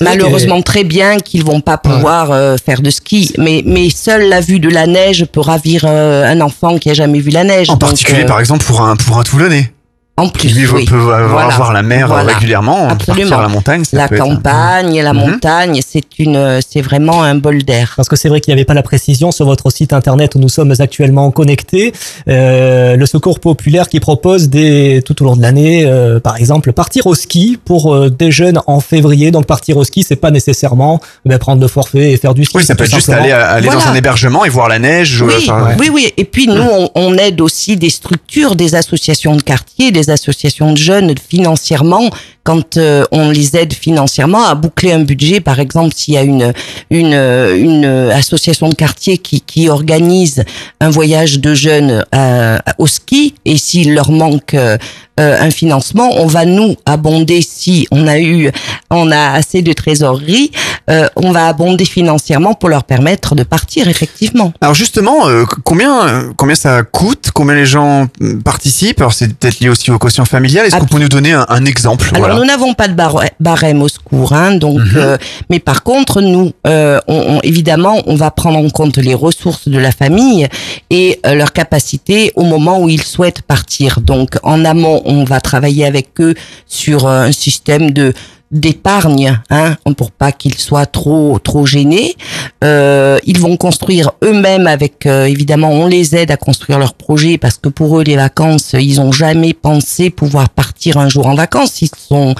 malheureusement que- très bien qu'ils vont pas pouvoir euh, faire de ski. Mais mais seule la vue de la neige peut ravir euh, un enfant qui a jamais vu la neige. En Donc, particulier euh, par exemple pour un pour un Toulonnais. En plus, Qui oui. peut avoir, Voilà. avoir la mer euh, Voilà. régulièrement, Absolument. partir à la montagne. ça La peut être- campagne, la Mhm. montagne, c'est une, c'est vraiment un bol d'air. Parce que c'est vrai qu'il n'y avait pas la précision sur votre site internet où nous sommes actuellement connectés. Euh, le Secours Populaire qui propose des tout au long de l'année, euh, par exemple, partir au ski pour euh, des jeunes en février. Donc partir au ski, c'est pas nécessairement ben, prendre le forfait et faire du ski. Oui, ça peut être juste aller, aller dans un hébergement et voir la neige. Oui, enfin, oui, oui. Et puis nous, on, on aide aussi des structures, des associations de quartier, des associations de jeunes financièrement quand euh, on les aide financièrement à boucler un budget. Par exemple, s'il y a une une une association de quartier qui qui organise un voyage de jeunes euh, au ski et s'il leur manque euh, euh, un financement, on va nous abonder si on a eu, on a assez de trésorerie, euh, on va abonder financièrement pour leur permettre de partir effectivement. Alors justement, euh, combien combien ça coûte? Combien les gens euh, participent? Alors c'est peut-être lié aussi au quotient familial. Est-ce que vous pouvez nous donner un, un exemple? Alors Voilà. Nous n'avons pas de bar- barème au secours, hein, donc. Mhm. euh, mais par contre, nous, euh, on, on- évidemment, on va prendre en compte les ressources de la famille et euh, leur capacité au moment où ils souhaitent partir. Donc en amont, on va travailler avec eux sur euh, un système de d'épargne, hein, pour pas qu'ils soient trop trop gênés. Euh, ils vont construire eux-mêmes avec, euh, évidemment, on les aide à construire leur projet parce que pour eux, les vacances, ils ont jamais pensé pouvoir partir un jour en vacances. Ils sont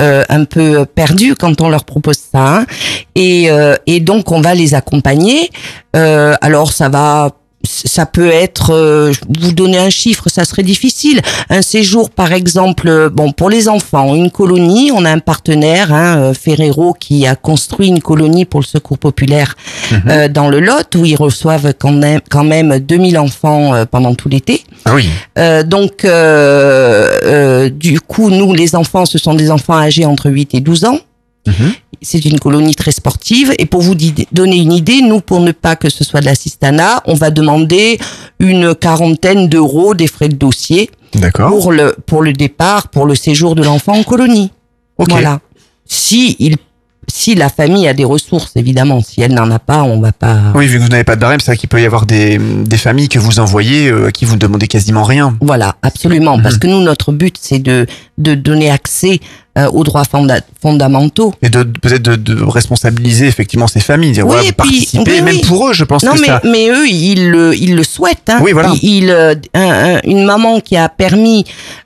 euh, un peu perdus quand on leur propose ça. hein. Et, euh, et donc, on va les accompagner. Euh, alors, ça va ça peut être, euh, vous donner un chiffre, ça serait difficile. Un séjour, par exemple, euh, bon pour les enfants, une colonie. On a un partenaire, hein, euh, Ferrero, qui a construit une colonie pour le Secours populaire euh, dans le Lot, où ils reçoivent quand même, quand même 2000 enfants euh, pendant tout l'été. Ah oui. Euh, donc, euh, euh, du coup, nous, les enfants, ce sont des enfants âgés entre 8 et 12 ans. C'est une colonie très sportive. Et pour vous donner une idée, nous, pour ne pas que ce soit de l'assistanat, on va demander une quarantaine d'euros des frais de dossier pour le pour le départ, pour le séjour de l'enfant en colonie. Voilà. Si il si la famille a des ressources, évidemment, si elle n'en a pas, on va pas. Oui, vu que vous n'avez pas de barème, c'est vrai qu'il peut y avoir des, des familles que vous envoyez euh, à qui vous ne demandez quasiment rien. Voilà, absolument. Parce que nous, notre but, c'est de, de donner accès euh, aux droits fonda- fondamentaux. Et de peut-être de, de responsabiliser effectivement ces familles, dire Oui, voilà, vous puis- participez, oui, même pour eux, je pense non, que mais, ça. mais eux, ils le, ils le souhaitent. Hein. Oui, voilà. Ils- ils, euh, un- un- une maman qui a permis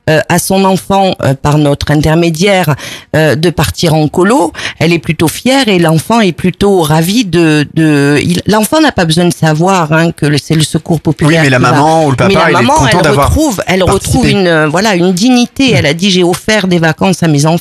euh, à son enfant, euh, par notre intermédiaire, euh, de partir en colo, elle est plutôt fière et l'enfant est plutôt ravi de... de l'enfant n'a pas besoin de savoir hein, que c'est le secours populaire. Oui, mais la va- maman ou le papa, mais la il est maman, content elle retrouve, elle retrouve une, euh, voilà, une dignité. Elle a dit, j'ai offert des vacances à mes enfants.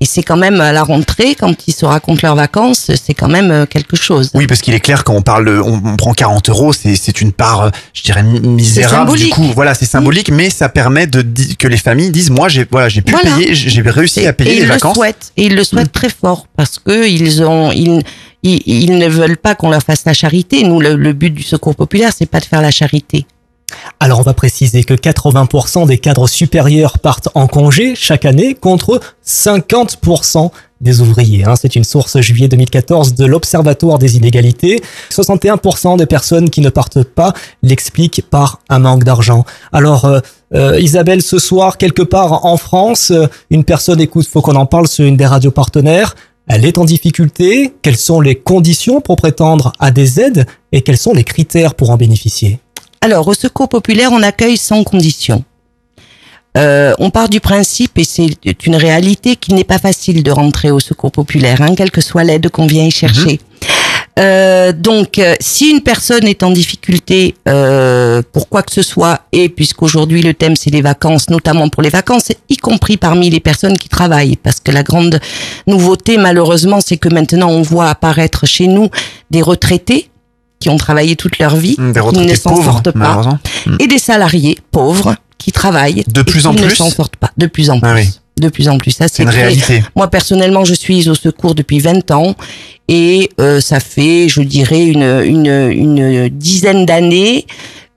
Et c'est quand même à la rentrée, quand ils se racontent leurs vacances, c'est quand même euh, quelque chose. Oui, parce qu'il est clair quand on parle, on, on prend 40 euros, c'est une part, euh, je dirais mi- misérable du coup. Voilà, c'est symbolique, mais ça permet de que les familles disent, moi, j'ai voilà, j'ai pu Voilà. payer, j'ai réussi à payer et les ils vacances. le souhaitent. Et ils le souhaitent très fort parce que ils ont, ils, ils, ils ne veulent pas qu'on leur fasse la charité. Nous, le, le but du secours populaire, c'est pas de faire la charité. Alors on va préciser que 80% des cadres supérieurs partent en congé chaque année contre 50% des ouvriers. hein. C'est une source juillet 2014 de l'Observatoire des inégalités. 61% des personnes qui ne partent pas l'expliquent par un manque d'argent. Alors euh, euh, Isabelle, ce soir, quelque part en France, euh, une personne écoute, faut qu'on en parle sur une des radios partenaires. Elle est en difficulté. Quelles sont les conditions pour prétendre à des aides et quels sont les critères pour en bénéficier? Alors, au secours populaire, on accueille sans condition. Euh, on part du principe, et c'est une réalité, qu'il n'est pas facile de rentrer au secours populaire, hein, quelle que soit l'aide qu'on vient y chercher. Euh, donc, euh, si une personne est en difficulté euh, pour quoi que ce soit, et puisqu'aujourd'hui le thème c'est les vacances, notamment pour les vacances, y compris parmi les personnes qui travaillent, parce que la grande nouveauté malheureusement c'est que maintenant on voit apparaître chez nous des retraités qui ont travaillé toute leur vie, des qui ne s'en sortent pas, et des salariés pauvres qui travaillent De et plus qui en ne plus s'en sortent pas, de plus en plus. Ah oui. De plus en plus, ça c'est une réalité. Moi personnellement, je suis au secours depuis 20 ans et euh, ça fait, je dirais, une, une, une dizaine d'années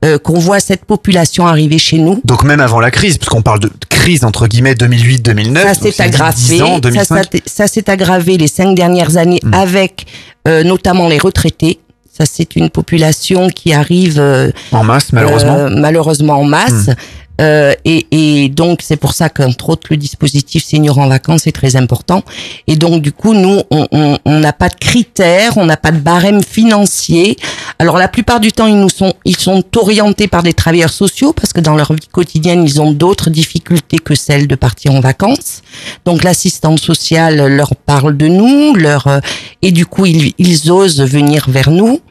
euh, qu'on voit cette population arriver chez nous. Donc même avant la crise, puisqu'on parle de crise entre guillemets 2008-2009, Ça s'est aggravé. 10 ans, ça 2005. s'est- ça s'est aggravé les cinq dernières années Hmm. avec euh, notamment les retraités. Ça, c'est une population qui arrive euh, en masse malheureusement. euh, malheureusement en masse. Hmm. Euh, et, et donc c'est pour ça qu'entre autres le dispositif senior en vacances est très important. Et donc du coup nous on on- on n'a pas de critères, on n'a pas de barème financier. Alors la plupart du temps ils nous sont ils sont orientés par des travailleurs sociaux parce que dans leur vie quotidienne ils ont d'autres difficultés que celles de partir en vacances. Donc l'assistante sociale leur parle de nous, leur euh, et du coup ils ils osent venir vers nous.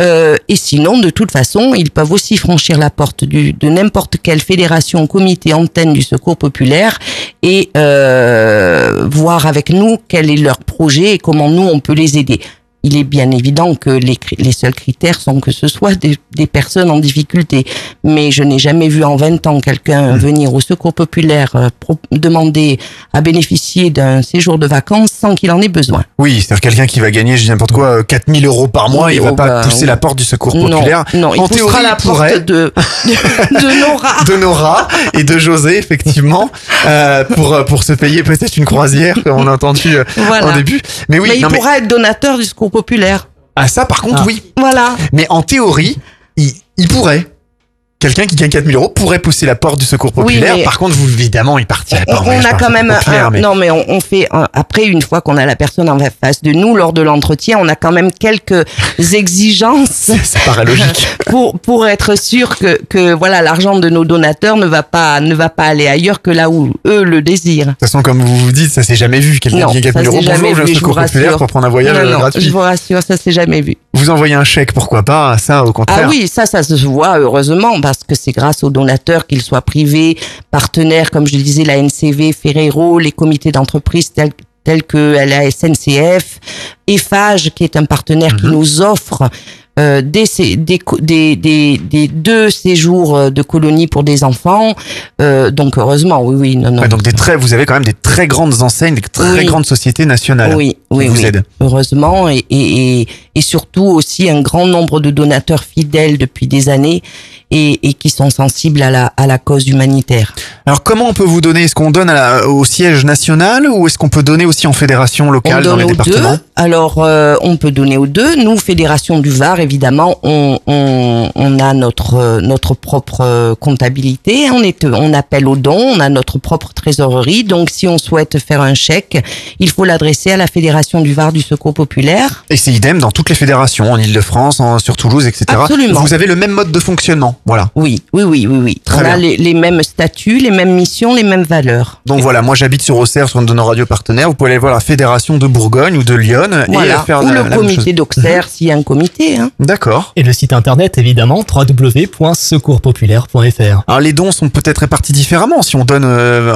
Euh, et sinon, de toute façon, ils peuvent aussi franchir la porte de n'importe quelle fédération, comité, antenne du secours populaire et euh, voir avec nous quel est leur projet et comment nous on peut les aider. Il est bien évident que les, seuls critères sont que ce soit des, des personnes en difficulté. Mais je n'ai jamais vu en 20 ans quelqu'un venir au secours populaire euh, pro- demander à bénéficier d'un séjour de vacances sans qu'il en ait besoin. Oui, c'est-à-dire quelqu'un qui va gagner, je dis n'importe quoi, euh, 4000 euros par mois, il va Oh, pas bah, pousser oui. la porte du secours Non, populaire. non, il en poussera théorie, la il pourrait. porte de, de, de Nora. de Nora et de José, effectivement, euh, pour, euh, pour se payer peut-être une croisière, comme on a entendu euh, Voilà. en début. Mais oui, mais il non, mais- pourra être donateur du secours populaire. Ah, ça, par contre, oui. Voilà. Mais en théorie, il, il pourrait. Quelqu'un qui gagne 4000 euros pourrait pousser la porte du secours populaire. Par contre, vous, évidemment, il partirait pas on a quand même populaire, un- mais- non mais on, on fait un- après une fois qu'on a la personne en face de nous lors de l'entretien on a quand même quelques exigences ça paraît logique pour pour être sûr que que voilà l'argent de nos donateurs ne va pas ne va pas aller ailleurs que là où eux le désirent De toute façon, comme vous vous dites, ça s'est jamais vu. Quelqu'un qui gagne ça 4000 euros, s'est jamais bonjour, je vu viens au je vous secours populaire rassure pour prendre un voyage non, non, gratuit. je vous rassure ça s'est jamais vu Vous envoyez un chèque, pourquoi pas Ça, au contraire. Ah oui, ça, ça se voit heureusement parce que c'est grâce aux donateurs, qu'ils soient privés, partenaires, comme je le disais, la NCV, Ferrero, les comités d'entreprise tels tels que la SNCF, EFAGE, qui est un partenaire Mhm. qui nous offre euh, des, sé- des, co- des, des, des deux séjours euh, de colonie pour des enfants. Euh, donc heureusement, oui, oui, non, non. Ouais, donc des très, vous avez quand même des très grandes enseignes, des très Oui. grandes sociétés nationales. Oui, qui oui, vous oui. aident. Heureusement, et, et, et, et surtout aussi un grand nombre de donateurs fidèles depuis des années et, et qui sont sensibles à la, à la cause humanitaire. Alors comment on peut vous donner Est-ce qu'on donne à la- au siège national ou est-ce qu'on peut donner aussi en fédération On locale dans donne les aux départements? Deux. Alors, euh, on peut donner aux deux. Nous, Fédération du Var, évidemment, on, on, on a notre euh, notre propre euh, comptabilité. On est, on appelle aux dons. On a notre propre trésorerie. Donc, si on souhaite faire un chèque, il faut l'adresser à la Fédération du Var du Secours populaire. Et c'est idem dans toutes les fédérations, en Ile-de-France, sur Toulouse, etc. Absolument. Vous avez le même mode de fonctionnement, voilà. Oui, oui, oui, oui, oui. Très on a bien. les, les mêmes statuts, les mêmes missions, les mêmes valeurs. Donc voilà, moi j'habite sur Auxerre, sur une de nos radios partenaires. Vous pouvez aller voir la fédération de Bourgogne ou de Lyon et Voilà. faire Ou la- le la comité d'Auxerre, s'il y a un comité. Hein. D'accord. Et le site internet, évidemment, www.secourspopulaire.fr. Alors les dons sont peut-être répartis différemment si on donne euh,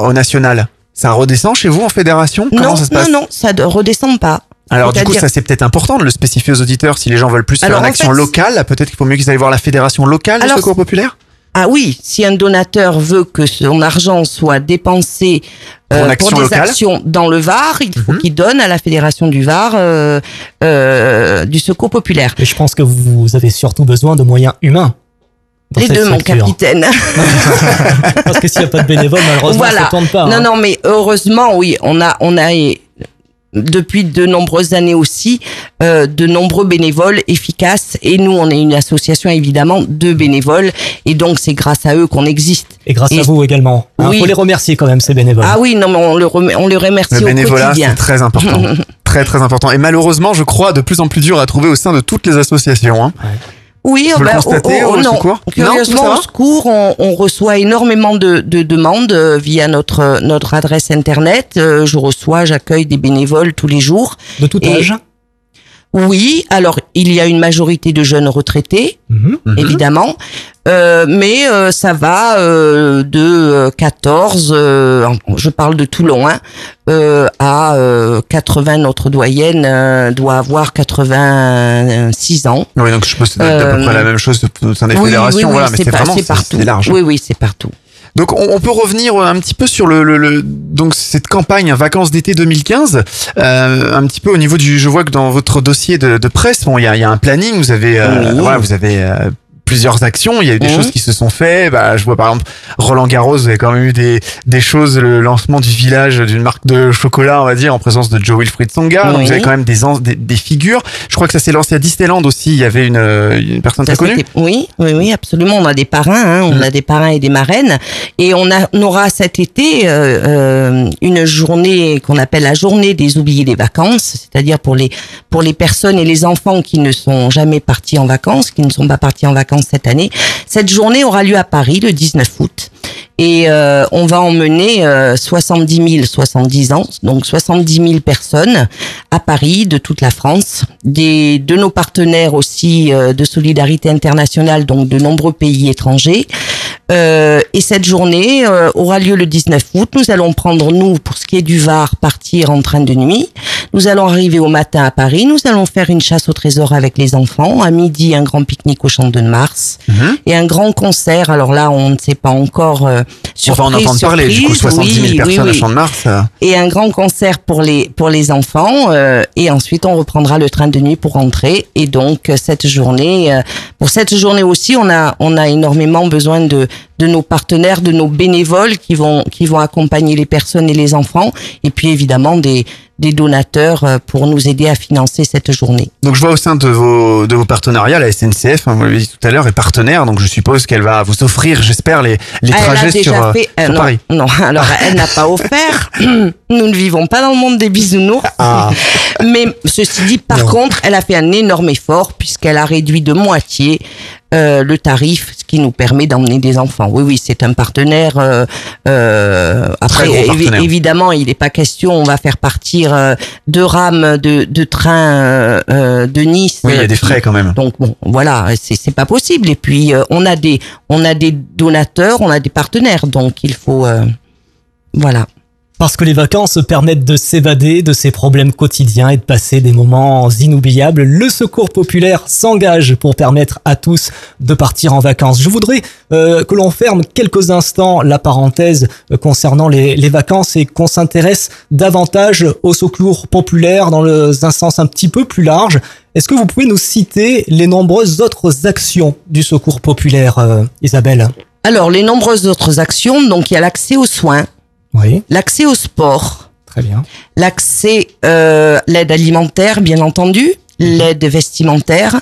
au national. Ça redescend chez vous en fédération? Comment non, ça se passe? non, non, ça ne redescend pas. Alors du coup, ça c'est peut-être important de le spécifier aux auditeurs si les gens veulent plus faire Alors, une en action fait, locale. Peut-être qu'il faut mieux qu'ils aillent voir la fédération locale du Secours populaire. Ah oui, si un donateur veut que son argent soit dépensé Pour une euh, action des locale. actions dans le Var, il Mhm. faut qu'il donne à la Fédération du Var euh, euh, du Secours populaire. Et je pense que vous avez surtout besoin de moyens humains. dans Les cette deux, mon capitaine. Parce que s'il n'y a pas de bénévoles, malheureusement, voilà. ça tourne pas. non, hein. non, mais heureusement, oui, on a, on a depuis de nombreuses années aussi euh, de nombreux bénévoles efficaces et nous on est une association évidemment de bénévoles et donc c'est grâce à eux qu'on existe Et grâce à vous également. Il Oui. faut les remercier quand même, ces bénévoles. ah oui non mais on le remet- on les remercie Le au bénévolat, quotidien c'est très important. très très important. Et malheureusement, je crois, de plus en plus dur à trouver au sein de toutes les associations. hein. Oui, Vous le ben, constatez au- au- au non. secours Curieusement, au secours, on, on reçoit énormément de, de demandes euh, via notre notre adresse internet. Euh, je reçois, j'accueille des bénévoles tous les jours. De tout Et- âge Oui, alors il y a une majorité de jeunes retraités, Mhm. évidemment, Euh, mais euh, ça va euh, de euh, 14, euh, je parle de Toulon, hein, euh, à euh, 80. Notre doyenne euh, doit avoir 86 ans. Oui, donc je pense que c'est à peu Euh, près la même chose des Oui, fédérations. oui, oui, voilà, mais c'est vraiment partout. c'est large. Oui, oui, c'est partout. Donc on, on peut revenir un petit peu sur le, le, le- donc cette campagne vacances d'été 2015, euh, un petit peu au niveau du. Je vois que dans votre dossier de, de presse, bon, il y a, y a un planning. Vous avez, euh, voilà, vous avez. Plusieurs actions, il y a eu des Mhm. choses qui se sont faites. Bah, je vois par exemple Roland Garros, vous avez quand même eu des, des choses, le lancement du village d'une marque de chocolat, on va dire, en présence de Joe Wilfried Songa. Donc vous avez quand même des, des, des figures. Je crois que ça s'est lancé à Disneyland aussi. Il y avait une, une personne Ça, très connue. Oui, oui, oui, absolument. On a des parrains, hein, on Mm. a des parrains et des marraines, et on, a, on aura cet été euh, euh, une journée qu'on appelle la journée des oubliés des vacances, c'est-à-dire pour les pour les personnes et les enfants qui ne sont jamais partis en vacances, qui ne sont pas partis en vacances cette année. Cette journée aura lieu à Paris le 19 août. Et euh, on va emmener euh, 70 000, 70 ans, donc 70 000 personnes à Paris, de toute la France, des, de nos partenaires aussi euh, de solidarité internationale, donc de nombreux pays étrangers. Euh, et cette journée euh, aura lieu le 19 août. Nous allons prendre, nous, pour ce qui est du Var, partir en train de nuit. Nous allons arriver au matin à Paris. Nous allons faire une chasse au trésor avec les enfants. À midi, un grand pique-nique au Champ de Mars. Et un grand concert. Alors là, on ne sait pas encore. Euh, On va en surprise, entendre parler, du coup, surprise. 70 000 Oui, personnes oui, oui Champ de Mars. euh. et un grand concert pour les pour les enfants euh, et ensuite on reprendra le train de nuit pour rentrer et donc euh, cette journée euh, pour cette journée aussi on a on a énormément besoin de de nos partenaires de nos bénévoles qui vont qui vont accompagner les personnes et les enfants et puis évidemment des des donateurs euh, pour nous aider à financer cette journée. Donc je vois au sein de vos, de vos partenariats, la SNCF, hein, vous l'avez dit tout à l'heure, est partenaire, donc je suppose qu'elle va vous offrir, j'espère, les, les elle a trajets déjà sur, euh, fait- euh, sur non, Paris. Non, alors elle n'a pas offert. Nous ne vivons pas dans le monde des bisounours. Ah. Mais ceci dit, par contre, elle a fait un énorme effort puisqu'elle a réduit de moitié euh, le tarif, ce qui nous permet d'emmener des enfants. Oui, oui, c'est un partenaire. euh, euh, après, partenaire. évidemment, il n'est pas question. On va faire partir deux rames de, de train de Nice. Oui, il y a des frais quand même. donc bon, voilà, c'est pas possible. Et puis on a des on a des donateurs, on a des partenaires, donc il faut voilà. Parce que les vacances permettent de s'évader de ses problèmes quotidiens et de passer des moments inoubliables. Le Secours populaire s'engage pour permettre à tous de partir en vacances. Je voudrais euh, que l'on ferme quelques instants la parenthèse euh, concernant les, vacances et qu'on s'intéresse davantage au Secours populaire dans le, un sens un petit peu plus large. Est-ce que vous pouvez nous citer les nombreuses autres actions du Secours populaire, euh, Isabelle? Alors les nombreuses autres actions, donc il y a l'accès aux soins, Oui, l'accès au sport, très bien. l'accès euh, l'aide alimentaire, bien entendu, l'aide vestimentaire.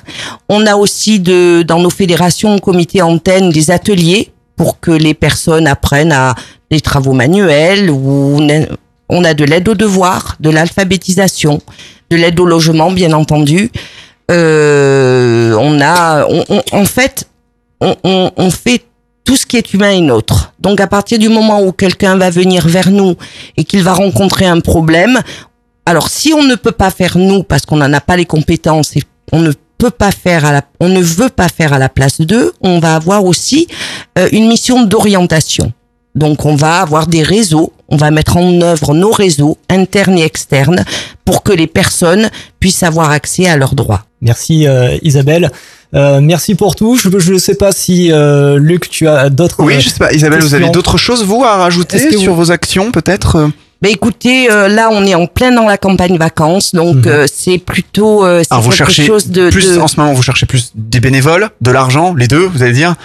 On a aussi de dans nos fédérations, comités antennes, des ateliers pour que les personnes apprennent à des travaux manuels ou on a- on a de l'aide aux devoirs, de l'alphabétisation, de l'aide au logement, bien entendu. Euh, on a, on- on- en fait, on, on- on fait tout ce qui est humain est nôtre. Donc à partir du moment où quelqu'un va venir vers nous et qu'il va rencontrer un problème, alors si on ne peut pas faire nous parce qu'on n'en a pas les compétences et on ne peut pas faire à la, on ne veut pas faire à la place d'eux, on va avoir aussi euh, une mission d'orientation. Donc on va avoir des réseaux, on va mettre en œuvre nos réseaux internes et externes pour que les personnes puissent avoir accès à leurs droits. Merci euh, Isabelle. Euh, merci pour tout. Je ne sais pas si euh, Luc, tu as d'autres. Oui, je sais pas, Isabelle, vous avez d'autres choses, vous, à rajouter que sur vous- vos actions, peut-être euh Ben écoutez, euh, là on est en plein dans la campagne vacances, donc euh, c'est plutôt euh, c'est Alors, vous quelque cherchez chose de, plus, de- en ce moment, vous cherchez plus des bénévoles, de l'argent, les deux, vous allez dire?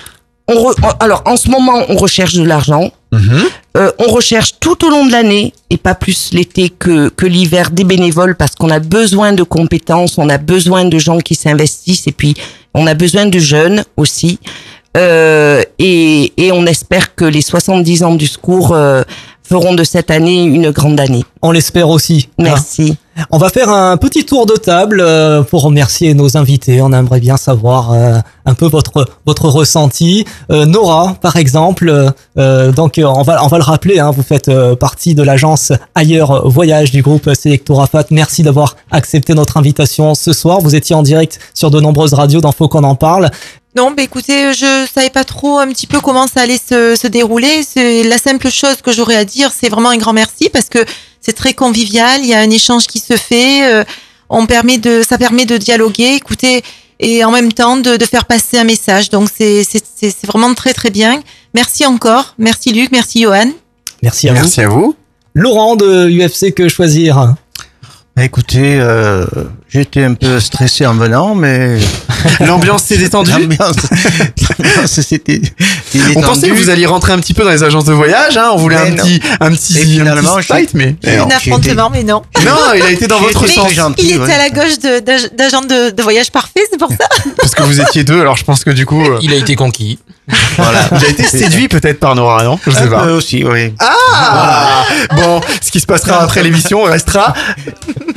On re- alors en ce moment on recherche de l'argent. Euh, on recherche tout au long de l'année et pas plus l'été que, que l'hiver des bénévoles parce qu'on a besoin de compétences, on a besoin de gens qui s'investissent et puis on a besoin de jeunes aussi. Euh, et, et on espère que les 70 ans du secours euh, feront de cette année une grande année. On l'espère aussi. hein. Merci. On va faire un petit tour de table euh, pour remercier nos invités. On aimerait bien savoir euh, un peu votre votre ressenti. Euh, Nora, par exemple, donc on va on va le rappeler. Hein, vous faites partie de l'agence Ailleurs Voyage du groupe Selectorafat. Merci d'avoir accepté notre invitation ce soir. Vous étiez en direct sur de nombreuses radios. Dans Faut qu'on en parle. Non, bah écoutez, je savais pas trop un petit peu comment ça allait se, se dérouler. C'est la simple chose que j'aurais à dire, c'est vraiment un grand merci parce que c'est très convivial. Il y a un échange qui se fait. euh, on permet de, ça permet de dialoguer, écouter et en même temps de, de faire passer un message. Donc c'est c'est c'est c'est vraiment très très bien. Merci encore. Merci Luc. Merci Johan. Merci à vous. Merci à vous. Laurent de UFC que choisir? Bah, Écoutez, euh, j'étais un peu stressé en venant, mais L'ambiance s'est détendue l'ambiance, l'ambiance, c'était c'était On pensait que vous alliez rentrer un petit peu dans les agences de voyage, hein, on voulait Mais un non. petit, un petit, Et un petit mais. Un affrontement, mais non. Non, il a été dans votre été sens. gentil, Il était ouais. à la gauche d'agent de, de voyage parfait, c'est pour ça. Parce que vous étiez deux, alors je pense que du coup. euh, Il a été conquis. Voilà. Vous avez été séduit peut-être par Nora, non Je sais Un pas. peu aussi, oui. Ah Bon, ce qui se passera après l'émission restera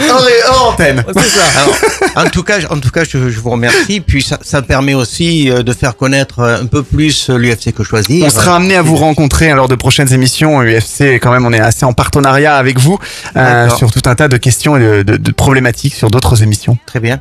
hors, hors antenne. Alors, en tout cas, en tout cas, je, je vous remercie. Puis ça, ça permet aussi euh, de faire connaître un peu plus l'UFC que choisir. On sera amené à vous rencontrer lors de prochaines émissions. UFC, quand même, on est assez en partenariat avec vous euh, sur tout un tas de questions et de, de- de problématiques sur d'autres émissions. Très bien.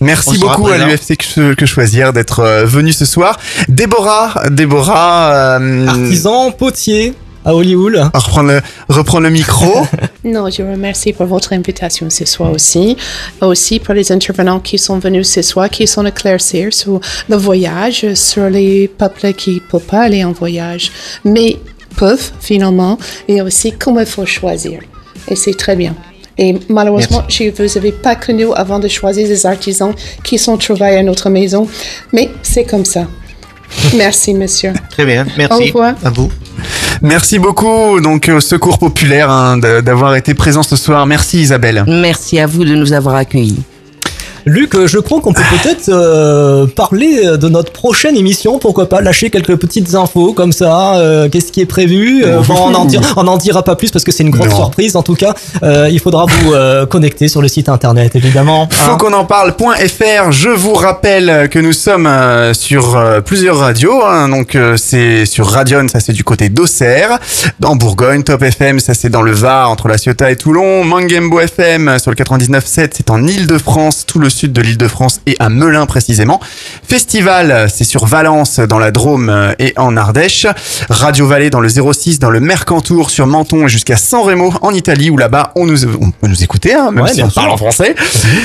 Merci On beaucoup à présent. l'UFC que, que choisir d'être euh, venu ce soir. Déborah, Déborah, euh, Artisan potier à Hollywood. à reprendre le, reprendre le micro. Non, je vous remercie pour votre invitation ce soir aussi. Aussi pour les intervenants qui sont venus ce soir, qui sont éclaircir sur le voyage, sur les peuples qui ne peuvent pas aller en voyage, mais peuvent finalement, et aussi comment il faut choisir. Et c'est très bien. Et malheureusement, je ne vous avais pas connu avant de choisir des artisans qui sont travaillés à notre maison, mais c'est comme ça. Merci, monsieur. Très bien. Merci. Au revoir. À vous. Merci beaucoup donc au Secours Populaire hein, d'avoir été présent ce soir. Merci Isabelle. Merci à vous de nous avoir accueillis. Luc, euh, je crois qu'on peut peut-être euh, parler euh, de notre prochaine émission. Pourquoi pas lâcher quelques petites infos comme ça. euh, Qu'est-ce qui est prévu Euh, bon, on, en dira, on dira pas plus parce que c'est une grosse Non. surprise. En tout cas, euh, il faudra vous connecter sur le site internet, évidemment. Faut hein. qu'on en parle.fr. Je vous rappelle que nous sommes sur plusieurs radios. hein. donc c'est sur Radion, ça c'est du côté d'Auxerre. Dans Bourgogne, Top FM, ça c'est dans le Var, entre La Ciotat et Toulon. Mangembo FM sur le 99.7, c'est en Île-de-France, tout le sud de l'Île-de-France et à Melun précisément. Festival, c'est sur Valence, dans la Drôme euh, et en Ardèche. Radio Vallée dans le 06, dans le Mercantour, sur Menton et jusqu'à San Remo en Italie, où là-bas on, nous, on peut nous écouter, hein, même Ouais, si on parle en français.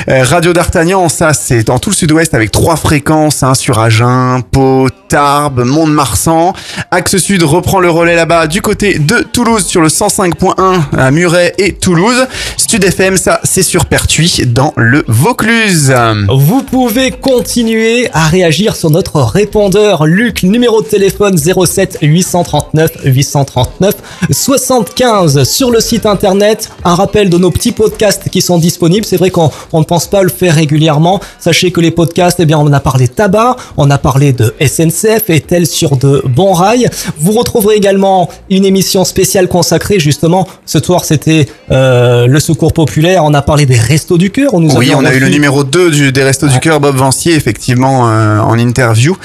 Euh, Radio d'Artagnan, ça c'est dans tout le sud-ouest avec trois fréquences hein, sur Agen, Pau, Tarbes, Mont-de-Marsan. Axe Sud reprend le relais là-bas du côté de Toulouse sur le 105.1 à Muret et Toulouse. Stud FM, ça c'est sur Pertuis dans le Vaucluse. Vous pouvez continuer à réagir sur notre répondeur Luc, numéro de téléphone 07 839 839 75 sur le site internet. Un rappel de nos petits podcasts qui sont disponibles. C'est vrai qu'on on ne pense pas le faire régulièrement. Sachez que les podcasts, eh bien, on a parlé tabac, on a parlé de SNCF et tel sur de bons rails. Vous retrouverez également une émission spéciale consacrée justement. Ce soir, c'était euh, le Secours populaire. On a parlé des restos du cœur. Nous Oui, on a eu le numéro 2 du, des Restos du Cœur, Bob Vancier, effectivement, euh, en interview.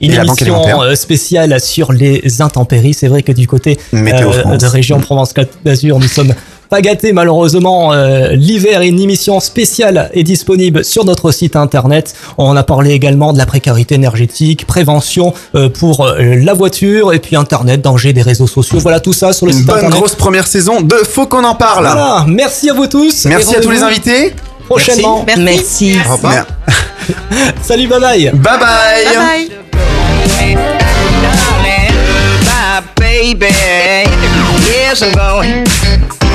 Une émission euh, spéciale sur les intempéries. C'est vrai que du côté euh, de région Provence-Côte d'Azur, nous sommes pas gâtés malheureusement. Euh, L'hiver, une émission spéciale est disponible sur notre site internet. On a parlé également de la précarité énergétique, prévention euh, pour euh, la voiture et puis internet, danger des réseaux sociaux. Voilà tout ça sur le Une site bonne internet. grosse première saison de Faut qu'on en parle. Voilà, merci à vous tous. Merci à tous les invités. Prochainement. Merci. Au revoir. Salut, bye bye. Bye bye. Bye. Bye, baby. Yes, I'm going.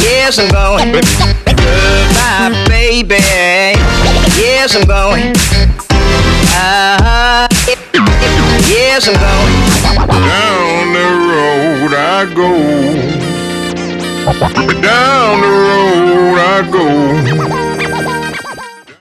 Yes, I'm going. Goodbye, baby. Yes, I'm going. Yes, I'm going. Down the road I go. Down the road I go.